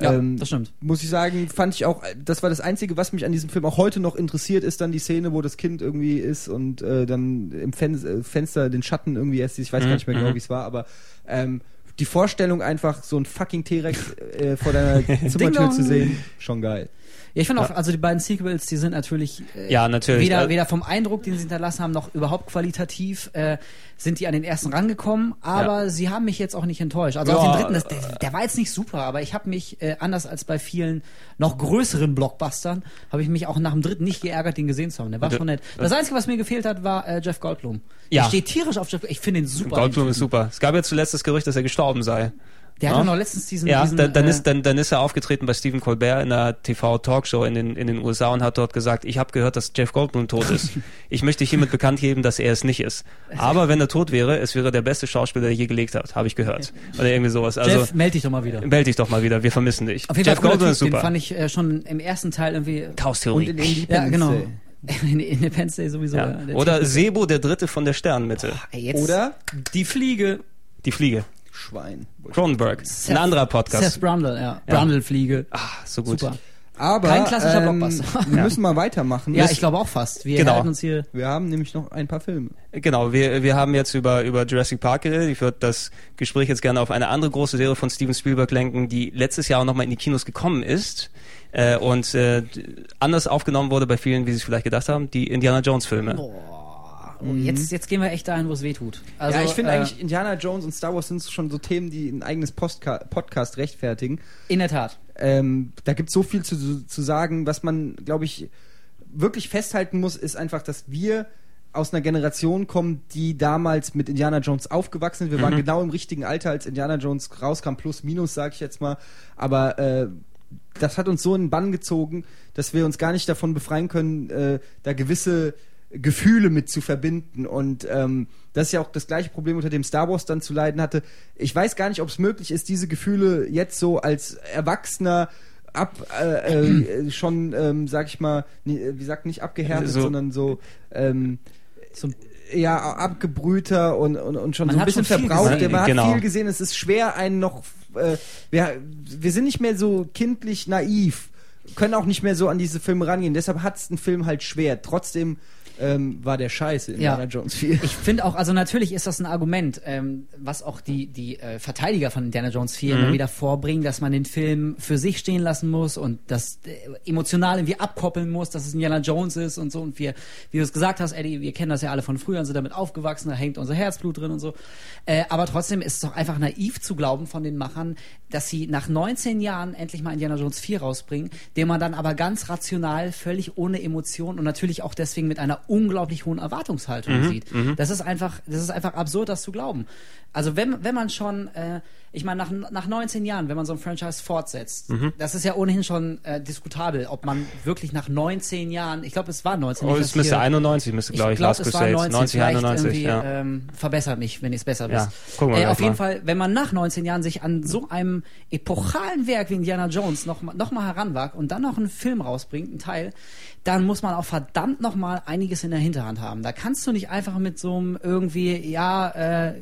Ja, Ähm, das stimmt. Muss ich sagen, fand ich auch, das war das Einzige, was mich an diesem Film auch heute noch interessiert, ist dann die Szene, wo das Kind irgendwie ist und äh, dann im Fen äh, Fenster den Schatten irgendwie erst, ich weiß gar Mhm, nicht mehr genau, mhm. wie es war, aber ähm, die Vorstellung einfach, so ein fucking T-Rex äh, vor deiner *laughs* Zimmertür zu sehen, schon geil. Ja, ich finde auch, also die beiden Sequels, die sind natürlich, äh, Ja, natürlich. Weder, Äh, weder vom Eindruck, den sie hinterlassen haben, noch überhaupt qualitativ äh, sind die an den ersten rangekommen, aber sie haben mich jetzt auch nicht enttäuscht. Also Ja, auch den dritten, das, der, der war jetzt nicht super, aber ich habe mich, äh, anders als bei vielen noch größeren Blockbustern, habe ich mich auch nach dem dritten nicht geärgert, den gesehen zu haben. Der war schon nett. Das Einzige, was mir gefehlt hat, war äh, Jeff Goldblum. Ja. Ich stehe tierisch auf Jeff Ich finde ihn super. Goldblum ist super. Es gab ja zuletzt das Gerücht, dass er gestorben sei. Der hat Ja. doch noch letztens diesen, Ja, diesen dann, dann, äh, ist, dann, dann ist er aufgetreten bei Stephen Colbert in einer TV-Talkshow in den, in den USA und hat dort gesagt, ich habe gehört, dass Jeff Goldblum tot ist. *laughs* Ich möchte hiermit bekannt geben, dass er es nicht ist. Aber wenn er tot wäre, es wäre der beste Schauspieler, der je gelegt hat, habe ich gehört. Oder irgendwie sowas. Also Jeff, melde dich doch mal wieder. meld dich doch mal wieder, wir vermissen dich. Auf jeden Jeff Fall Goldblum ist den super. fand ich äh, schon im ersten Teil irgendwie Und Chaos-Theorie. in Independence Ja, genau. *laughs* In Independence Day sowieso. Ja. ja. Der Oder Sebo, der Dritte von der Sternenmitte. Ey, jetzt Oder die Fliege. Die Fliege. Schwein. Cronenberg. Ein anderer Podcast. Seth Brundle, ja. Ja. Brundle-Fliege. Ah, so gut. Super. Aber Kein klassischer ähm, Blockbuster. *laughs* wir müssen mal weitermachen. Ja, ich glaube auch fast. Wir Genau. halten uns hier. wir haben nämlich noch ein paar Filme. Genau, wir, wir haben jetzt über, über Jurassic Park geredet. Ich würde das Gespräch jetzt gerne auf eine andere große Serie von Steven Spielberg lenken, die letztes Jahr auch nochmal in die Kinos gekommen ist äh, und äh, anders aufgenommen wurde bei vielen, wie sie es vielleicht gedacht haben, die Indiana Jones Filme. Boah. Oh, jetzt, jetzt gehen wir echt dahin, wo es weh tut. Also, ja, ich finde äh, eigentlich Indiana Jones und Star Wars sind schon so Themen, die ein eigenes Postka Podcast rechtfertigen. In der Tat. Ähm, da gibt es so viel zu, zu sagen, was man, glaube ich, wirklich festhalten muss, ist einfach, dass wir aus einer Generation kommen, die damals mit Indiana Jones aufgewachsen sind. Wir waren Mhm. genau im richtigen Alter, als Indiana Jones rauskam, plus minus, sage ich jetzt mal. Aber äh, das hat uns so in den Bann gezogen, dass wir uns gar nicht davon befreien können, äh, da gewisse Gefühle mit zu verbinden. Und ähm, das ist ja auch das gleiche Problem, unter dem Star Wars dann zu leiden hatte. Ich weiß gar nicht, ob es möglich ist, diese Gefühle jetzt so als Erwachsener ab äh, äh, *clears throat* schon, ähm, sag ich mal, nie- wie sagt nicht abgehärtet, So- sondern so ähm, Zum, ja abgebrühter und, und, und schon Man so ein bisschen verbraucht. gesehen. Man hat Genau. viel gesehen. Es ist schwer, einen noch. Äh, wir, wir sind nicht mehr so kindlich naiv, können auch nicht mehr so an diese Filme rangehen. Deshalb hat es ein Film halt schwer. Trotzdem ähm, war der Scheiße in Ja. Indiana Jones 4. ich finde auch, also natürlich ist das ein Argument, ähm, was auch die, die äh, Verteidiger von Indiana Jones 4 Mhm. immer wieder vorbringen, dass man den Film für sich stehen lassen muss und das äh, emotional irgendwie abkoppeln muss, dass es Indiana Jones ist und so. Und wir, wie du es gesagt hast, Eddie, wir kennen das ja alle von früher und sind damit aufgewachsen, da hängt unser Herzblut drin und so. Äh, aber trotzdem ist es doch einfach naiv zu glauben von den Machern, dass sie nach 19 Jahren endlich mal Indiana Jones 4 rausbringen, den man dann aber ganz rational, völlig ohne Emotion und natürlich auch deswegen mit einer unglaublich hohen Erwartungshaltung Mhm, sieht. Das ist einfach, das ist einfach absurd, das zu glauben. Also wenn, wenn man schon, äh, ich meine, nach, nach 19 Jahren, wenn man so ein Franchise fortsetzt, Mhm. das ist ja ohnehin schon äh, diskutabel, ob man wirklich nach 19 Jahren, ich glaube, es war 19. Oh, es müsste hier- 91, müsste glaube ich, glaub, Last es war Crusade. 90, 90, vielleicht 91, irgendwie, ja. ähm, verbessert mich, wenn ich es besser Ja, wisst. gucken wir äh, auf jeden mal. Fall, wenn man nach 19 Jahren sich an so einem epochalen Werk wie Indiana Jones noch, mal- noch mal heranwagt und dann noch einen Film rausbringt, einen Teil, dann muss man auch verdammt noch mal einiges in der Hinterhand haben. Da kannst du nicht einfach mit so einem irgendwie, ja, äh,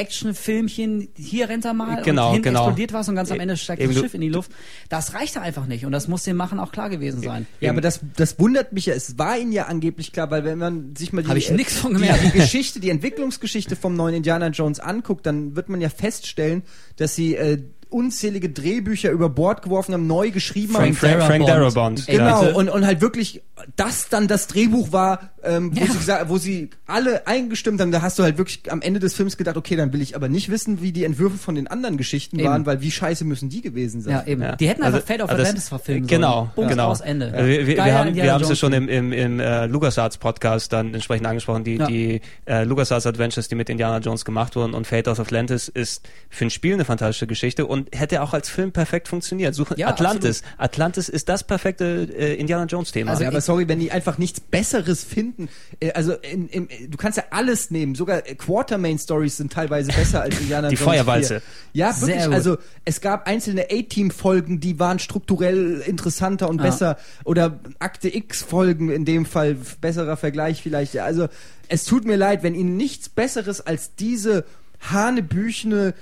Actionfilmchen, hier rennt er mal Genau, und hinten genau. explodiert was und ganz am Ende steigt Eben das Schiff in die Luft. Das reichte einfach nicht und das muss den Machen auch klar gewesen sein. Ja, aber das, das wundert mich ja. Es war ihnen ja angeblich klar, weil wenn man sich mal die, Hab ich nix von die, die Geschichte, die Entwicklungsgeschichte vom neuen Indiana Jones anguckt, dann wird man ja feststellen, dass sie äh, unzählige Drehbücher über Bord geworfen haben, neu geschrieben haben. Frank, Frank Darabont. Genau, bitte. und, und halt wirklich, das dann das Drehbuch war, ähm, wo, Ja. sie gesagt, wo sie alle eingestimmt haben, da hast du halt wirklich am Ende des Films gedacht, okay, dann will ich aber nicht wissen, wie die Entwürfe von den anderen Geschichten Eben. waren, weil wie scheiße müssen die gewesen sein. Ja, eben. Ja. Die hätten einfach Also- Fate of also Atlantis verfilmen Genau, sollen. Genau. aus, Ende. Also wir, wir, Geiler wir haben Indiana wir haben es ja schon im, im, im äh, LucasArts Podcast dann entsprechend angesprochen, die, Ja. die äh, LucasArts Adventures, die mit Indiana Jones gemacht wurden und Fate of Atlantis ist für ein Spiel eine fantastische Geschichte und hätte auch als Film perfekt funktioniert. Suche Ja, Atlantis. Atlantis ist das perfekte äh, Indiana Jones Thema. Also aber sorry, wenn die einfach nichts Besseres finden. Äh, also in, in, du kannst ja alles nehmen. Sogar äh, Quartermain-Stories sind teilweise besser als Indiana Die Jones Feuerwalze. 4. Ja, wirklich. Also es gab einzelne A-Team-Folgen, die waren strukturell interessanter und Ja. besser. Oder Akte X-Folgen in dem Fall. Besserer Vergleich vielleicht. Ja, also es tut mir leid, wenn ihnen nichts Besseres als diese hanebüchene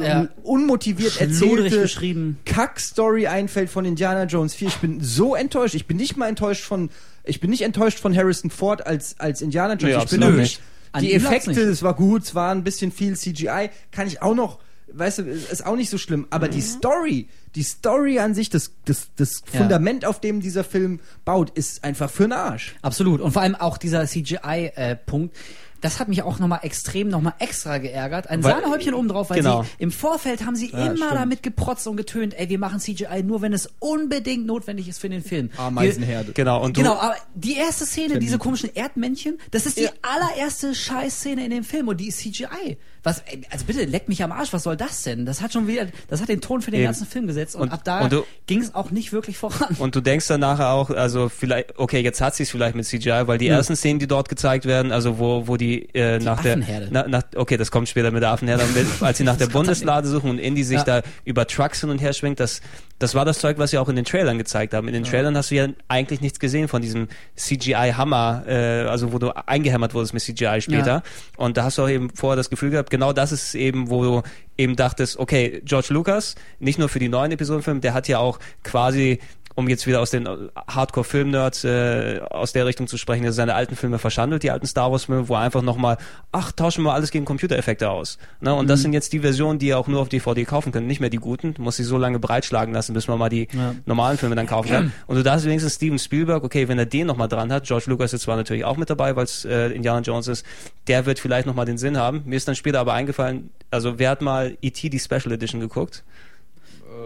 Ja. unmotiviert erzählte geschrieben. Kack-Story einfällt von Indiana Jones 4. Ich bin so enttäuscht. Ich bin nicht mal enttäuscht von, ich bin nicht enttäuscht von Harrison Ford als, als Indiana Jones. Nee, ich bin nicht. Die Effekte, es war gut, es war ein bisschen viel CGI, kann ich auch noch, weißt du, ist auch nicht so schlimm. Aber die Story, die Story an sich, das, das, das Ja. Fundament, auf dem dieser Film baut, ist einfach für den Arsch. Absolut. Und vor allem auch dieser CGI-Punkt. Das hat mich auch nochmal extrem, nochmal extra geärgert. Ein Weil- Sahnehäubchen oben drauf, weil genau. sie im Vorfeld haben sie Ja, immer stimmt. damit geprotzt und getönt, ey, wir machen CGI nur, wenn es unbedingt notwendig ist für den Film. Ameisenherde. Genau, und du, Genau, aber die erste Szene, diese komischen Erdmännchen, das ist die allererste Scheißszene in dem Film und die ist CGI. Was, also bitte, leck mich am Arsch, was soll das denn? Das hat schon wieder, das hat den Ton für den Eben. ganzen Film gesetzt und, Und- ab da ging es auch nicht wirklich voran. Und du denkst dann nachher auch, also vielleicht, okay, jetzt hat sie es vielleicht mit CGI, weil die ersten Szenen, die dort gezeigt werden, also wo, wo die, äh, nach der, Affenherde. na, nach, okay, das kommt später mit der Affenherde, *laughs* als sie nach der Das Bundeslade suchen und Indy sich Ja. da über Trucks hin und her schwingt, das, das war das Zeug, was sie auch in den Trailern gezeigt haben. In den Trailern hast du ja eigentlich nichts gesehen von diesem CGI-Hammer, äh, also wo du eingehämmert wurdest mit CGI später. Ja. Und da hast du auch eben vorher das Gefühl gehabt, genau das ist eben, wo du eben dachtest, okay, George Lucas, nicht nur für die neuen Episodenfilme, der hat ja auch quasi um jetzt wieder aus den Hardcore-Film-Nerds äh, aus der Richtung zu sprechen, der seine alten Filme verschandelt, die alten Star Wars-Filme, wo er einfach nochmal, ach, tauschen wir alles gegen Computereffekte aus. Ne? Und Mhm. das sind jetzt die Versionen, die ihr auch nur auf DVD kaufen könnt, nicht mehr die guten. Du musst sie so lange breitschlagen lassen, bis man mal die Ja. normalen Filme dann kaufen kann. Und du darfst wenigstens Steven Spielberg, okay, wenn er den nochmal dran hat, George Lucas ist zwar natürlich auch mit dabei, weil es äh, Indiana Jones ist, der wird vielleicht nochmal den Sinn haben. Mir ist dann später aber eingefallen, also wer hat mal E.T. die Special Edition geguckt?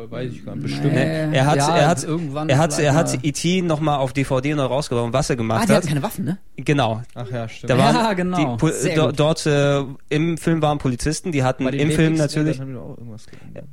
Weiß ich gar nicht. Nee, Äh, er hat, ja, er hat, irgendwann er hat, er hat. E.T. nochmal auf DVD neu rausgebracht und was er Ah, gemacht hat. hatten keine Waffen, ne? Genau. Ach ja, stimmt. Da waren Ja, genau. Do, dort äh, im Film waren Polizisten, die hatten im Film natürlich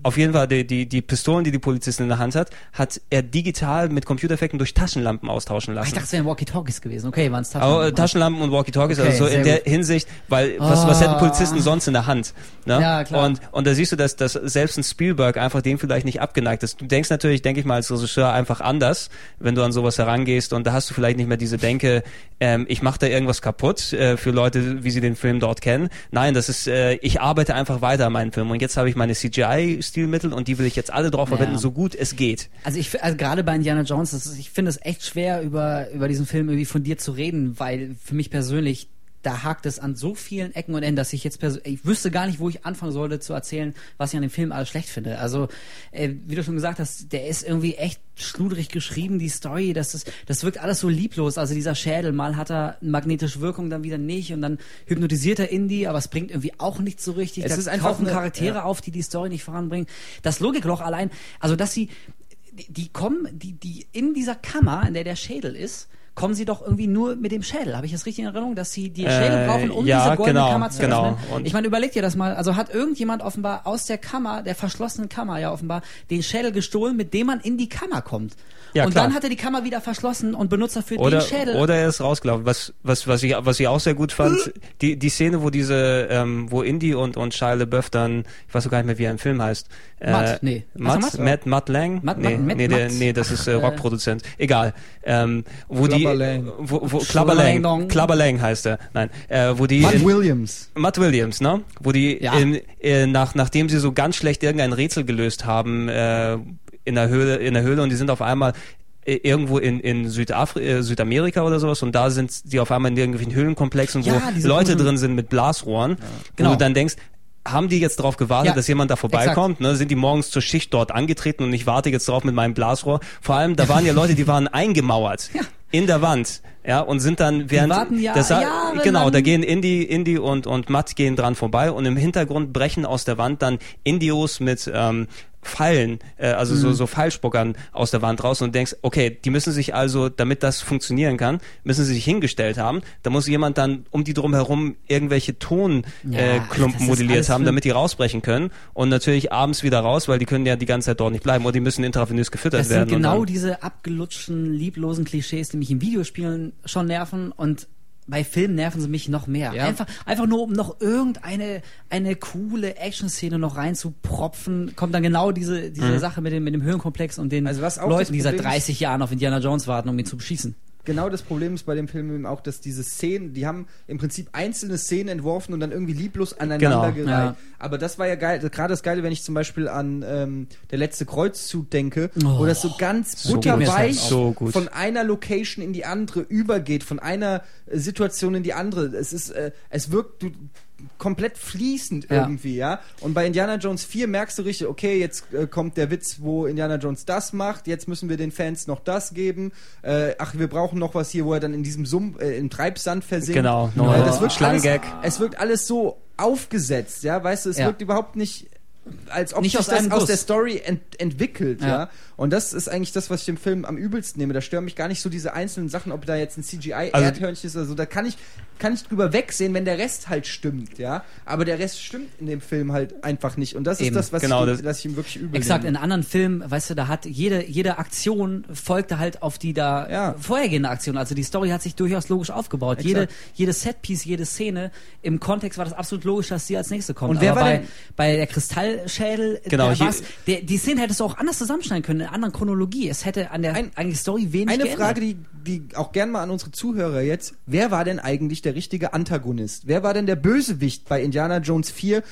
auf jeden Fall die, die, die Pistolen, die die Polizistin in der Hand hat, hat er digital mit Computereffekten durch Taschenlampen austauschen Ah, ich lassen. dachte, es wären Walkie-Talkies gewesen. Okay, waren es Aber, äh, Taschenlampen. Taschenlampen und Walkie-Talkies, Okay, also so in der gut. Hinsicht, weil was, was Ah. hätten Polizisten sonst in der Hand? Ne? Ja, klar. Und, und da siehst du, dass, dass selbst ein Spielberg einfach dem vielleicht nicht abgeneigt ist. Du denkst natürlich, denke ich mal, als Regisseur einfach anders, wenn du an sowas herangehst und da hast du vielleicht nicht mehr diese Denke, ähm, ich mache da irgendwas kaputt äh, für Leute, wie sie den Film dort kennen. Nein, das ist, äh, ich arbeite einfach weiter an meinem Film und jetzt habe ich meine CGI-Stilmittel und die will ich jetzt alle drauf Ja. verwenden, so gut es geht. Also ich also gerade bei Indiana Jones, ist, ich finde es echt schwer über über diesen Film irgendwie von dir zu reden, weil für mich persönlich da hakt es an so vielen Ecken und Enden, dass ich jetzt persönlich, ich wüsste gar nicht, wo ich anfangen sollte zu erzählen, was ich an dem Film alles schlecht finde. Also, äh, wie du schon gesagt hast, der ist irgendwie echt schludrig geschrieben, die Story, das ist, das wirkt alles so lieblos. Also dieser Schädel, mal hat er magnetische Wirkung, dann wieder nicht und dann hypnotisiert er Indy, aber es bringt irgendwie auch nicht so richtig. Es da ist einfach tauchen eine- Charaktere ja. auf, die die Story nicht voranbringen. Das Logikloch allein, also dass sie die, die kommen, die, die in dieser Kammer, in der der Schädel ist, kommen sie doch irgendwie nur mit dem Schädel. Habe ich das richtig in Erinnerung, dass sie die Schädel Äh, brauchen, um ja, diese goldene genau, Kammer zu genau. öffnen? Und- ich meine, überleg dir das mal. Also hat irgendjemand offenbar aus der Kammer, der verschlossenen Kammer ja offenbar, den Schädel gestohlen, mit dem man in die Kammer kommt. Ja, und klar. dann hat er die Kammer wieder verschlossen und benutzt dafür Oder, den Schädel. oder er ist rausgelaufen. Was, was, was, ich, was ich auch sehr gut fand, *laughs* die, die Szene, wo diese, ähm, wo Indy und, und Shia LaBeouf dann, ich weiß auch gar nicht mehr, wie er im Film heißt. Äh, Matt, nee. Matt, Matt, Matt, Lang? Matt- nee, Matt- nee, der, Matt- nee, das ist äh, äh, Rockproduzent. Egal. Ähm, wo glaub, die, Clubber Lang. wo, wo Clubber Lang, Schlang. Clubber Lang heißt er, nein, äh, wo die Matt in, Williams. Matt Williams, ne? Wo die Ja. in, äh, nach, nachdem sie so ganz schlecht irgendein Rätsel gelöst haben äh, in der Höhle, in der Höhle und die sind auf einmal äh, irgendwo in, in Südafri äh, Südamerika oder sowas und da sind die auf einmal in irgendwelchen Höhlenkomplexen, wo Ja, Leute drin sind mit Blasrohren, wo Genau. du dann denkst, haben die jetzt darauf gewartet, Ja, dass jemand da vorbeikommt? Ne? Sind die morgens zur Schicht dort angetreten und ich warte jetzt drauf mit meinem Blasrohr? Vor allem, da waren ja Leute, die waren eingemauert in der Wand, ja, und sind dann während warten ja das jahrelang. genau, da gehen Indy, Indy und und Matt gehen dran vorbei und im Hintergrund brechen aus der Wand dann Indios mit ähm, Pfeilen, äh, also Mhm. so, so Pfeilspuckern aus der Wand raus und denkst, okay, die müssen sich also, damit das funktionieren kann, müssen sie sich hingestellt haben. Da muss jemand dann um die drumherum irgendwelche Tonklumpen Ja, äh, das ist modelliert haben, damit die rausbrechen können und natürlich abends wieder raus, weil die können ja die ganze Zeit dort nicht bleiben oder die müssen intravenös gefüttert Das sind werden. und genau dann- diese abgelutschten, lieblosen Klischees, die mich in Videospielen schon nerven und bei Filmen nerven sie mich noch mehr. Ja. Einfach, einfach nur, um noch irgendeine eine coole Action-Szene noch reinzupropfen, kommt dann genau diese, diese Sache mit dem, mit dem Höhenkomplex und den Also Leuten, die seit Problem ist- 30 Jahren auf Indiana Jones warten, um ihn zu beschießen. Genau das Problem ist bei dem Film eben auch, dass diese Szenen, die haben im Prinzip einzelne Szenen entworfen und dann irgendwie lieblos aneinander Genau, gereiht. ja. Aber das war ja geil, gerade das Geile, wenn ich zum Beispiel an ähm, der letzte Kreuzzug denke, Oh, wo das so ganz so butterweich gut. So gut. von einer Location in die andere übergeht, von einer Situation in die andere. Es ist, äh, es wirkt du, komplett fließend Ja. irgendwie, ja. Und bei Indiana Jones 4 merkst du richtig, okay, jetzt äh, kommt der Witz, wo Indiana Jones das macht, jetzt müssen wir den Fans noch das geben. Äh, ach, wir brauchen noch was hier, wo er dann in diesem Sumpf, äh, im Treibsand versinkt. Genau, äh, nochmal das wirkt alles, Schlangengag. es wirkt alles so aufgesetzt, ja, weißt du, es Ja. wirkt überhaupt nicht als ob Nicht sich aus das aus der Story ent entwickelt, ja. Ja. Und das ist eigentlich das, was ich im Film am übelsten nehme. Da stören mich gar nicht so diese einzelnen Sachen, ob da jetzt ein Also- CGI-Erdhörnchen ist oder so. Da kann ich, kann ich drüber wegsehen, wenn der Rest halt stimmt, ja. Aber der Rest stimmt in dem Film halt einfach nicht. Und das Eben. ist das, was Genau, ich, das- das ich ihm wirklich übel Exakt, in nehme. anderen Filmen, weißt du, da hat jede, jede Aktion folgte halt auf die da Ja. vorhergehende Aktion. Also die Story hat sich durchaus logisch aufgebaut. Jede, Exakt. jede Setpiece, jede Szene, im Kontext war das absolut logisch, dass sie als nächste kommt. Und wer Aber war bei, denn- bei der Kristallschädel, Genau, war's- der, die Szene hättest du auch anders zusammenschneiden können, in einer anderen Chronologie. Es hätte an der Ein- eigentlich Story wenig Eine geändert. Frage, die, die auch gern mal an unsere Zuhörer jetzt. Wer war denn eigentlich der richtige Antagonist? Wer war denn der Bösewicht bei Indiana Jones 4?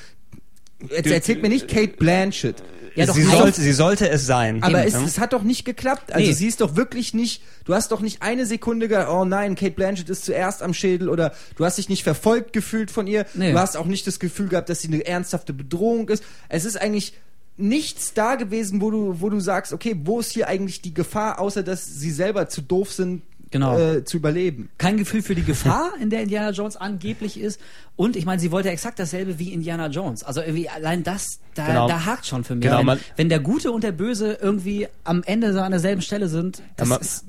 Jetzt erzählt mir nicht Kate Blanchett. Ja, doch, sie, sollte, sie sollte es sein. Aber es, es hat doch nicht geklappt. Also Nee. sie ist doch wirklich nicht, du hast doch nicht eine Sekunde gedacht, oh nein, Kate Blanchett ist zuerst am Schädel oder du hast dich nicht verfolgt gefühlt von ihr. Nee. Du hast auch nicht das Gefühl gehabt, dass sie eine ernsthafte Bedrohung ist. Es ist eigentlich nichts da gewesen, wo du, wo du sagst, okay, wo ist hier eigentlich die Gefahr, außer dass sie selber zu doof sind, Genau. äh, zu überleben. kein Gefühl für die Gefahr, *laughs* in der Indiana Jones angeblich ist. Und ich meine, sie wollte exakt dasselbe wie Indiana Jones. Also irgendwie allein das, da, Genau. da hakt schon für mich. Genau, wenn, man- wenn der Gute und der Böse irgendwie am Ende so an derselben Stelle sind, das man- ist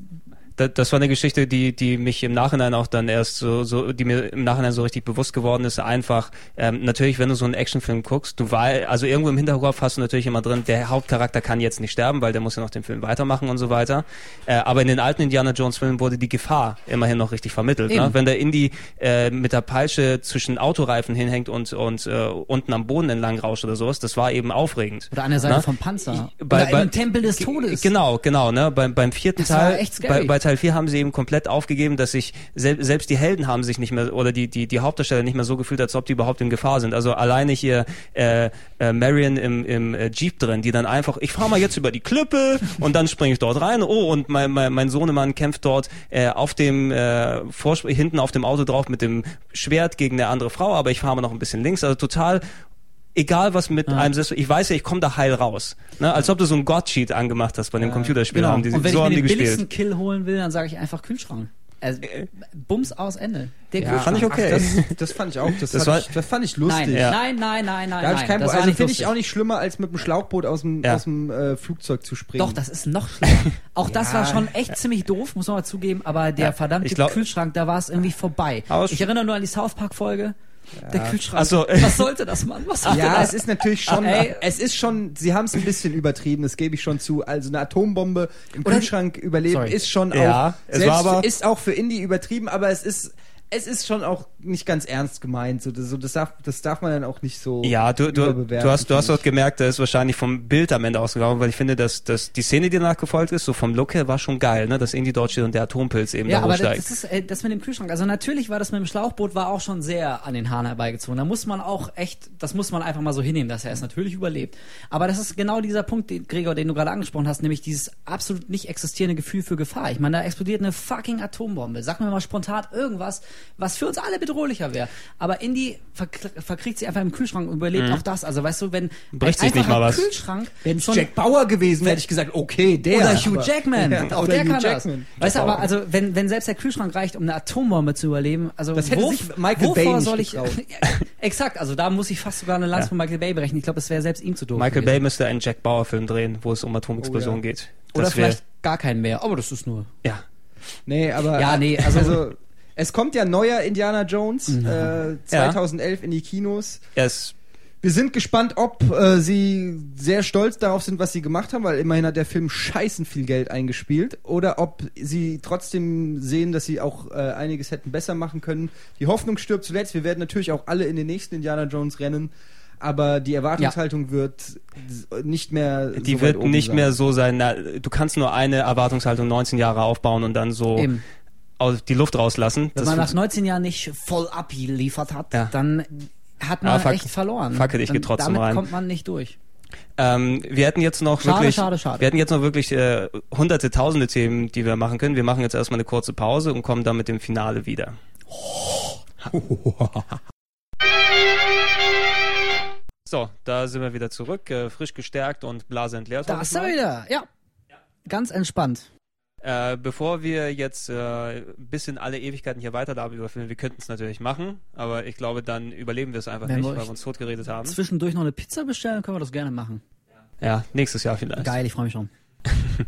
das war eine Geschichte, die, die mich im Nachhinein auch dann erst so, so, die mir im Nachhinein so richtig bewusst geworden ist. Einfach, ähm, natürlich, wenn du so einen Actionfilm guckst, du weil, also irgendwo im Hinterkopf hast du natürlich immer drin, der Hauptcharakter kann jetzt nicht sterben, weil der muss ja noch den Film weitermachen und so weiter. Äh, aber in den alten Indiana Jones Filmen wurde die Gefahr immerhin noch richtig vermittelt. Ne? Wenn der Indy äh, mit der Peitsche zwischen Autoreifen hinhängt und, und äh, unten am Boden entlang rauscht oder sowas, das war eben aufregend. oder an der Seite Ne? vom Panzer. Bei- oder bei- im Tempel des Todes. Genau, genau. Ne? Beim, beim vierten Das war Teil, bei, bei Teil 4 haben sie eben komplett aufgegeben, dass sich sel selbst die Helden haben sich nicht mehr oder die die die Hauptdarsteller nicht mehr so gefühlt, als ob die überhaupt in Gefahr sind. Also alleine hier äh, äh, Marion im, im äh, Jeep drin, die dann einfach, ich fahre mal jetzt über die Klippe und dann springe ich dort rein. Oh und mein mein, mein Sohnemann kämpft dort äh, auf dem äh, hinten auf dem Auto drauf mit dem Schwert gegen eine andere Frau, aber ich fahre mal noch ein bisschen links. Also total egal was mit einem selbst, ich weiß ja, ich komme da heil raus. Ne? Als ob du so einen God-Cheat angemacht hast bei dem Computerspiel. Genau. Haben die, und wenn so ich mir die den gespielt. billigsten Kill holen will, dann sage ich einfach Kühlschrank. Also, Bums aus Ende. Der Ja, Kühlschrank. fand ich okay. Ach, das, das fand ich auch, das, *laughs* Das war- fand, ich, das fand ich lustig. Nein, Ja. nein, nein, nein, nein, Da ich kein das also nicht finde ich auch nicht schlimmer, als mit dem Schlauchboot aus dem, Ja. aus dem äh, Flugzeug zu springen. Doch, das ist noch *laughs* schlimmer. Auch das Ja. war schon echt ziemlich doof, muss man mal zugeben, aber der Ja, verdammte glaub- Kühlschrank, da war es irgendwie vorbei. Ich erinnere nur an die South Park Folge. Der Kühlschrank. Ach so. Was sollte das, Mann? Was sollte Ja, das? es ist natürlich schon, Ey. es ist schon, sie haben es ein bisschen übertrieben, das gebe ich schon zu. Also eine Atombombe im Oder- Kühlschrank überleben Sorry. ist schon Ja, auch, es war aber- ist auch für Indie übertrieben, aber es ist, es ist schon auch nicht ganz ernst gemeint. So, das, so, das, darf, das darf man dann auch nicht so Ja, du, du, du hast, du hast gemerkt, da ist wahrscheinlich vom Bild am Ende ausgegangen, weil ich finde, dass, dass die Szene, die danach gefolgt ist, so vom Look her, war schon geil, ne? Dass Indy dort steht und der Atompilz eben Ja, da aber das, hochsteigt. das ist äh, das mit dem Kühlschrank. Also natürlich war das mit dem Schlauchboot war auch schon sehr an den Haaren herbeigezogen. Da muss man auch echt, das muss man einfach mal so hinnehmen, dass er es natürlich überlebt. Aber das ist genau dieser Punkt, den, Gregor, den du gerade angesprochen hast, nämlich dieses absolut nicht existierende Gefühl für Gefahr. Ich meine, da explodiert eine fucking Atombombe. Sag mir mal spontan irgendwas, was für uns alle bedrohlicher wäre. Aber Indy verk verkriegt sie einfach im Kühlschrank und überlebt auch das. Also weißt du, wenn Mhm. Bricht ein sich nicht einfacher mal was. Kühlschrank Wenn es schon Jack Bauer gewesen wäre, hätte ich gesagt, okay, der. oder Hugh aber- Jackman. Ja, auch oder der Hugh kann Jackman. das. Weißt du, aber also wenn, wenn selbst der Kühlschrank reicht, um eine Atombombe zu überleben, also Das hätte wo, sich Michael wovor Bay nicht soll ich. *laughs* Exakt, also da muss ich fast sogar eine Lanze Ja. von Michael Bay brechen. Ich glaube, das wäre selbst ihm zu doof. Michael Bay gewesen. müsste einen Jack Bauer Film drehen, wo es um Atomexplosionen Oh, ja. geht. Oder Das wär- vielleicht gar keinen mehr. Aber das ist nur. ja. Nee, aber. Ja, nee, *laughs* also- es kommt ja neuer Indiana Jones äh, 2011 in die Kinos. Ist Wir sind gespannt, ob äh, sie sehr stolz darauf sind, was sie gemacht haben, weil immerhin hat der Film scheißen viel Geld eingespielt. Oder ob sie trotzdem sehen, dass sie auch äh, einiges hätten besser machen können. Die Hoffnung stirbt zuletzt. Wir werden natürlich auch alle in den nächsten Indiana Jones rennen. Aber die Erwartungshaltung wird nicht mehr. die so weit wird nicht sein. mehr so sein, na, du kannst nur eine Erwartungshaltung 19 Jahre aufbauen und dann so Eben. Aus, die Luft rauslassen. Wenn Das man nach fun- 19 Jahren nicht voll abgeliefert hat, Ja. dann hat man Ah, fuck- echt verloren. fuck it, ich trotzdem Damit rein. kommt man nicht durch. ähm, wir hätten jetzt noch Schade, wirklich, schade, schade. wir hätten jetzt noch wirklich äh, hunderte, tausende Themen, die wir machen können. Wir machen jetzt erstmal eine kurze Pause und kommen dann mit dem Finale wieder. *laughs* So, da sind wir wieder zurück, äh, frisch gestärkt und Blase entleert. Da ist er wieder. Ja. Ganz entspannt. Äh, bevor wir jetzt äh, bis in alle Ewigkeiten hier weiter darüber überführen, wir könnten es natürlich machen, aber ich glaube, dann überleben wir es einfach Wenn nicht, wir weil wir uns totgeredet haben. Zwischendurch noch eine Pizza bestellen, können wir das gerne machen. Ja, nächstes Jahr vielleicht. Geil, ich freue mich schon. *laughs*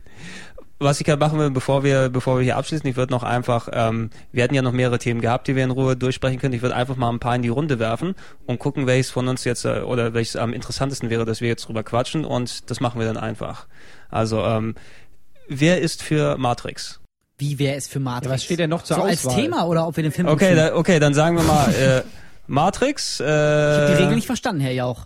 Was ich gerade machen will, bevor wir, bevor wir hier abschließen, ich würde noch einfach, ähm, wir hatten ja noch mehrere Themen gehabt, die wir in Ruhe durchsprechen können. Ich würde einfach mal ein paar in die Runde werfen und gucken, welches von uns jetzt äh, oder welches am interessantesten wäre, dass wir jetzt drüber quatschen und das machen wir dann einfach. Also, ähm, wer ist für Matrix? Wie wäre es für Matrix? Ja, was steht denn noch zur so als Auswahl? Thema oder ob wir den Film Okay, da, okay, dann sagen wir mal äh, Matrix. Äh, Ich habe die Regel nicht verstanden, Herr Jauch.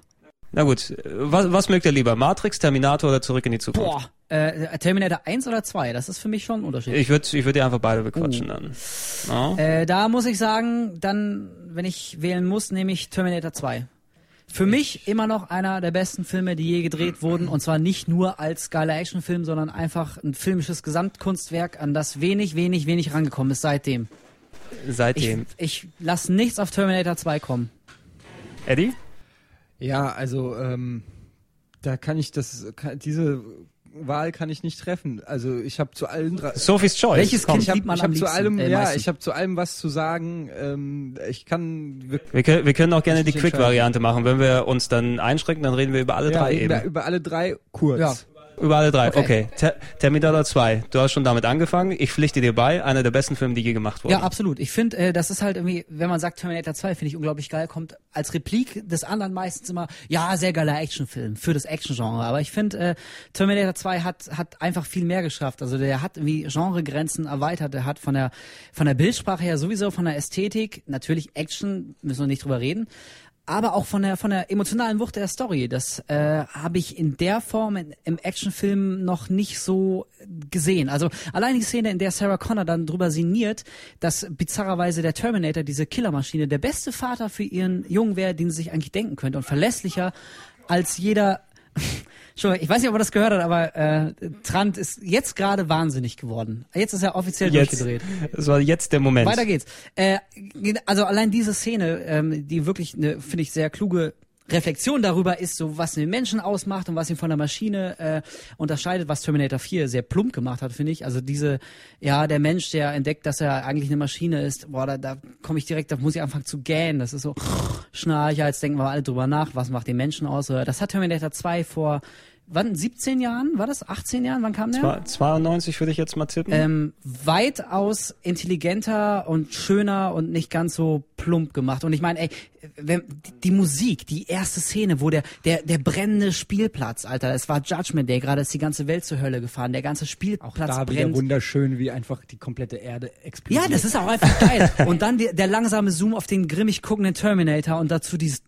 Na gut, äh, was, was mögt ihr lieber? Matrix, Terminator oder Zurück in die Zukunft? Boah, äh, Terminator 1 oder 2, das ist für mich schon ein Unterschied. Ich würde ich würd die einfach beide bequatschen Oh. dann. Ja. Äh, da muss ich sagen, dann, wenn ich wählen muss, nehme ich Terminator 2. Für mich immer noch einer der besten Filme, die je gedreht wurden. Und zwar nicht nur als geiler Actionfilm, sondern einfach ein filmisches Gesamtkunstwerk, an das wenig, wenig, wenig rangekommen ist seitdem. Ich, Seitdem. ich lasse nichts auf Terminator 2 kommen. Eddie? Ja, also ähm, da kann ich das, kann, diese Wahl kann ich nicht treffen. Also ich habe zu allen drei. Sophie's Choice. Welches. Kind Ich habe liebt man ich am hab zu liebsten, allem, äh, ja, ich habe zu allem was zu sagen. Ähm, ich kann Wir können, wir können auch gerne die Quick-Variante machen. Wenn wir uns dann einschränken, dann reden wir über alle ja, drei eben. über alle drei kurz. Ja. Über alle drei. Okay. Okay. Ter Terminator 2. Du hast schon damit angefangen. Ich pflichte dir bei. Einer der besten Filme, die je gemacht wurden. Ja, absolut. Ich finde, äh, das ist halt irgendwie, wenn man sagt Terminator 2, finde ich unglaublich geil, kommt als Replik des anderen meistens immer, ja, sehr geiler Actionfilm für das Action-Genre. Aber ich finde, äh, Terminator 2 hat, hat einfach viel mehr geschafft. Also der hat irgendwie Genregrenzen erweitert. Der hat von der, von der Bildsprache her sowieso, von der Ästhetik, natürlich Action, müssen wir nicht drüber reden. Aber auch von der von der emotionalen Wucht der Story, das äh, habe ich in der Form in, im Actionfilm noch nicht so gesehen. Also allein die Szene, in der Sarah Connor dann drüber sinniert, dass bizarrerweise der Terminator, diese Killermaschine, der beste Vater für ihren Jungen wäre, den sie sich eigentlich denken könnte und verlässlicher als jeder. Entschuldigung, ich weiß nicht, ob er das gehört hat, aber äh, Trant ist jetzt gerade wahnsinnig geworden. Jetzt ist er offiziell jetzt. durchgedreht. Das war jetzt der Moment. Weiter geht's. Äh, also allein diese Szene, ähm, die wirklich eine, finde ich, sehr kluge Reflexion darüber ist, so was den Menschen ausmacht und was ihn von der Maschine äh, unterscheidet, was Terminator 4 sehr plump gemacht hat, finde ich. Also diese, ja, der Mensch, der entdeckt, dass er eigentlich eine Maschine ist, boah, da, da komme ich direkt, da muss ich anfangen zu gähnen. Das ist so Schnarcher, jetzt denken wir alle drüber nach, was macht den Menschen aus. Das hat Terminator 2 vor wann 17 Jahren? War das 18 Jahren? Wann kam der? Zwei- 92 würde ich jetzt mal tippen. ähm, weitaus intelligenter und schöner und nicht ganz so plump gemacht. Und ich meine, ey, wenn, die Musik, die erste Szene, wo der, der, der brennende Spielplatz, Alter, es war Judgment Day, gerade ist die ganze Welt zur Hölle gefahren, der ganze Auch Spielplatz da wieder brennt. wunderschön, wie einfach die komplette Erde explodiert. Ja, das ist auch einfach geil. Und dann die, der langsame Zoom auf den grimmig guckenden Terminator und dazu dieses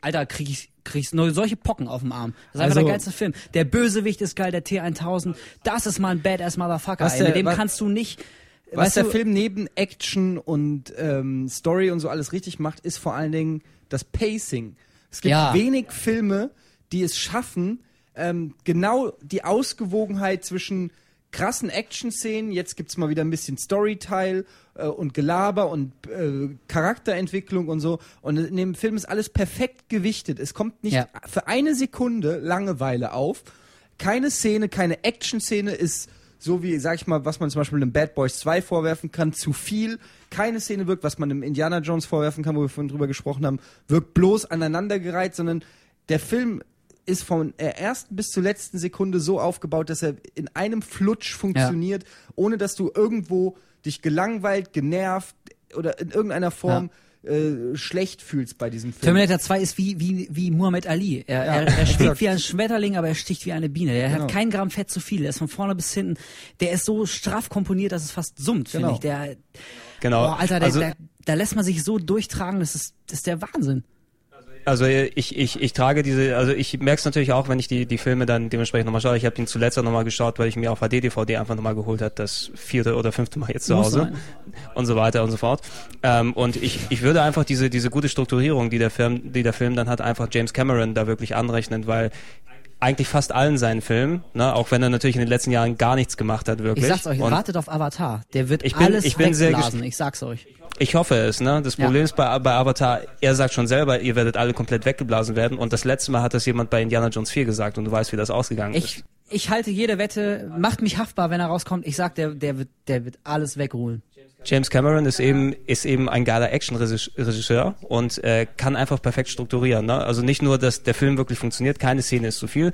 Alter, krieg ich krieg ich nur solche Pocken auf dem Arm. Das ist einfach Also- der geilste Film. Der Bösewicht ist geil, der T1000. Das ist mal ein Badass Motherfucker. Ey. Mit dem kannst du nicht. Was weißt der Film neben Action und ähm, Story und so alles richtig macht, ist vor allen Dingen das Pacing. Es gibt Ja. wenig Filme, die es schaffen, ähm, genau die Ausgewogenheit zwischen krassen Action-Szenen, jetzt gibt's mal wieder ein bisschen Storyteil äh, und Gelaber und äh, Charakterentwicklung und so. Und in dem Film ist alles perfekt gewichtet. Es kommt nicht Ja. für eine Sekunde Langeweile auf. Keine Szene, keine Action-Szene ist so wie, sag ich mal, was man zum Beispiel einem Bad Boys 2 vorwerfen kann, zu viel. Keine Szene wirkt, was man einem Indiana Jones vorwerfen kann, wo wir vorhin drüber gesprochen haben, wirkt bloß aneinandergereiht, sondern der Film ist von der ersten bis zur letzten Sekunde so aufgebaut, dass er in einem Flutsch funktioniert, ohne dass du irgendwo dich gelangweilt, genervt oder in irgendeiner Form äh, schlecht fühlst bei diesem Film. Terminator 2 ist wie, wie, wie Muhammad Ali. Er, Ja, er, er *laughs* schwebt wie ein Schmetterling, aber er sticht wie eine Biene. Er Genau. hat kein Gramm Fett zu viel. Er ist von vorne bis hinten. Der ist so straff komponiert, dass es fast summt, finde Genau. ich. Der, Genau. boah, Alter, der, also, der, da lässt man sich so durchtragen, das ist, das ist der Wahnsinn. Also ich, ich, ich trage diese, also ich merke es natürlich auch, wenn ich die, die Filme dann dementsprechend nochmal schaue. Ich habe den zuletzt auch nochmal geschaut, weil ich mir auf HD-DVD einfach nochmal geholt habe, das vierte oder fünfte Mal jetzt zu Hause und so weiter und so fort. Ähm, und ich, ich würde einfach diese, diese gute Strukturierung, die der Film, die der Film dann hat, einfach James Cameron da wirklich anrechnen, weil eigentlich fast allen seinen Filmen, ne, auch wenn er natürlich in den letzten Jahren gar nichts gemacht hat, wirklich. Ich sag's euch, und wartet auf Avatar. Der wird Ich bin- alles ich bin sehr wegblasen. Ich sag's euch. Ich hoffe es, ne? Das Ja. Problem ist bei, bei Avatar, er sagt schon selber, ihr werdet alle komplett weggeblasen werden. Und das letzte Mal hat das jemand bei Indiana Jones 4 gesagt und du weißt, wie das ausgegangen Ich, ist. Ich halte jede Wette, macht mich haftbar, wenn er rauskommt. Ich sag, der, der wird, der wird alles wegruhen. James Cameron ist eben, ist eben ein geiler Action-Regisseur und äh, kann einfach perfekt strukturieren. Ne? Also nicht nur, dass der Film wirklich funktioniert, keine Szene ist zu viel.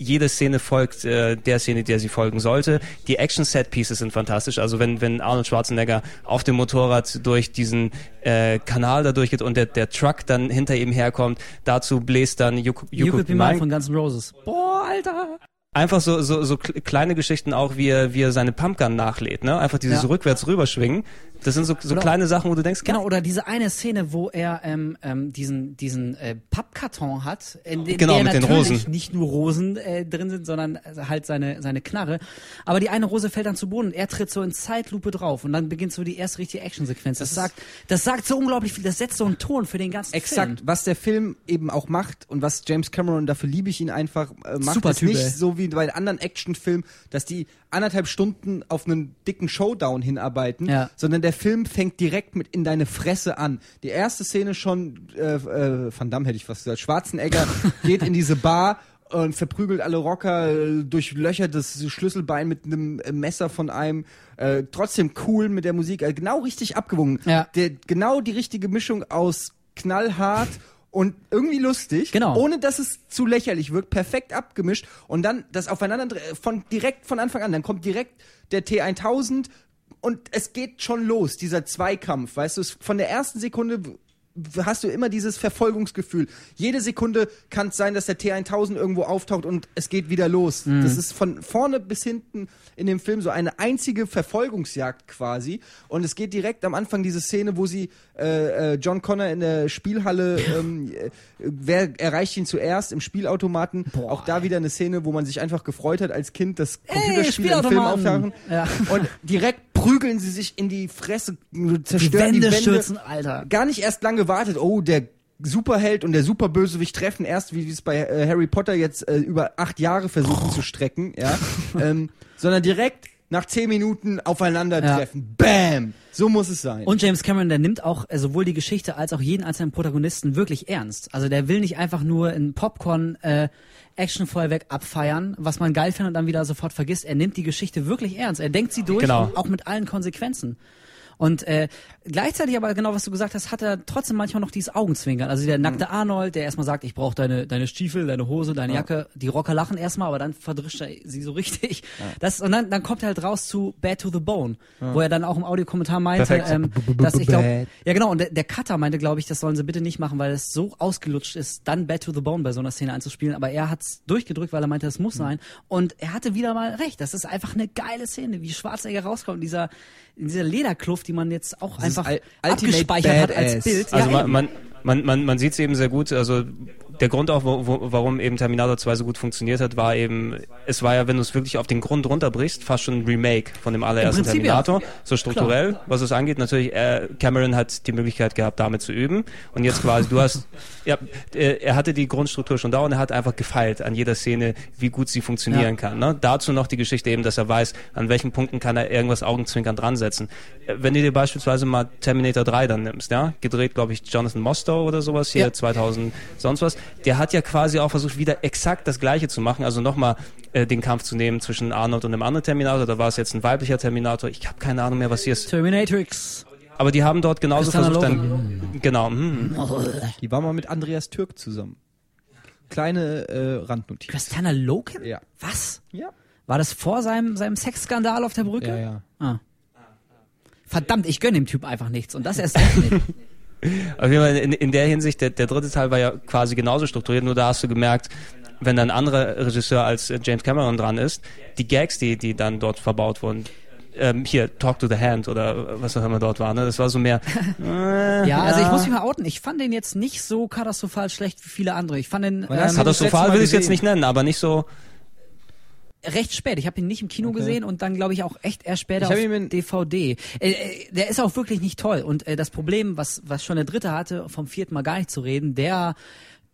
Jede Szene folgt äh, der Szene, der sie folgen sollte. Die Action-Set-Pieces sind fantastisch. Also wenn, wenn Arnold Schwarzenegger auf dem Motorrad durch diesen äh, Kanal da durchgeht und der, der Truck dann hinter ihm herkommt, dazu bläst dann You, you, You, Could Be Mine von Guns N' Roses. Boah, Alter. Einfach so, so, so kl- kleine Geschichten auch, wie er, wie er seine Pumpgun nachlädt, ne? Einfach dieses Ja. rückwärts rüberschwingen. Das sind so, so Oder- kleine Sachen, wo du denkst, Genau, oder diese eine Szene, wo er ähm, ähm, diesen, diesen äh, Pappkarton hat, in dem Genau, der mit den natürlich Rosen. nicht nur Rosen äh, drin sind, sondern äh, halt seine, seine Knarre. Aber die eine Rose fällt dann zu Boden und er tritt so in Zeitlupe drauf und dann beginnt so die erste richtige Actionsequenz. Das, Das sagt, das sagt so unglaublich viel, das setzt so einen Ton für den ganzen Exakt, Film. was der Film eben auch macht und was James Cameron, dafür liebe ich ihn einfach, äh, macht, Super ist Typ, nicht ey. so wie bei anderen Actionfilmen, dass die anderthalb Stunden auf einen dicken Showdown hinarbeiten, Ja. sondern der Film fängt direkt mit in deine Fresse an. Die erste Szene schon, äh, äh, Van Damme hätte ich fast gesagt, Schwarzenegger *laughs* geht in diese Bar und verprügelt alle Rocker, äh, durchlöchert das Schlüsselbein mit einem Messer von einem. Äh, trotzdem cool mit der Musik, äh, genau richtig abgewogen. Ja. Der, genau die richtige Mischung aus knallhart und irgendwie lustig, Genau. ohne dass es zu lächerlich wirkt, perfekt abgemischt und dann das aufeinander von direkt von Anfang an, dann kommt direkt der T1000 und es geht schon los, dieser Zweikampf, weißt du, von der ersten Sekunde hast du immer dieses Verfolgungsgefühl. Jede Sekunde kann es sein, dass der T1000 irgendwo auftaucht und es geht wieder los. Mhm. Das ist von vorne bis hinten in dem Film so eine einzige Verfolgungsjagd quasi. Und es geht direkt am Anfang diese Szene, wo sie äh, äh, John Connor in der Spielhalle, ähm, äh, wer erreicht ihn zuerst im Spielautomaten. Boah. Auch da wieder eine Szene, wo man sich einfach gefreut hat als Kind, dass Computerspiele im Film auftauchen. Ja. Und direkt prügeln sie sich in die Fresse, Die zerstören die Wände Wände stürzen, Alter. gar nicht erst lange gewartet, oh, der Superheld und der Superbösewicht treffen erst, wie es bei äh, Harry Potter jetzt äh, über acht Jahre versuchen zu strecken, ja, ähm, sondern direkt nach zehn Minuten aufeinandertreffen. Bam! So muss es sein. Und James Cameron, der nimmt auch äh, sowohl die Geschichte als auch jeden einzelnen Protagonisten wirklich ernst. Also der will nicht einfach nur ein Popcorn äh, Actionfeuerwerk abfeiern, was man geil findet und dann wieder sofort vergisst. Er nimmt die Geschichte wirklich ernst. Er denkt sie durch, Genau. auch mit allen Konsequenzen. Und äh, gleichzeitig aber genau, was du gesagt hast, hat er trotzdem manchmal noch dieses Augenzwinkern. Also der nackte Arnold, der erstmal sagt, ich brauche deine, deine Stiefel, deine Hose, deine Jacke. Die Rocker lachen erstmal, aber dann verdrischt er sie so richtig. Das, und dann, dann kommt er halt raus zu Bad to the Bone, wo er dann auch im Audiokommentar meinte, ähm, dass ich glaube, ja genau, und der, der Cutter meinte, glaube ich, das sollen sie bitte nicht machen, weil es so ausgelutscht ist, dann Bad to the Bone bei so einer Szene einzuspielen. Aber er hat's durchgedrückt, weil er meinte, das muss sein. Und er hatte wieder mal recht. Das ist einfach eine geile Szene, wie Schwarzenegger rauskommt dieser, in dieser Lederkluft, die man jetzt auch einfach Al- Ultimate abgespeichert hat als. Bild. Also ja, man, man, man, man, man sieht es eben sehr gut. Also der Grund auch, wo, wo, warum eben Terminator 2 so gut funktioniert hat, war eben, es war ja, wenn du es wirklich auf den Grund runterbrichst, fast schon ein Remake von dem allerersten Prinzip ja. Terminator. So strukturell, was es angeht. Natürlich, äh, Cameron hat die Möglichkeit gehabt, damit zu üben. Und jetzt quasi, du hast, *laughs* ja, äh, er hatte die Grundstruktur schon da und er hat einfach gefeilt an jeder Szene, wie gut sie funktionieren Ja. kann. Ne? Dazu noch die Geschichte eben, dass er weiß, an welchen Punkten kann er irgendwas Augenzwinkern dran setzen. Äh, Wenn du dir beispielsweise mal Terminator 3 dann nimmst, ja, gedreht, glaube ich, Jonathan Mostow oder sowas hier, Ja. 2000 sonst was, der hat ja quasi auch versucht, wieder exakt das Gleiche zu machen, also nochmal äh, den Kampf zu nehmen zwischen Arnold und einem anderen Terminator, da war es jetzt ein weiblicher Terminator, ich habe keine Ahnung mehr, was hier ist, Terminatrix. aber die haben dort genauso versucht, dann, genau, hm. Die war mal mit Andreas Türk zusammen. Kleine äh, Randnotiz. Christiana Loken? Ja. Was? Ja. War das vor seinem, seinem Sexskandal auf der Brücke? Ja, ja. Ah. Verdammt, ich gönn dem Typ einfach nichts. Und das erst nicht. *laughs* Auf jeden Fall in, in der Hinsicht, der, der dritte Teil war ja quasi genauso strukturiert, nur da hast du gemerkt, wenn da ein anderer Regisseur als äh, James Cameron dran ist, die Gags, die, die dann dort verbaut wurden, ähm, hier, Talk to the Hand oder was auch immer dort war, ne? Das war so mehr. *laughs* Äh, Ja, also ich muss mich mal outen. Ich fand den jetzt nicht so katastrophal schlecht wie viele andere. Ich fand den ähm, Katastrophal will ich es jetzt nicht nennen, aber nicht so. Recht spät. Ich habe ihn nicht im Kino gesehen und dann glaube ich auch echt erst später Ich auf DVD. Äh, äh, der ist auch wirklich nicht toll. Und äh, das Problem, was was schon der dritte hatte, vom vierten Mal gar nicht zu reden, der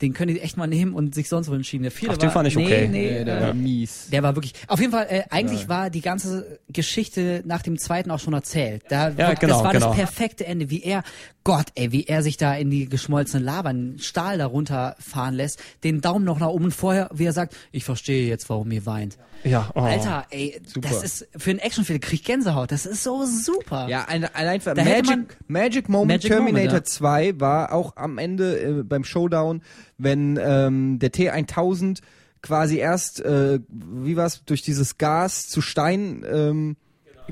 den können die echt mal nehmen und sich sonst wo entschieden. Der vierte Ach, den war, fand ich nee, okay. Nee, Nee, der äh, war mies. Der war wirklich. Auf jeden Fall, äh, eigentlich war die ganze Geschichte nach dem zweiten auch schon erzählt. Da, Ja, das genau, war genau. das perfekte Ende, wie er, Gott, ey, wie er sich da in die geschmolzene Lava, einen Stahl darunter fahren lässt, den Daumen noch nach oben und vorher, wie er sagt, ich verstehe jetzt, warum ihr weint. Ja, oh. Alter, ey, Super. das ist für einen Actionfilm krieg ich Gänsehaut. Das ist so super. Ja, ein, ein einfach Da hätte man- Magic, Magic Moment Magic Terminator Moment, ja. 2 war auch am Ende äh, beim Showdown, wenn ähm, der T1000 quasi erst, äh, wie war's, durch dieses Gas zu Stein ähm,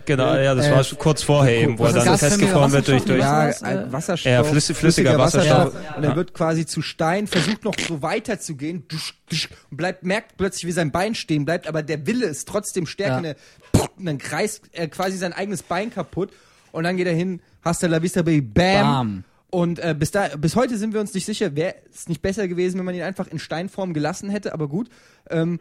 Genau, ja, das Äh, war schon kurz vorher eben, wo er was dann festgefroren wird durch, Wasserstoff, durch ja. ja, was, äh, ein Wasserstoff, Ja, flüssig- flüssiger Wasserstoff. Und er wird quasi zu Stein, versucht noch so weiter zu gehen, dusch, dusch, und bleibt, merkt plötzlich, wie sein Bein stehen bleibt, aber der Wille ist trotzdem stärker. Ja. Er, und dann kreist er quasi sein eigenes Bein kaputt und dann geht er hin, hasta la vista, baby, bam. Bam. Und äh, bis, da, bis heute sind wir uns nicht sicher, wäre es nicht besser gewesen, wenn man ihn einfach in Steinform gelassen hätte, aber gut. Ähm,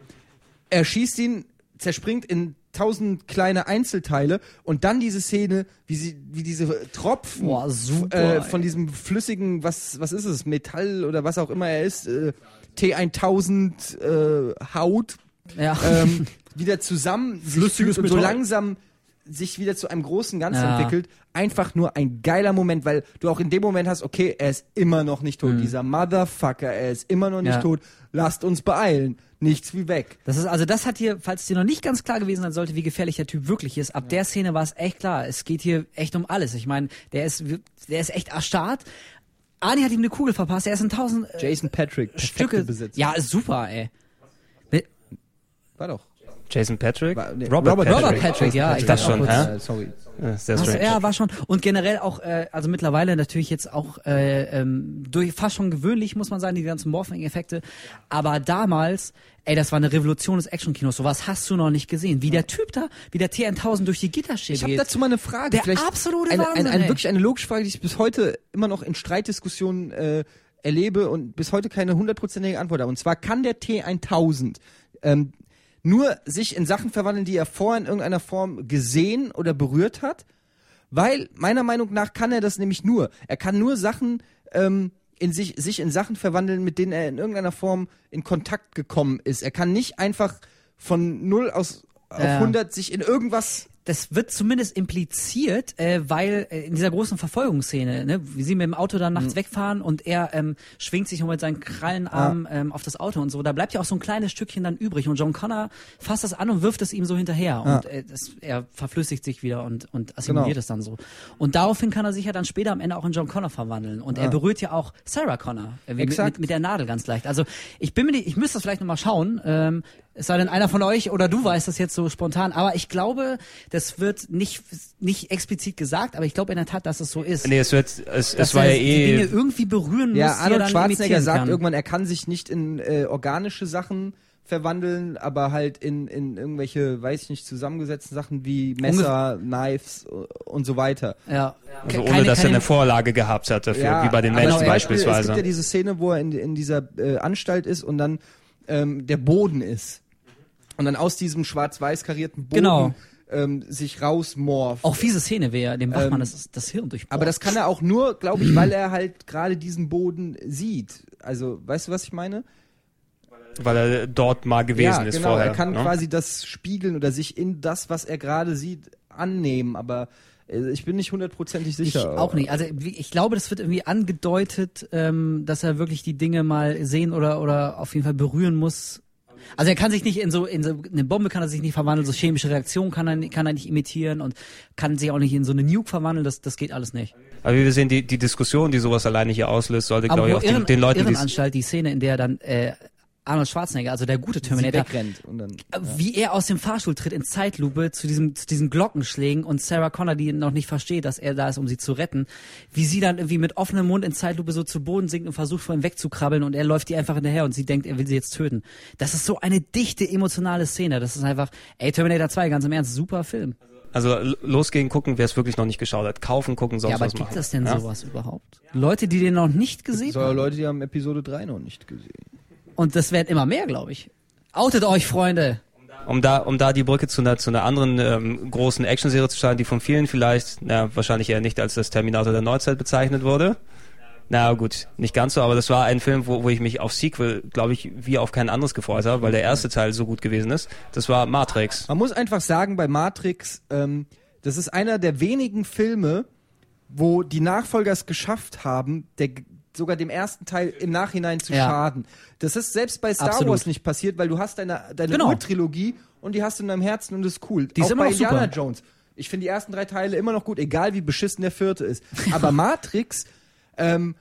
er schießt ihn, zerspringt in tausend kleine Einzelteile und dann diese Szene, wie sie, wie diese Tropfen Boah, super, äh, von diesem flüssigen, was, was ist es, Metall oder was auch immer er ist, äh, T1000 äh, Haut, Ja. ähm, *laughs* wieder zusammen Flüssiges und so langsam sich wieder zu einem großen Ganzen Ja. entwickelt. Einfach nur ein geiler Moment, weil du auch in dem Moment hast, okay, er ist immer noch nicht tot. Dieser Motherfucker, er ist immer noch nicht Mhm. Ja. tot. Lasst uns beeilen. Nichts wie weg. Das ist also das hat hier, falls dir noch nicht ganz klar gewesen sein sollte, wie gefährlich der Typ wirklich ist. Ab der Szene war es echt klar. Es geht hier echt um alles. Ich meine, der ist der ist echt erstarrt. Arnie hat ihm eine Kugel verpasst. Er ist in tausend äh, Jason Patrick, Stücke. Besitzer. Ja, super, ey. War doch. Jason Patrick? War, nee, Robert, Robert Patrick. Robert Patrick, ja. Ich Ich dachte dachte schon, hä? Äh, sorry. Ja, Sehr Was, strange. ja, war schon. Und generell auch, äh, also mittlerweile natürlich jetzt auch äh, ähm, durch fast schon gewöhnlich, muss man sagen, die ganzen Morphing-Effekte. Aber damals, ey, das war eine Revolution des Actionkinos. Sowas hast du noch nicht gesehen. Wie der Typ da, wie der T1000 durch die Gitterstäbe Ich habe geht. dazu mal eine Frage. Der Vielleicht absolute eine, Wahnsinn, eine, eine wirklich eine logische Frage, die ich bis heute immer noch in Streitdiskussionen äh, erlebe und bis heute keine hundertprozentige Antwort habe. Und zwar kann der T1000 ähm, nur sich in Sachen verwandeln, die er vorher in irgendeiner Form gesehen oder berührt hat, weil meiner Meinung nach kann er das nämlich nur. Er kann nur Sachen ähm, in sich, sich in Sachen verwandeln, mit denen er in irgendeiner Form in Kontakt gekommen ist. Er kann nicht einfach von 0 aus auf Ja. 100 sich in irgendwas das wird zumindest impliziert, äh, weil äh, in dieser großen Verfolgungsszene, ne, wie sie mit dem Auto dann nachts wegfahren und er ähm, schwingt sich noch mit seinen Krallenarmen ähm, auf das Auto und so, da bleibt ja auch so ein kleines Stückchen dann übrig und John Connor fasst das an und wirft es ihm so hinterher und äh, das, er verflüssigt sich wieder und, und assimiliert Genau. es dann so. Und daraufhin kann er sich ja dann später am Ende auch in John Connor verwandeln und er berührt ja auch Sarah Connor äh, mit, mit, mit der Nadel ganz leicht. Also ich bin mir nicht, ich müsste das vielleicht nochmal schauen, ähm, es sei denn einer von euch oder du weißt das jetzt so spontan, aber ich glaube, das wird nicht, nicht explizit gesagt, aber ich glaube in der Tat, dass es so ist. Nee, es wird, es, dass es war er ja die Dinge eh, irgendwie berühren Ja, muss, er Arnold Schwarzenegger sagt kann. irgendwann, er kann sich nicht in äh, organische Sachen verwandeln, aber halt in, in irgendwelche, weiß ich nicht, zusammengesetzten Sachen wie Messer, Knives und so weiter. Ja. also Keine- ohne dass er keine- eine Vorlage gehabt hat dafür, wie bei den Menschen zum Beispiel, Es beispielsweise. gibt ja diese Szene, wo er in, in dieser äh, Anstalt ist und dann ähm, der Boden ist. Und dann aus diesem schwarz-weiß karierten Boden Genau. ähm, sich rausmorft. Auch fiese Szene wäre, dem Wachmann Ähm, das, das Hirn durchbohrt. Aber das kann er auch nur, glaube ich, weil er halt gerade diesen Boden sieht. Also, weißt du, was ich meine? weil er dort mal gewesen ja, ist genau. vorher. er kann ne? quasi das spiegeln oder sich in das, was er gerade sieht, annehmen. Aber äh, ich bin nicht hundertprozentig Ich sicher. auch nicht. Also ich glaube, das wird irgendwie angedeutet, ähm, dass er wirklich die Dinge mal sehen oder oder auf jeden Fall berühren muss. Also er kann sich nicht in so in so eine Bombe kann er sich nicht verwandeln, so chemische Reaktionen kann er kann er nicht imitieren und kann sich auch nicht in so eine Nuke verwandeln. Das das geht alles nicht. Aber wie wir sehen, die, die Diskussion, die sowas alleine hier auslöst, sollte, glaube ich, auch den, Irren, den Leuten, die Irrenanstalt, die Szene, in der dann äh, Arnold Schwarzenegger, also der gute sie Terminator, wegrennt. Und dann, Äh, wie er aus dem Fahrstuhl tritt in Zeitlupe zu diesem zu diesen Glockenschlägen und Sarah Connor, die noch nicht versteht, dass er da ist, um sie zu retten, wie sie dann irgendwie mit offenem Mund in Zeitlupe so zu Boden sinkt und versucht von ihm wegzukrabbeln und er läuft ihr einfach hinterher und sie denkt, er will sie jetzt töten. Das ist so eine dichte emotionale Szene. Das ist einfach, ey Terminator 2, ganz im Ernst, super Film. Also losgehen, gucken, wer es wirklich noch nicht geschaut hat. Kaufen, gucken, sonst ja, aber was gibt machen. es denn ja? sowas überhaupt? Leute, die den noch nicht gesehen haben. Leute, die haben Episode 3 noch nicht gesehen. Und das werden immer mehr, glaube ich. Outet euch, Freunde. Um da, um da die Brücke zu einer, zu einer anderen ähm, großen Actionserie zu schlagen, die von vielen vielleicht, na, wahrscheinlich eher nicht als das Terminator der Neuzeit bezeichnet wurde. Na gut, nicht ganz so, aber das war ein Film, wo, wo ich mich auf Sequel, glaube ich, wie auf kein anderes gefreut habe, weil der erste Teil so gut gewesen ist. Das war Matrix. Man muss einfach sagen, bei Matrix, ähm, das ist einer der wenigen Filme, wo die Nachfolger es geschafft haben, der, sogar dem ersten Teil im Nachhinein zu Ja. schaden. Das ist selbst bei Star Absolut. Wars nicht passiert, weil du hast deine, deine Genau. Urtrilogie und die hast du in deinem Herzen und das ist cool. Die Auch bei noch super. Indiana Jones. Ich finde die ersten drei Teile immer noch gut, egal wie beschissen der vierte ist. Aber *laughs* Matrix ähm,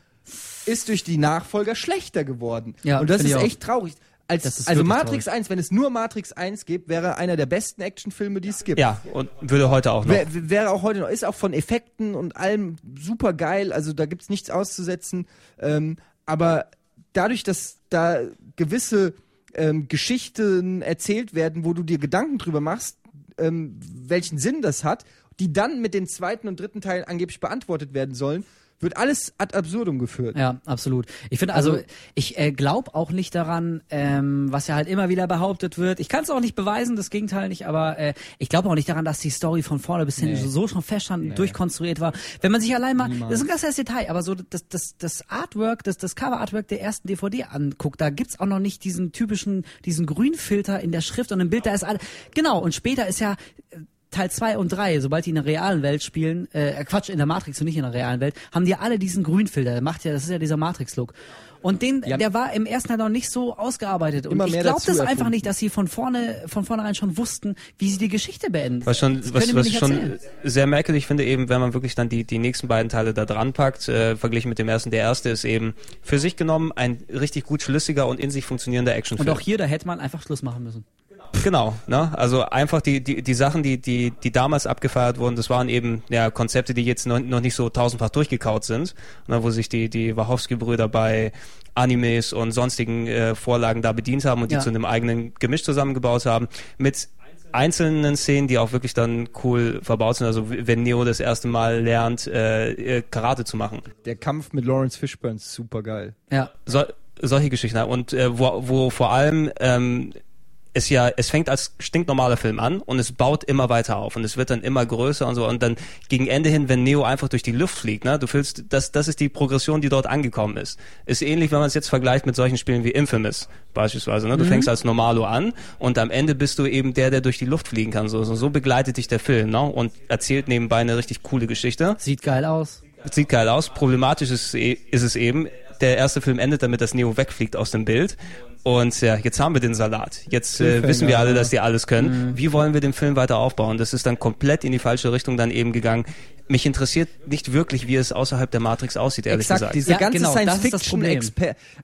ist durch die Nachfolger schlechter geworden. Ja, und das ist echt traurig. Als, also Matrix 1, wenn es nur Matrix 1 gibt, wäre einer der besten Actionfilme, die es gibt. Ja, und würde heute auch noch. Wär, wäre auch heute noch, ist auch von Effekten und allem super geil, also da gibt's nichts auszusetzen. Ähm, aber dadurch, dass da gewisse ähm, Geschichten erzählt werden, wo du dir Gedanken drüber machst, ähm, welchen Sinn das hat, die dann mit den zweiten und dritten Teilen angeblich beantwortet werden sollen, wird alles ad absurdum geführt. Ja, absolut. Ich finde also, Also- ich äh, glaube auch nicht daran, ähm, was ja halt immer wieder behauptet wird. Ich kann es auch nicht beweisen, das Gegenteil nicht, aber äh, ich glaube auch nicht daran, dass die Story von vorne bis hin Nee. so, schon feststand, durchkonstruiert war. Wenn man sich allein mal, Niemals. das ist ein ganz kleines Detail, aber so das, das, das Artwork, das, das Cover-Artwork der ersten DVD anguckt, da gibt's auch noch nicht diesen typischen, diesen Grünfilter in der Schrift und im Bild, da ist alles, genau, und später ist ja, Teil 2 und 3, sobald die in der realen Welt spielen, äh, Quatsch, in der Matrix und nicht in der realen Welt, haben die alle diesen Grünfilter. Der macht ja, das ist ja dieser Matrix-Look. Und den, Ja. der war im ersten Teil noch nicht so ausgearbeitet. Und Immer ich glaube das einfach erfunden. nicht, dass sie von vorne, von vornherein schon wussten, wie sie die Geschichte beenden. Was schon, Das was, was ich schon sehr merkwürdig finde, eben, wenn man wirklich dann die, die nächsten beiden Teile da dran packt, äh, verglichen mit dem ersten. Der erste ist eben für sich genommen ein richtig gut schlüssiger und in sich funktionierender Und Actionfilm. auch hier, da hätte man einfach Schluss machen müssen. Genau, ne? Also einfach die, die, die Sachen, die, die, die damals abgefeiert wurden, das waren eben ja, Konzepte, die jetzt noch, noch nicht so tausendfach durchgekaut sind, ne, wo sich die, die Wachowski-Brüder bei Animes und sonstigen äh, Vorlagen da bedient haben und die Ja. zu einem eigenen Gemisch zusammengebaut haben, mit einzelnen Szenen, die auch wirklich dann cool verbaut sind. Also wenn Neo das erste Mal lernt, äh, äh, Karate zu machen. Der Kampf mit Lawrence Fishburne ist super geil. Ja. So, solche Geschichten. Und äh, wo, wo vor allem ähm, es ja, es fängt als stinknormaler Film an und es baut immer weiter auf und es wird dann immer größer und so und dann gegen Ende hin, wenn Neo einfach durch die Luft fliegt, ne, du fühlst, das, das ist die Progression, die dort angekommen ist. Ist ähnlich, wenn man es jetzt vergleicht mit solchen Spielen wie Infamous beispielsweise, ne, du mhm. fängst als Normalo an und am Ende bist du eben der, der durch die Luft fliegen kann, so, so, so begleitet dich der Film, ne, und erzählt nebenbei eine richtig coole Geschichte. Sieht geil aus. Sieht geil aus. Problematisch ist, ist es eben, der erste Film endet damit, dass Neo wegfliegt aus dem Bild und ja, jetzt haben wir den Salat. Jetzt äh, wissen wir alle, dass die alles können. Mhm. Wie wollen wir den Film weiter aufbauen? Das ist dann komplett in die falsche Richtung dann eben gegangen. Mich interessiert nicht wirklich, wie es außerhalb der Matrix aussieht, ehrlich Exakt, gesagt. Diese ja, ganze genau, Science-Fiction äh,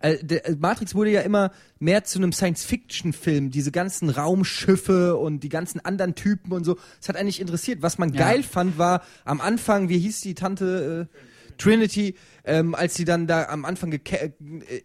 äh, Matrix wurde ja immer mehr zu einem Science-Fiction-Film. Diese ganzen Raumschiffe und die ganzen anderen Typen und so. Es hat eigentlich interessiert. Was man ja. geil fand, war am Anfang, wie hieß die Tante äh, Trinity, ähm, als sie dann da am Anfang äh,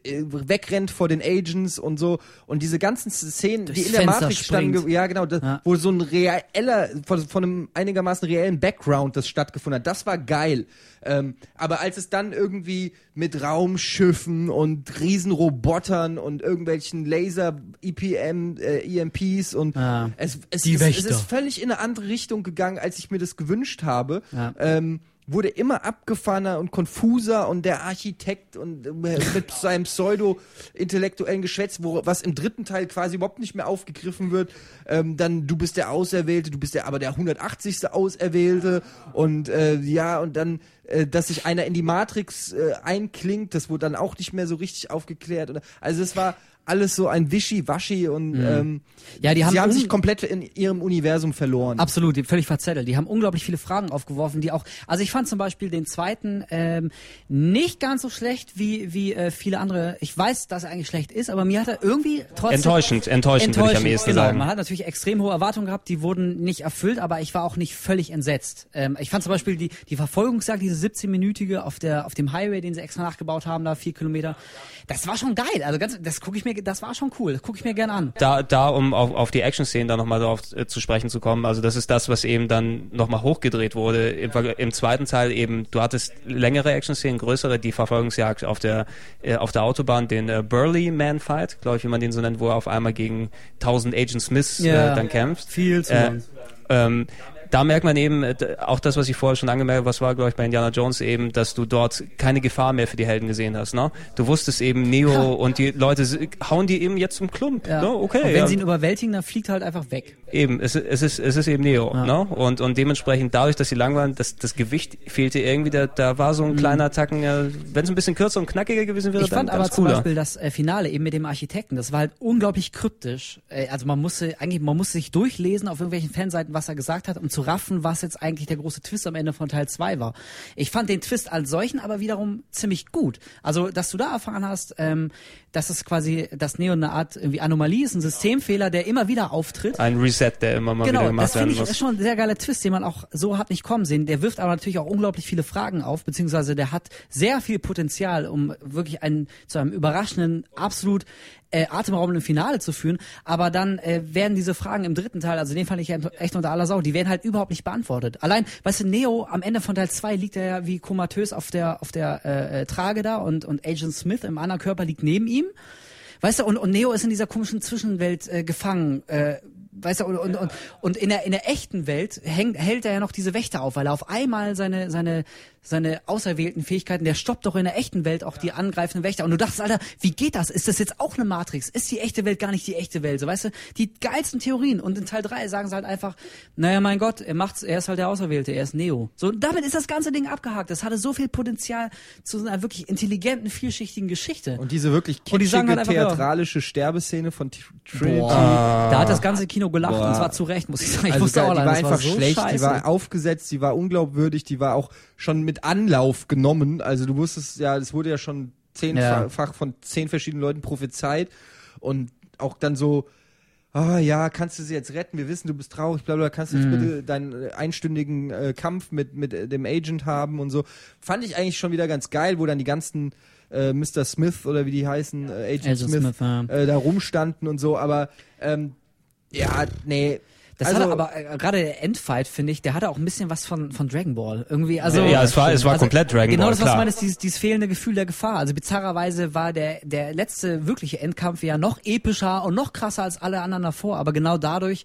äh, wegrennt vor den Agents und so und diese ganzen Szenen, Durchs die in der Fenster Matrix standen, ja genau, das, ja. wo so ein reeller, von, von einem einigermaßen reellen Background das stattgefunden hat, das war geil. Ähm, aber als es dann irgendwie mit Raumschiffen und Riesenrobotern und irgendwelchen Laser-EPM, äh, EMPs und ja. es, es, es, es, ist völlig in eine andere Richtung gegangen, als ich mir das gewünscht habe. Ja. Ähm, wurde immer abgefahrener und konfuser und der Architekt und äh, mit seinem pseudo-intellektuellen Geschwätz, wo, was im dritten Teil quasi überhaupt nicht mehr aufgegriffen wird, ähm, dann du bist der Auserwählte, du bist der aber der 180. Auserwählte und äh, ja und dann äh, dass sich einer in die Matrix äh, einklingt, das wurde dann auch nicht mehr so richtig aufgeklärt. Also es war alles so ein Wischi-Waschi und mhm. ähm, ja, die haben, sie haben sich komplett in ihrem Universum verloren. Absolut, die, völlig verzettelt. Die haben unglaublich viele Fragen aufgeworfen, die auch, also ich fand zum Beispiel den zweiten ähm, nicht ganz so schlecht wie, wie äh, viele andere. Ich weiß, dass er eigentlich schlecht ist, aber mir hat er irgendwie trotzdem... Enttäuschend, enttäuschend, enttäuschend würde ich am ehesten genau. sagen. Man hat natürlich extrem hohe Erwartungen gehabt, die wurden nicht erfüllt, aber ich war auch nicht völlig entsetzt. Ähm, ich fand zum Beispiel die, die Verfolgungsjagd, diese 17-minütige auf, der, auf dem Highway, den sie extra nachgebaut haben, da vier Kilometer, das war schon geil. Also ganz, das gucke ich mir, das war schon cool. Das gucke ich mir gerne an. Da, da um auf, auf die Action-Szenen da nochmal drauf äh, zu sprechen zu kommen, also das ist das, was eben dann nochmal hochgedreht wurde. Im, Im, zweiten Teil eben, du hattest längere Action-Szenen, größere, die Verfolgungsjagd auf der, äh, auf der Autobahn, den äh, Burley Man Fight, glaube ich, wie man den so nennt, wo er auf einmal gegen 1000 Agent Smiths ja, äh, dann kämpft. Viel zu lang. Ähm, da merkt man eben, äh, auch das, was ich vorher schon angemerkt habe, was war, glaube ich, bei Indiana Jones eben, dass du dort keine Gefahr mehr für die Helden gesehen hast. Ne? Du wusstest eben, Neo ja. und die Leute hauen die eben jetzt zum Klump. Ja. Ne? Okay. Und wenn ja. sie ihn überwältigen, dann fliegt er halt einfach weg. Eben, es, es, ist, es ist eben Neo. Ja. Ne? Und, und dementsprechend, dadurch, dass sie lang waren, das, das Gewicht fehlte irgendwie, da, da war so ein mhm. kleiner Tacken, ja, wenn es ein bisschen kürzer und knackiger gewesen wäre, ich dann Ich fand aber zum Beispiel das äh, Finale eben mit dem Architekten, das war halt unglaublich kryptisch. Äh, also man musste, eigentlich, man musste sich durchlesen auf irgendwelchen Fanseiten, was er gesagt hat, um zu raffen, was jetzt eigentlich der große Twist am Ende von Teil 2 war. Ich fand den Twist als solchen aber wiederum ziemlich gut. Also, dass du da erfahren hast, ähm, dass es quasi, dass Neo eine Art irgendwie Anomalie ist, ein Systemfehler, der immer wieder auftritt. Ein Reset, der immer mal genau, wieder gemacht werden muss. Das ist schon ein sehr geiler Twist, den man auch so hat nicht kommen sehen. Der wirft aber natürlich auch unglaublich viele Fragen auf, beziehungsweise der hat sehr viel Potenzial, um wirklich einen, zu einem überraschenden, absolut äh, atemberaubenden Finale zu führen, aber dann äh, werden diese Fragen im dritten Teil, also den fand ich echt unter aller Sau, die werden halt überhaupt nicht beantwortet. Allein, weißt du, Neo am Ende von Teil 2 liegt er ja wie komatös auf der auf der äh, äh, Trage da und und Agent Smith im anderen Körper liegt neben ihm. Weißt du, und, und Neo ist in dieser komischen Zwischenwelt äh, gefangen. Äh, weißt du, und, und, und, in der in der echten Welt hängt, hält er ja noch diese Wächter auf, weil er auf einmal seine seine seine auserwählten Fähigkeiten, der stoppt doch in der echten Welt auch die angreifenden Wächter. Und du dachtest, Alter, wie geht das? Ist das jetzt auch eine Matrix? Ist die echte Welt gar nicht die echte Welt? So, weißt du, die geilsten Theorien. Und in Teil 3 sagen sie halt einfach, naja, mein Gott, er macht's, er ist halt der Auserwählte, er ist Neo. So, damit ist das ganze Ding abgehakt. Das hatte so viel Potenzial zu einer wirklich intelligenten, vielschichtigen Geschichte. Und diese wirklich kitschige, halt einfach, theatralische ja, Sterbeszene von Trinity. Boah. Da hat das ganze Kino gelacht Boah. und zwar zu Recht, muss ich sagen. Ich also wusste auch, die war einfach war so schlecht, scheiße. die war aufgesetzt, die war unglaubwürdig, die war auch schon mit Anlauf genommen. Also du wusstest ja, es wurde ja schon zehnfach ja. von zehn verschiedenen Leuten prophezeit und auch dann so, ah oh, ja, kannst du sie jetzt retten? Wir wissen, du bist traurig, bla bla, kannst du jetzt mhm. bitte deinen einstündigen äh, Kampf mit, mit äh, dem Agent haben und so. Fand ich eigentlich schon wieder ganz geil, wo dann die ganzen äh, Mr. Smith oder wie die heißen, äh, Agent, Agent Smith, Smith ja. äh, da rumstanden und so, aber ähm, ja, nee, Das Also- hatte aber äh, gerade der Endfight, finde ich, der hatte auch ein bisschen was von, von Dragon Ball. Irgendwie, also. Ja, es war- es war komplett Dragon genau Ball, das, was klar. meine, ist dieses, dieses fehlende Gefühl der Gefahr. Also bizarrerweise war der, der letzte wirkliche Endkampf ja noch epischer und noch krasser als alle anderen davor. Aber genau dadurch,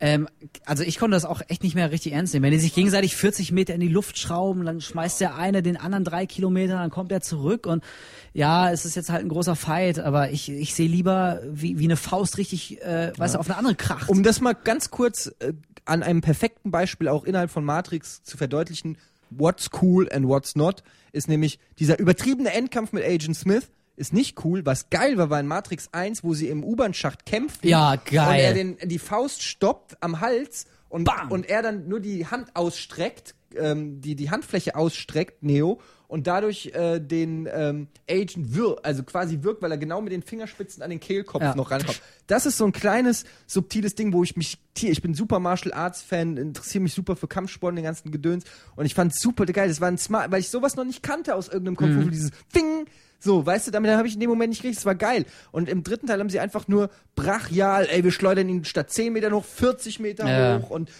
ähm, also ich konnte das auch echt nicht mehr richtig ernst nehmen. Wenn die sich gegenseitig 40 Meter in die Luft schrauben, dann schmeißt der eine den anderen drei Kilometer, dann kommt er zurück und ja, es ist jetzt halt ein großer Fight, aber ich, ich sehe lieber, wie, wie eine Faust richtig, äh, weißt du, auf eine andere kracht. Um das mal ganz kurz äh, an einem perfekten Beispiel auch innerhalb von Matrix zu verdeutlichen, what's cool and what's not, ist nämlich dieser übertriebene Endkampf mit Agent Smith ist nicht cool. Was geil war, war in Matrix 1, wo sie im U-Bahn-Schacht kämpfen. Ja, geil. Und er den, die Faust stoppt am Hals und, Bam. und er dann nur die Hand ausstreckt, ähm, die, die Handfläche ausstreckt, Neo, und dadurch äh, den ähm, Agent wirkt, also quasi wirkt, weil er genau mit den Fingerspitzen an den Kehlkopf Ja. noch rankommt. Das ist so ein kleines, subtiles Ding, wo ich mich, ich bin super Martial Arts Fan, interessiere mich super für Kampfsport und den ganzen Gedöns und ich fand super geil, das war ein smart, weil ich sowas noch nicht kannte aus irgendeinem Kung Mhm. Fu, dieses Ding, so, weißt du, damit habe ich in dem Moment nicht gekriegt, das war geil. Und im dritten Teil haben sie einfach nur brachial, ey, wir schleudern ihn statt 10 Meter noch 40 Meter Ja. hoch und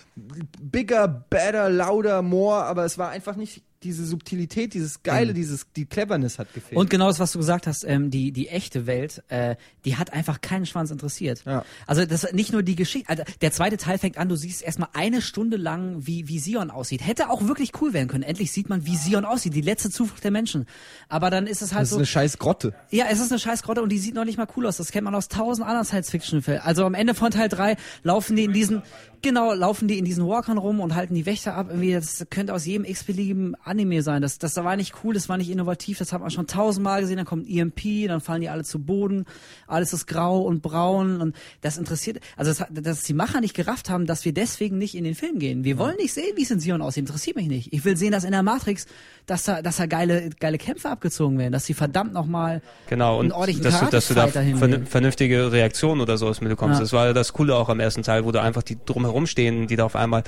bigger, better, louder, more, aber es war einfach nicht diese Subtilität, dieses Geile, dieses, die Cleverness hat gefehlt. Und genau das, was du gesagt hast, ähm, die, die echte Welt, äh, die hat einfach keinen Schwanz interessiert. Ja. Also das nicht nur die Geschichte, also der zweite Teil fängt an, du siehst erstmal eine Stunde lang, wie, wie Sion aussieht. Hätte auch wirklich cool werden können. Endlich sieht man, wie Sion aussieht, die letzte Zuflucht der Menschen. Aber dann ist es halt das ist so. eine scheiß Grotte. Ja, es ist eine Scheißgrotte und die sieht noch nicht mal cool aus. Das kennt man aus tausend anderen Science-Fiction-Filmen. Also am Ende von Teil 3 laufen die in diesen, genau, laufen die in diesen Walkern rum und halten die Wächter ab. Irgendwie, das könnte aus jedem x-beliebigen Anime sein. Das, das war nicht cool, das war nicht innovativ, das hat man schon tausendmal gesehen. Dann kommt ein EMP, dann fallen die alle zu Boden. Alles ist grau und braun und das interessiert, also das, dass die Macher nicht gerafft haben, dass wir deswegen nicht in den Film gehen. Wir wollen nicht sehen, wie es in Sion aussieht. Interessiert mich nicht. Ich will sehen, dass in der Matrix, dass da, dass da geile, geile Kämpfe abgezogen werden, dass sie verdammt nochmal Genau, und einen ordentlichen dass du, dass du da vernünftige Reaktionen oder sowas mitbekommst. Ja. Das war ja das Coole auch am ersten Teil, wo du einfach die drumherum stehen, die da auf einmal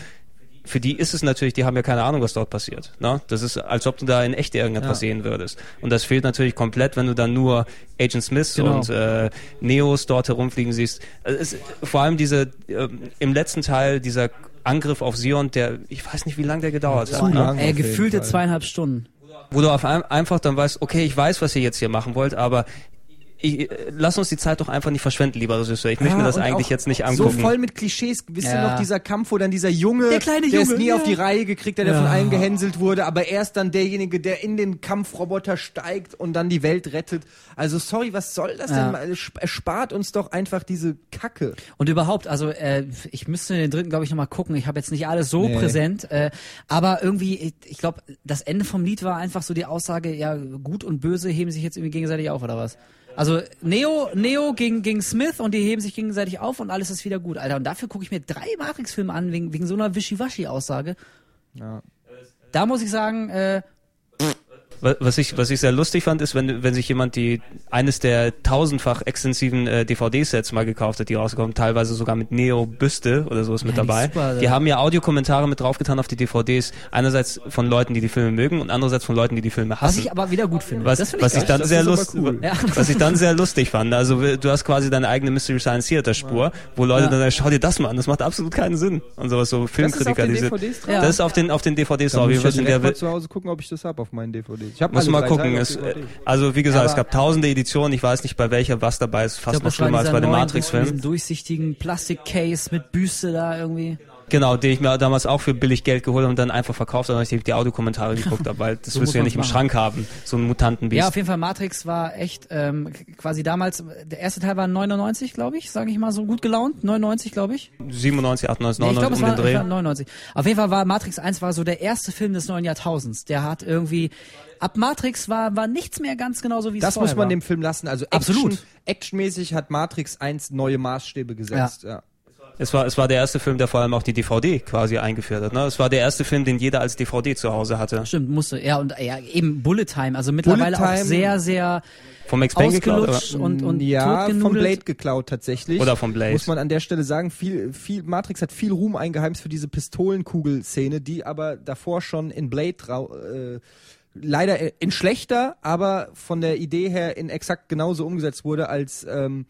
für die ist es natürlich, die haben ja keine Ahnung, was dort passiert. Ne? Das ist, als ob du da in echt irgendetwas sehen würdest. Und das fehlt natürlich komplett, wenn du dann nur Agent Smith Genau. und äh, Neos dort herumfliegen siehst. Also es, vor allem diese, ähm, im letzten Teil, dieser Angriff auf Sion, der, ich weiß nicht, wie lange der gedauert Zu hat. Ne? lang. Ey, jeden gefühlte zweieinhalb Stunden. wo du auf ein, einfach dann weißt, okay, ich weiß, was ihr jetzt hier machen wollt, aber ich, äh, lass uns die Zeit doch einfach nicht verschwenden, lieber Regisseur. Ich möchte mir das eigentlich jetzt nicht So angucken. voll mit Klischees. Wisst ihr Ja. noch, dieser Kampf, wo dann dieser Junge, Der kleine der es Junge, nie ja. auf die Reihe gekriegt hat, der Ja. von allen gehänselt wurde, aber erst dann derjenige, der in den Kampfroboter steigt und dann die Welt rettet. Also sorry, was soll das Ja. denn? Erspart uns doch einfach diese Kacke. Und überhaupt, also äh, ich müsste den dritten, glaube ich, nochmal gucken. Ich habe jetzt nicht alles so Nee. präsent, äh, aber irgendwie, ich, ich glaube, das Ende vom Lied war einfach so die Aussage, ja, gut und böse heben sich jetzt irgendwie gegenseitig auf, oder was? Also Neo, Neo gegen, gegen Smith und die heben sich gegenseitig auf und alles ist wieder gut, Alter. Und dafür gucke ich mir drei Matrix-Filme an, wegen, wegen so einer Wischiwaschi-Aussage. Ja. Da muss ich sagen, äh, Was ich, was ich sehr lustig fand, ist, wenn, wenn sich jemand die eines der tausendfach extensiven äh, DVD-Sets mal gekauft hat, die rausgekommen, teilweise sogar mit Neo-Büste oder sowas mit Ja, die dabei. super, die haben ja Audiokommentare mit draufgetan auf die DVDs. Einerseits von Leuten, die die Filme mögen und andererseits von Leuten, die die Filme was hassen. ich aber wieder gut finde. was, das finde was ich geil. dann Das sehr ist lustig, cool. Ja. was ich dann *laughs* sehr lustig fand. Also w- du hast quasi deine eigene Mystery Science Theater Spur, wo Leute Ja. dann sagen, schau dir das mal an, das macht absolut keinen Sinn und sowas so Filmkritiker. den diese, DVDs drauf? Das ist auf den auf den DVDs drauf. muss ich ja wissen, direkt der mal zu Hause gucken, ob ich das habe auf meinen DVDs. Ich hab muss mal gucken. Es, also wie gesagt, Aber- es gab tausende Editionen. Ich weiß nicht bei welcher was dabei ist. Fast noch schlimmer als bei Matrix-Filmen. Diesen durchsichtigen Plastikcase mit Büste da irgendwie. Genau, den ich mir damals auch für billig Geld geholt habe und dann einfach verkauft habe, weil ich die Audiokommentare geguckt habe, weil das *laughs* So wirst du ja nicht im machen. Schrank haben, so ein Mutantenbiest. Ja, auf jeden Fall Matrix war echt ähm, quasi damals, der erste Teil war 99, glaube ich, sage ich mal so gut gelaunt, 99, glaube ich. 97, 98, Nee, ich 99 glaube, es um war, den Dreh. es war 99. Auf jeden Fall war Matrix 1 war so der erste Film des neuen Jahrtausends. Der hat irgendwie ab Matrix war war nichts mehr ganz genauso wie es Das vorher muss man war. dem Film lassen. Also Action, Absolut. actionmäßig hat Matrix 1 neue Maßstäbe gesetzt. Ja. Es war, es war der erste Film, der vor allem auch die DVD quasi eingeführt hat. Ne? Es war der erste Film, den jeder als DVD zu Hause hatte. Stimmt, musste. Ja, und ja, eben Bullet Time. Also mittlerweile Bullet auch Time- sehr, sehr Vom Max Payne geklaut, und, und ja, vom. Blade geklaut tatsächlich. Oder vom Blade. Muss man an der Stelle sagen, viel, viel, Matrix hat viel Ruhm eingeheimst für diese Pistolenkugel-Szene, die aber davor schon in Blade äh, leider in schlechter, aber von der Idee her in exakt genauso umgesetzt wurde, als ähm,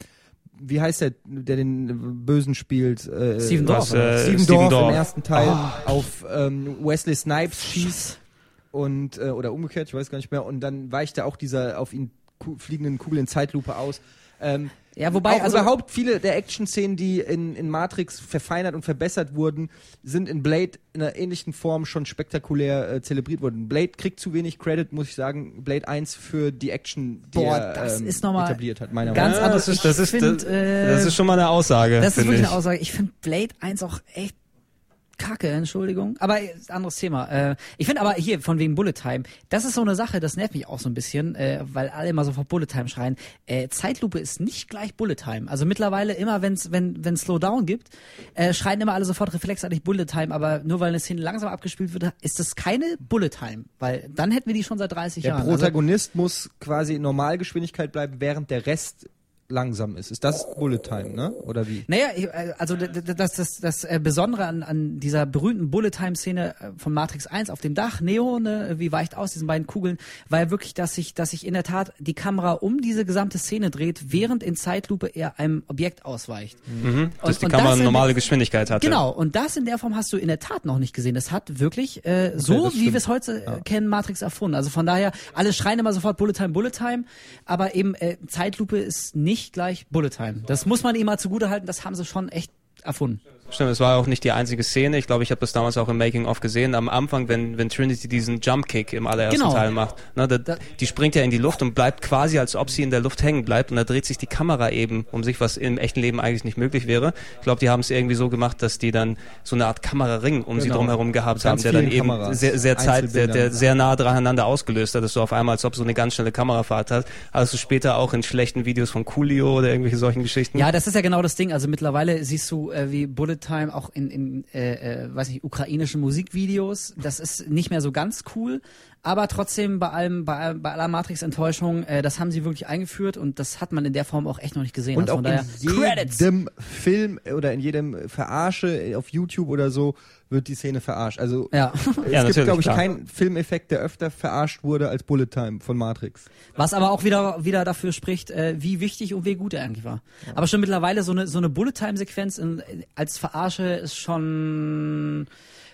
wie heißt der, der den Bösen spielt? Äh, Steven Was, Dorff. äh, Steven, Dorff, Dorff. im ersten Teil auf ähm, Wesley Snipes schießt und äh, oder umgekehrt, ich weiß gar nicht mehr. Und dann weicht da auch dieser auf ihn ku fliegenden Kugel in Zeitlupe aus. Ähm, Ja, wobei, auch also- überhaupt viele der Action-Szenen, die in, in Matrix verfeinert und verbessert wurden, sind in Blade in einer ähnlichen Form schon spektakulär äh, zelebriert worden. Blade kriegt zu wenig Credit, muss ich sagen. Blade 1 für die Action, die Boah, er das ähm, ist noch mal etabliert hat, meiner ganz Meinung nach. anders. das ist, das, Ich ist, find, das, äh, das ist schon mal eine Aussage. Das ist wirklich ich. eine Aussage. Ich finde Blade 1 auch echt kacke, Entschuldigung. Aber ein anderes Thema. Äh, ich finde aber hier, von wegen Bullet Time, das ist so eine Sache, das nervt mich auch so ein bisschen, äh, weil alle immer so vor Bullet Time schreien. Äh, Zeitlupe ist nicht gleich Bullet Time. Also mittlerweile immer, wenn's, wenn wenn Slowdown gibt, äh, schreien immer alle sofort reflexartig Bullet Time, aber nur weil eine Szene langsam abgespielt wird, ist das keine Bullet Time. Weil dann hätten wir die schon seit 30 Der Jahren. Also, Protagonist muss quasi in Normalgeschwindigkeit bleiben, während der Rest langsam ist. Ist das Bullet Time, ne? Oder wie? Naja, äh, also das, das, das äh, Besondere an, an dieser berühmten Bullet-Time-Szene äh, von Matrix 1 auf dem Dach, Neo, ne, wie weicht aus, diesen beiden Kugeln, war ja wirklich, dass sich, dass sich in der Tat die Kamera um diese gesamte Szene dreht, während in Zeitlupe er einem Objekt ausweicht. Mhm, dass Und- die und Kamera eine in- normale Geschwindigkeit hatte. Genau, und das in der Form hast du in der Tat noch nicht gesehen. Das hat wirklich äh, so, das wie wir es heute äh, kennen, Matrix erfunden. Also von daher, alle schreien immer sofort Bullet Time, Bullet Time, aber eben äh, Zeitlupe ist nicht gleich Bullet Time. Das muss man ihm mal zugutehalten, das haben sie schon echt erfunden. Stimmt, es war auch nicht die einzige Szene. Ich glaube, ich habe das damals auch im Making-of gesehen. Am Anfang, wenn, wenn Trinity diesen Jump-Kick im allerersten Genau. Teil macht. Ne, da, die springt ja in die Luft und bleibt quasi, als ob sie in der Luft hängen bleibt. Und da dreht sich die Kamera eben um sich, was im echten Leben eigentlich nicht möglich wäre. Ich glaube, die haben es irgendwie so gemacht, dass die dann so eine Art Kameraring um sie Genau. drumherum gehabt Ganz haben, der dann eben Kameras, sehr, sehr Zeit, der, der sehr nah dreieinander ausgelöst hat. Das ist so auf einmal, als ob so eine ganz schnelle Kamerafahrt hat. Also später auch in schlechten Videos von Coolio oder irgendwelche solchen Geschichten. Ja, das ist ja genau das Ding. Also mittlerweile siehst du äh, wie Bullet Time auch in, in äh, äh, weiß nicht, ukrainischen Musikvideos. Das ist nicht mehr so ganz cool. Aber trotzdem bei allem, bei, bei aller Matrix-Enttäuschung, äh, das haben sie wirklich eingeführt und das hat man in der Form auch echt noch nicht gesehen. Und also auch von daher, in Credits! jedem Film oder in jedem Verarsche auf YouTube oder so wird die Szene verarscht. Also Ja. es *laughs* Ja, gibt, glaube ich, klar. keinen Filmeffekt, der öfter verarscht wurde als Bullet Time von Matrix. Was aber auch wieder, wieder dafür spricht, äh, wie wichtig und wie gut er eigentlich war. Aber schon mittlerweile so eine, so eine Bullet-Time-Sequenz in- als Verarsche ist schon,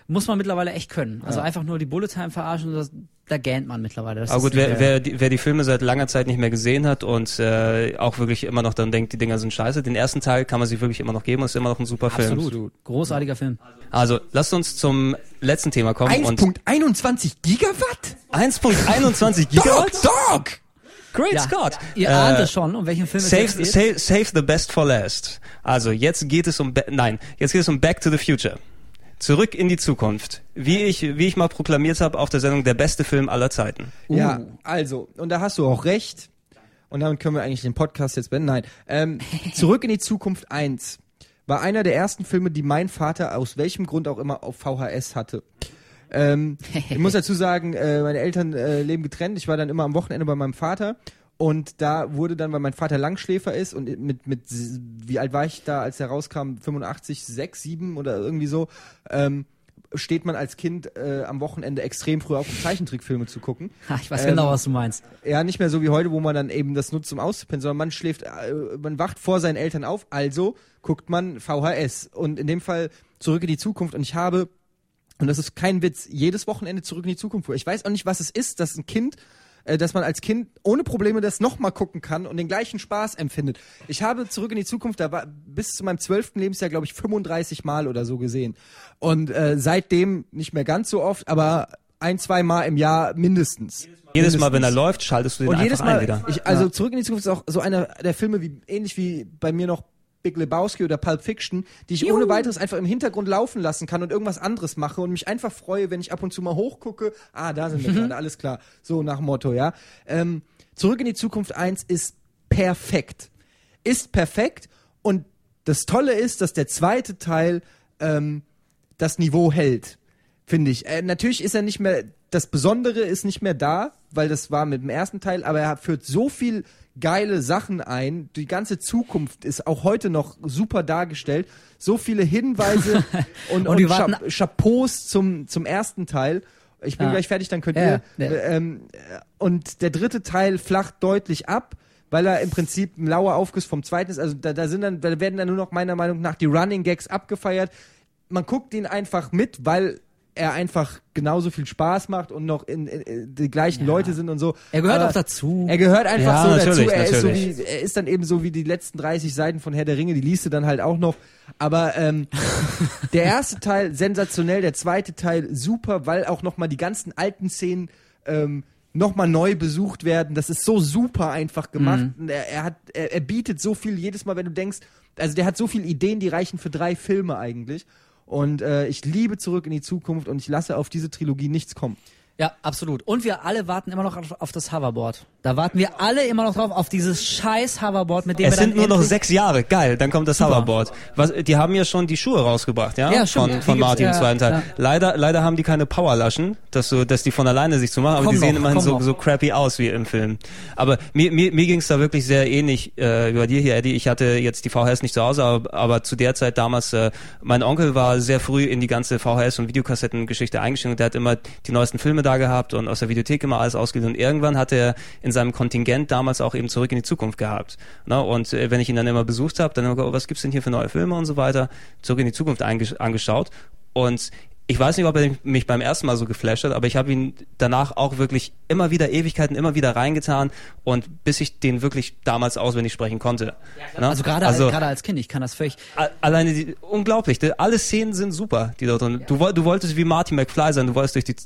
muss man mittlerweile echt können. Also Ja. einfach nur die Bullet-Time verarschen, das, da gähnt man mittlerweile. Das Aber gut, wer, wer, die, wer die Filme seit langer Zeit nicht mehr gesehen hat und äh, auch wirklich immer noch dann denkt, die Dinger sind scheiße, den ersten Teil kann man sich wirklich immer noch geben und ist immer noch ein super Film. Absolut. Großartiger Film. Also, lasst uns zum letzten Thema kommen. und 1.21 Gigawatt? 1.21 Gigawatt? Dog! Great Ja, Scott! Ihr Äh, ahnt es schon, um welchen Film es Save, jetzt geht. save, save the best for last. Also, jetzt geht es um, Ba- nein, jetzt geht es um Back to the Future. Zurück in die Zukunft. Wie ich, wie ich mal proklamiert habe auf der Sendung, der beste Film aller Zeiten. Ja, also, und da hast du auch recht. Und damit können wir eigentlich den Podcast jetzt beenden. Nein. Ähm, *laughs* Zurück in die Zukunft 1 war einer der ersten Filme, die mein Vater aus welchem Grund auch immer auf VHS hatte. Ähm, ich muss *laughs* dazu sagen, äh, meine Eltern äh, leben getrennt. Ich war dann immer am Wochenende bei meinem Vater. Und da wurde dann, weil mein Vater Langschläfer ist und mit, mit, wie alt war ich da, als er rauskam? 85, 6, 7 oder irgendwie so, ähm, steht man als Kind äh, am Wochenende extrem früh auf, um Zeichentrickfilme zu gucken. Ha, *laughs* ich weiß Ähm, genau, was du meinst. Ja, nicht mehr so wie heute, wo man dann eben das nutzt, um auszupennen, sondern man schläft, äh, man wacht vor seinen Eltern auf, also guckt man VHS. Und in dem Fall zurück in die Zukunft. Und ich habe, und das ist kein Witz, jedes Wochenende zurück in die Zukunft. Ich weiß auch nicht, was es ist, dass ein Kind, äh, dass man als Kind ohne Probleme das nochmal gucken kann und den gleichen Spaß empfindet. Ich habe zurück in die Zukunft, da war bis zu meinem zwölften Lebensjahr, glaube ich, 35 Mal oder so gesehen. Und äh, seitdem nicht mehr ganz so oft, aber ein, zwei Mal im Jahr mindestens. Jedes Mal, wenn er läuft, schaltest du den Und einfach jedes ein Mal, wieder. ich, also zurück in die Zukunft ist auch so einer der Filme, wie ähnlich wie bei mir noch Big Lebowski oder Pulp Fiction, die ich ohne weiteres einfach im Hintergrund laufen lassen kann und irgendwas anderes mache und mich einfach freue, wenn ich ab und zu mal hochgucke. Ah, da sind wir *laughs* gerade, alles klar. So nach Motto, ja. Ähm, zurück in die Zukunft 1 ist perfekt. Ist perfekt und das Tolle ist, dass der zweite Teil ähm, das Niveau hält, finde ich. Äh, natürlich ist er nicht mehr, das Besondere ist nicht mehr da, weil das war mit dem ersten Teil, aber er führt so viel geile Sachen ein. Die ganze Zukunft ist auch heute noch super dargestellt. So viele Hinweise *laughs* und, Und und, Cha Chapeaus zum, zum ersten Teil. Ich bin Ja. gleich fertig, dann könnt Ja, ihr. ja. Ähm, äh, und der dritte Teil flacht deutlich ab, weil er im Prinzip ein lauer Aufguss vom zweiten ist. Also da, da sind dann, da werden dann nur noch meiner Meinung nach die Running Gags abgefeiert. Man guckt ihn einfach mit, weil er einfach genauso viel Spaß macht und noch in, in, die gleichen Leute sind und so. Er gehört Aber auch dazu. Er gehört einfach Ja, so dazu. Er ist, so wie, er ist dann eben so wie die letzten 30 Seiten von Herr der Ringe, die liest du dann halt auch noch. Aber ähm, *laughs* der erste Teil sensationell, der zweite Teil super, weil auch nochmal die ganzen alten Szenen ähm, nochmal neu besucht werden. Das ist so super einfach gemacht. Mhm. Und er, er, hat, er, er bietet so viel jedes Mal, wenn du denkst, also der hat so viele Ideen, die reichen für drei Filme eigentlich. Und äh, ich liebe Zurück in die Zukunft und ich lasse auf diese Trilogie nichts kommen. Ja, absolut. Und wir alle warten immer noch auf, auf das Hoverboard. Da warten wir alle immer noch drauf, auf dieses scheiß Hoverboard, mit dem Es wir sind nur noch sechs Jahre. Geil, dann kommt das Super. Hoverboard. Was, die haben ja schon die Schuhe rausgebracht, ja? Ja, stimmt. Von, von Martin im ja, zweiten Teil. ja. Leider, leider haben die keine Powerlaschen, dass so, dass die von alleine sich zu machen, aber Komm die sehen noch, immerhin so, noch. so crappy aus wie im Film. Aber mir, mir, mir ging es da wirklich sehr ähnlich äh, wie bei dir hier, Eddie. Ich hatte jetzt die VHS nicht zu Hause, aber, aber zu der Zeit damals, äh, mein Onkel war sehr früh in die ganze VHS- und Videokassettengeschichte eingestiegen und der hat immer die neuesten Filme da gehabt und aus der Videothek immer alles ausgeliehen. Und irgendwann hat er in seinem Kontingent damals auch eben zurück in die Zukunft gehabt. Ne? Und äh, wenn ich ihn dann immer besucht habe, dann immer, oh, was gibt's denn hier für neue Filme und so weiter, zurück in die Zukunft angeschaut. Und ich weiß nicht, ob er mich beim ersten Mal so geflasht hat, aber ich habe ihn danach auch wirklich immer wieder Ewigkeiten immer wieder reingetan und bis ich den wirklich damals auswendig sprechen konnte. Ne? Also gerade also, gerade als Kind, ich kann das völlig. alleine die, unglaublich. Alle Szenen sind super, die dort drin. Du, woll- du wolltest wie Marty McFly sein, du wolltest durch die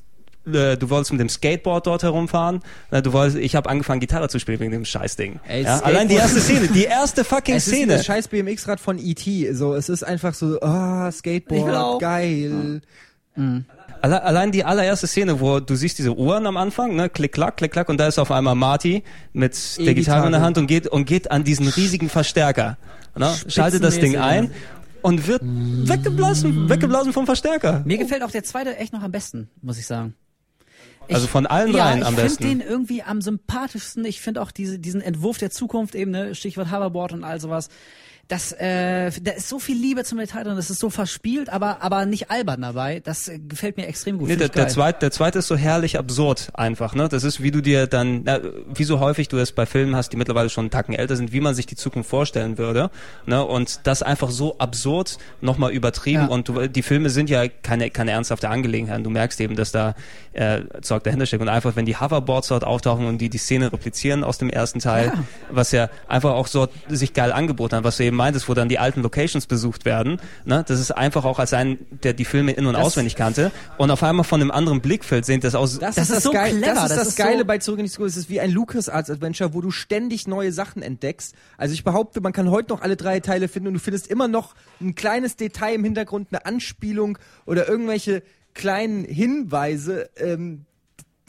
du wolltest mit dem Skateboard dort herumfahren. Äh, Du wolltest, ich habe angefangen Gitarre zu spielen wegen dem Scheißding. Ey, ja, allein die erste Szene, die erste fucking Es ist Szene. das scheiß BMX-Rad von E.T. So, es ist einfach so, ah, will Skateboard, geil. Alle, allein die allererste Szene, wo du siehst diese Uhren am Anfang, ne, klick klack, klick klack, und da ist auf einmal Marty mit der Gitarre in der Hand und geht und geht an diesen riesigen Verstärker, ne, schaltet das Ding ein und wird weggeblasen, weggeblasen vom Verstärker. Mir gefällt auch der zweite echt noch am besten, muss ich sagen. Ich, Also von allen ja, dreien am ich besten. finde den irgendwie am sympathischsten. Ich finde auch diese, diesen Entwurf der Zukunft eben, ne, Stichwort Hoverboard und all sowas. Das, äh, da ist so viel Liebe zum Detail drin, das ist so verspielt, aber, aber nicht albern dabei. Das äh, gefällt mir extrem gut. Nee, der, der, zweite, der zweite ist so herrlich absurd einfach. Ne? Das ist, wie du dir dann, na, wie so häufig du es bei Filmen hast, die mittlerweile schon einen Tacken älter sind, wie man sich die Zukunft vorstellen würde. Ne? Und das einfach so absurd nochmal übertrieben. Ja. Und du, die Filme sind ja keine, keine ernsthafte Angelegenheit. Du merkst eben, dass da äh, Zeug dahinter steckt. Und einfach, wenn die Hoverboards dort auftauchen und die die Szene replizieren aus dem ersten Teil, Ja. was ja einfach auch so sich geil angeboten hat, was du eben meintest, wo dann die alten Locations besucht werden. Ne? Das ist einfach auch als ein, der die Filme in- und Das- auswendig kannte. Und auf einmal von einem anderen Blickfeld sehen das aus. Das, Das ist ist das, so Geil, clever, das ist das das, ist Geile so- bei Zurück in die Zukunft. Es ist wie ein LucasArts Adventure, wo du ständig neue Sachen entdeckst. Also ich behaupte, man kann heute noch alle drei Teile finden und du findest immer noch ein kleines Detail im Hintergrund, eine Anspielung oder irgendwelche kleinen Hinweise ähm,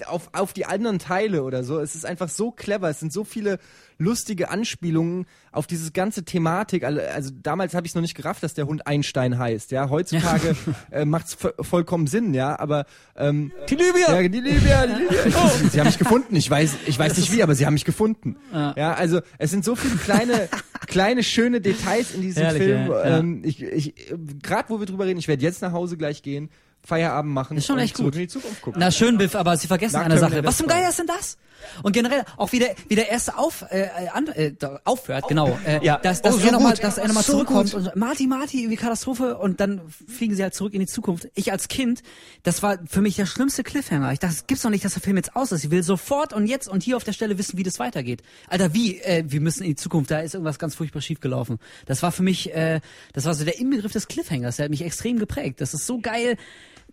auf, auf die anderen Teile oder so. Es ist einfach so clever. Es sind so viele lustige Anspielungen auf dieses ganze Thematik. Also, also damals habe ich noch nicht gerafft, dass der Hund Einstein heißt. Ja, heutzutage *laughs* äh, macht's vo vollkommen Sinn. Ja, aber ähm, Die Libyer! ja, die Libyer, die Libyer. Ich, sie haben mich gefunden. Ich weiß, ich weiß nicht wie, aber sie haben mich gefunden. Ja, also es sind so viele kleine, *laughs* kleine schöne Details in diesem Herrlich, Film. ja, ja. Ähm, ich, ich, gerade wo wir drüber reden, ich werde jetzt nach Hause gleich gehen, Feierabend machen Ist schon und echt zurück gut. in die Zukunft gucken. Na schön, Biff, aber Sie vergessen Na, eine Sache. Was zum? Geier ist denn das? Und generell auch wie der, wie der erste auf, äh, an, äh, aufhört, genau. Äh, Ja. Dass, dass Oh, so er nochmal, dass er nochmal So zurückkommt gut. und so, Marty, Marty, wie Katastrophe und dann fliegen sie halt zurück in die Zukunft. Ich als Kind, das war für mich der schlimmste Cliffhanger. Ich dachte, es gibt's doch nicht, dass der Film jetzt aus ist. Ich will sofort und jetzt und hier auf der Stelle wissen, wie das weitergeht. Alter, wie? Äh, wir müssen in die Zukunft, da ist irgendwas ganz furchtbar schief gelaufen. Das war für mich, äh, das war so der Inbegriff des Cliffhangers. Der hat mich extrem geprägt. Das ist so geil,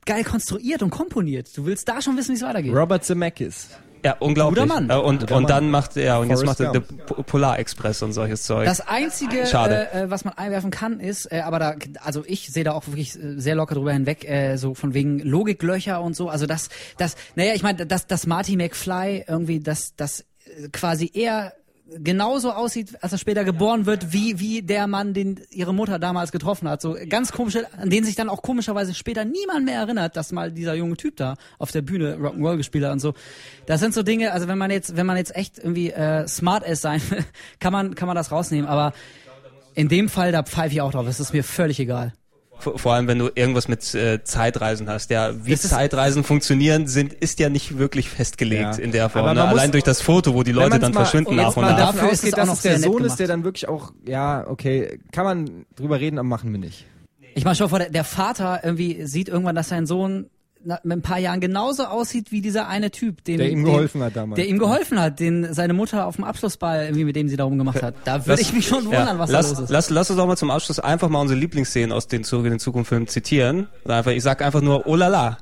geil konstruiert und komponiert. Du willst da schon wissen, wie es weitergeht. Robert Zemeckis. Ja, unglaublich. Guter Mann. Äh, und, Guter und Mann. dann macht er, und jetzt macht er Po- Polar Express und solches Zeug. Das einzige, Schade. äh, äh, was man einwerfen kann, ist, äh, aber da, also ich sehe da auch wirklich äh, sehr locker drüber hinweg, äh, so von wegen Logiklöcher und so. Also das, das, naja, ich meine, dass dass Marty McFly irgendwie, das, das quasi eher genauso aussieht, als er später geboren wird, wie wie der Mann, den ihre Mutter damals getroffen hat. So ganz komische, an den sich dann auch komischerweise später niemand mehr erinnert, dass mal dieser junge Typ da auf der Bühne Rock'n'Roll gespielt hat und so. Das sind so Dinge, also wenn man jetzt, wenn man jetzt echt irgendwie äh, smart ist sein, *laughs* kann man kann man das rausnehmen. Aber in dem Fall, da pfeife ich auch drauf. Es ist mir völlig egal. Vor, allem, wenn du irgendwas mit äh, Zeitreisen hast. Ja, wie Das ist- Zeitreisen funktionieren, sind, ist ja nicht wirklich festgelegt Ja. in der Form. Ne? Allein durch das Foto, wo die Leute dann mal- verschwinden nach und nach. Dafür ist es auch es der Sohn ist, der dann wirklich auch, ja, okay, kann man drüber reden, aber machen wir nicht. Ich meine, schau vor, der, der Vater irgendwie sieht irgendwann, dass sein Sohn mit ein paar Jahren genauso aussieht wie dieser eine Typ, dem, Der ihm dem, geholfen hat damals. Der ihm geholfen hat, den seine Mutter auf dem Abschlussball irgendwie mit dem sie darum gemacht hat. Da würde ich mich schon wundern, Ja, was lass, da los ist. Lass, lass uns auch mal zum Abschluss einfach mal unsere Lieblingsszenen aus den Zurück in den Zukunft Filmen zitieren. Oder einfach, ich sag einfach nur, *laughs* oh la la.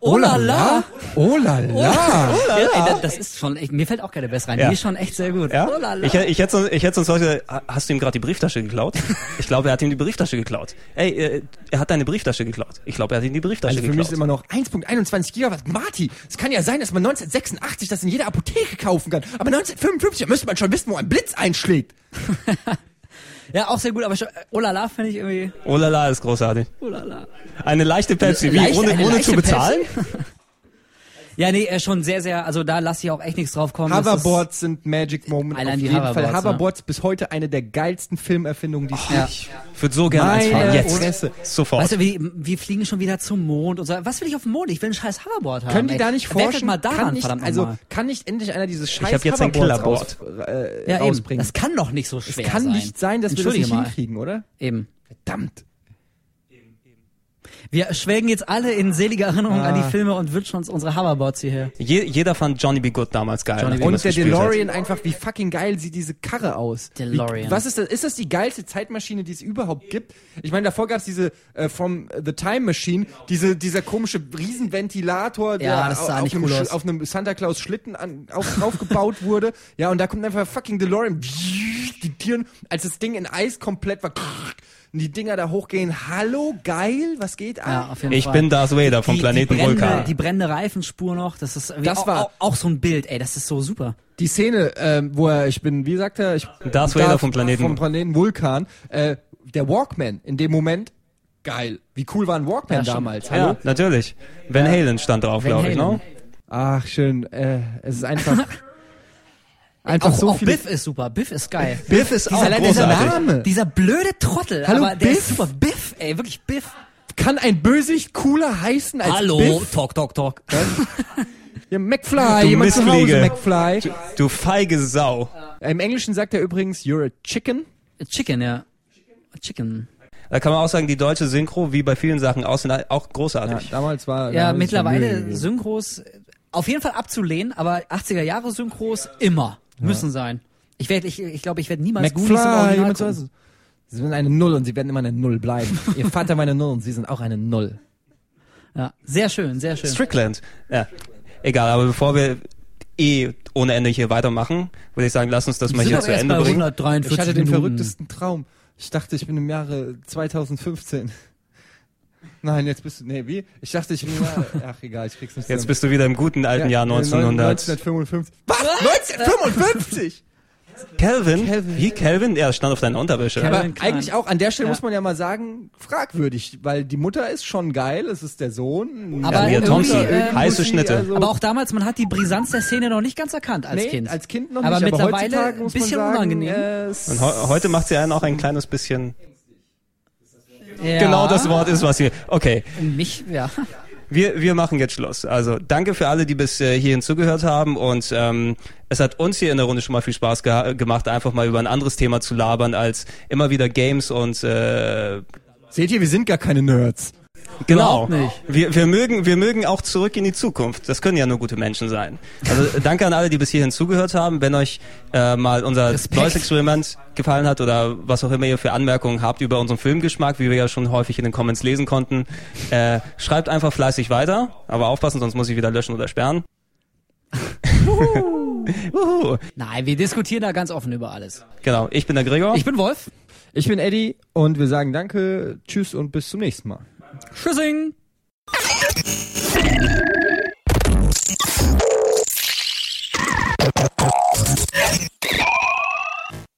Oh la la! Oh la la! Ey, das, das ist schon, echt, mir fällt auch keine bessere rein. Ja. Die ist schon echt sehr gut. Ja? Oh la la. Ich, ich hätte sonst, ich hätte sonst heute, hast du ihm gerade die Brieftasche geklaut? Ich glaube, er hat ihm die Brieftasche geklaut. Ey, äh, er hat deine Brieftasche geklaut. Ich glaube, er hat ihm die Brieftasche Also geklaut. Noch 1.21 Gigawatt. Marty, es kann ja sein, dass man 1986 das in jeder Apotheke kaufen kann. Aber 1955 da müsste man schon wissen, wo ein Blitz einschlägt. *laughs* ja, auch sehr gut, aber schon, oh la la finde ich irgendwie, oh la la ist großartig. oh la la. Eine leichte Pepsi, wie, Leicht- ohne, ohne zu bezahlen? *laughs* Ja, nee, äh, schon sehr, sehr, also da lasse ich auch echt nichts drauf kommen. Das ist- Hoverboards sind Magic Moment. Allein auf die jeden Fall. Hoverboards, Hoverboards bis heute eine der geilsten Filmerfindungen, die es Ja. gibt. Ich würde so gerne eins fahren. Jetzt. Fresse. Sofort. Weißt du, wir, wir fliegen schon wieder zum Mond und so. Was will ich auf dem Mond? Ich will ein scheiß Hoverboard haben. Können die da nicht forschen? mal daran, kann nicht, verdammt also kann nicht endlich einer dieses scheiß hab jetzt ein Hoverboards Killerboard. Aus, äh, Ja, eben. rausbringen? Das kann doch nicht so Es schwer kann sein. nicht sein, dass wir das nicht mal. hinkriegen, oder? Eben. Verdammt. Wir schwelgen jetzt alle in seliger Erinnerung an Ah. die Filme und wünschen uns unsere Hoverboards hierher. Je, jeder fand Johnny B. Good damals geil. Johnny Und der gespielt hat. DeLorean einfach, wie fucking geil sieht diese Karre aus. DeLorean. Wie, was ist das? Ist das die geilste Zeitmaschine, die es überhaupt gibt? Ich meine, davor gab es diese äh, From the Time Machine, diese, dieser komische Riesenventilator, der das sah auf, nicht einem, cool auf einem Santa Claus Schlitten an, auf, aufgebaut wurde. Ja, und da kommt einfach fucking DeLorean. Die Türen, als das Ding in Eis komplett war. Und die Dinger da hochgehen. Hallo, geil, was geht ab? Ja, auf jeden Ich Fall. bin Darth Vader vom die, Planeten die brennende, Vulkan. Die brennende Reifenspur noch, das ist Das auch, war- auch, so ein Bild, ey, das ist so super. Die Szene, ähm, wo er, ich bin, wie sagt er, ich Darth Vader vom Planeten- vom Planeten Vulkan, äh, der Walkman in dem Moment, geil. Wie cool war ein Walkman Ja, damals? Hallo? Ja, natürlich. Van Halen stand drauf, glaube ich, ne? Ach, schön. Äh, es ist einfach, *laughs* einfach auch, so auch viele. Biff ist super, Biff ist geil. Biff ist auch allein dieser großartig. Name. Dieser blöde Trottel, Hallo, aber der Biff? ist super. Biff, ey, wirklich Biff. Kann ein Bösewicht cooler heißen als Hallo, Biff? talk, talk, talk. *laughs* Ja, McFly, Du jemand zu Hause. McFly. Du feige Sau. Im Englischen sagt er übrigens, you're a chicken. Chicken, ja. Chicken. Da kann man auch sagen, die deutsche Synchro, wie bei vielen Sachen auch, Ja, großartig. damals war Ja, damals war Mühe mittlerweile. Synchros auf jeden Fall abzulehnen, aber 80er Jahre Synchros immer müssen sein. Ich werde, ich, ich glaube, ich werde niemals Goonies im McFly, Original gucken. Sie sind eine Null und sie werden immer eine Null bleiben. *laughs* Ihr Vater war eine Null und sie sind auch eine Null. Ja, sehr schön, sehr schön. Strickland. Ja. Egal, aber bevor wir eh ohne Ende hier weitermachen, würde ich sagen, lass uns das mal sind hier zu Ende bringen. 143 Ich hatte den Minuten. verrücktesten Traum. Ich dachte, ich bin im Jahre 2015. Nein, jetzt bist du, nee, wie? Ich dachte, ich *laughs* ach egal, ich krieg's nicht Jetzt zusammen. bist du wieder im guten alten Ja, Jahr äh, 1900. 1955. Was? 1955? Calvin? Calvin. Wie Calvin? Ja, das stand auf deiner Unterwäsche. Calvin. Aber Klein. eigentlich auch, an der Stelle Ja. muss man ja mal sagen, fragwürdig, weil die Mutter ist schon geil, es ist der Sohn. Aber irgendwie, Thompson, äh, heiße Schnitte. also- Aber auch damals, man hat die Brisanz der Szene noch nicht ganz erkannt als nee, Kind. als Kind noch Aber nicht, mittlerweile aber muss ein bisschen unangenehm. Äh, Und heu heute macht sie einen auch ein kleines bisschen. Ja, Genau das Wort ist, was sie. Okay, Nicht, ja. wir, wir machen jetzt Schluss. Also danke für alle, die bis äh, hierhin zugehört haben. Und ähm, es hat uns hier in der Runde schon mal viel Spaß geha gemacht, einfach mal über ein anderes Thema zu labern, als immer wieder Games und äh, Seht ihr, wir sind gar keine Nerds. Genau. Wir, wir, mögen, wir mögen auch zurück in die Zukunft. Das können ja nur gute Menschen sein. Also äh, danke an alle, die bis hierhin zugehört haben. Wenn euch äh, mal unser Experiment gefallen hat oder was auch immer ihr für Anmerkungen habt über unseren Filmgeschmack, wie wir ja schon häufig in den Comments lesen konnten, äh, schreibt einfach fleißig weiter. Aber aufpassen, sonst muss ich wieder löschen oder sperren. *laughs* Nein, wir diskutieren da ganz offen über alles. Genau, ich bin der Gregor. Ich bin Wolf. Ich bin Eddie und wir sagen danke, tschüss und bis zum nächsten Mal. Tschüssing!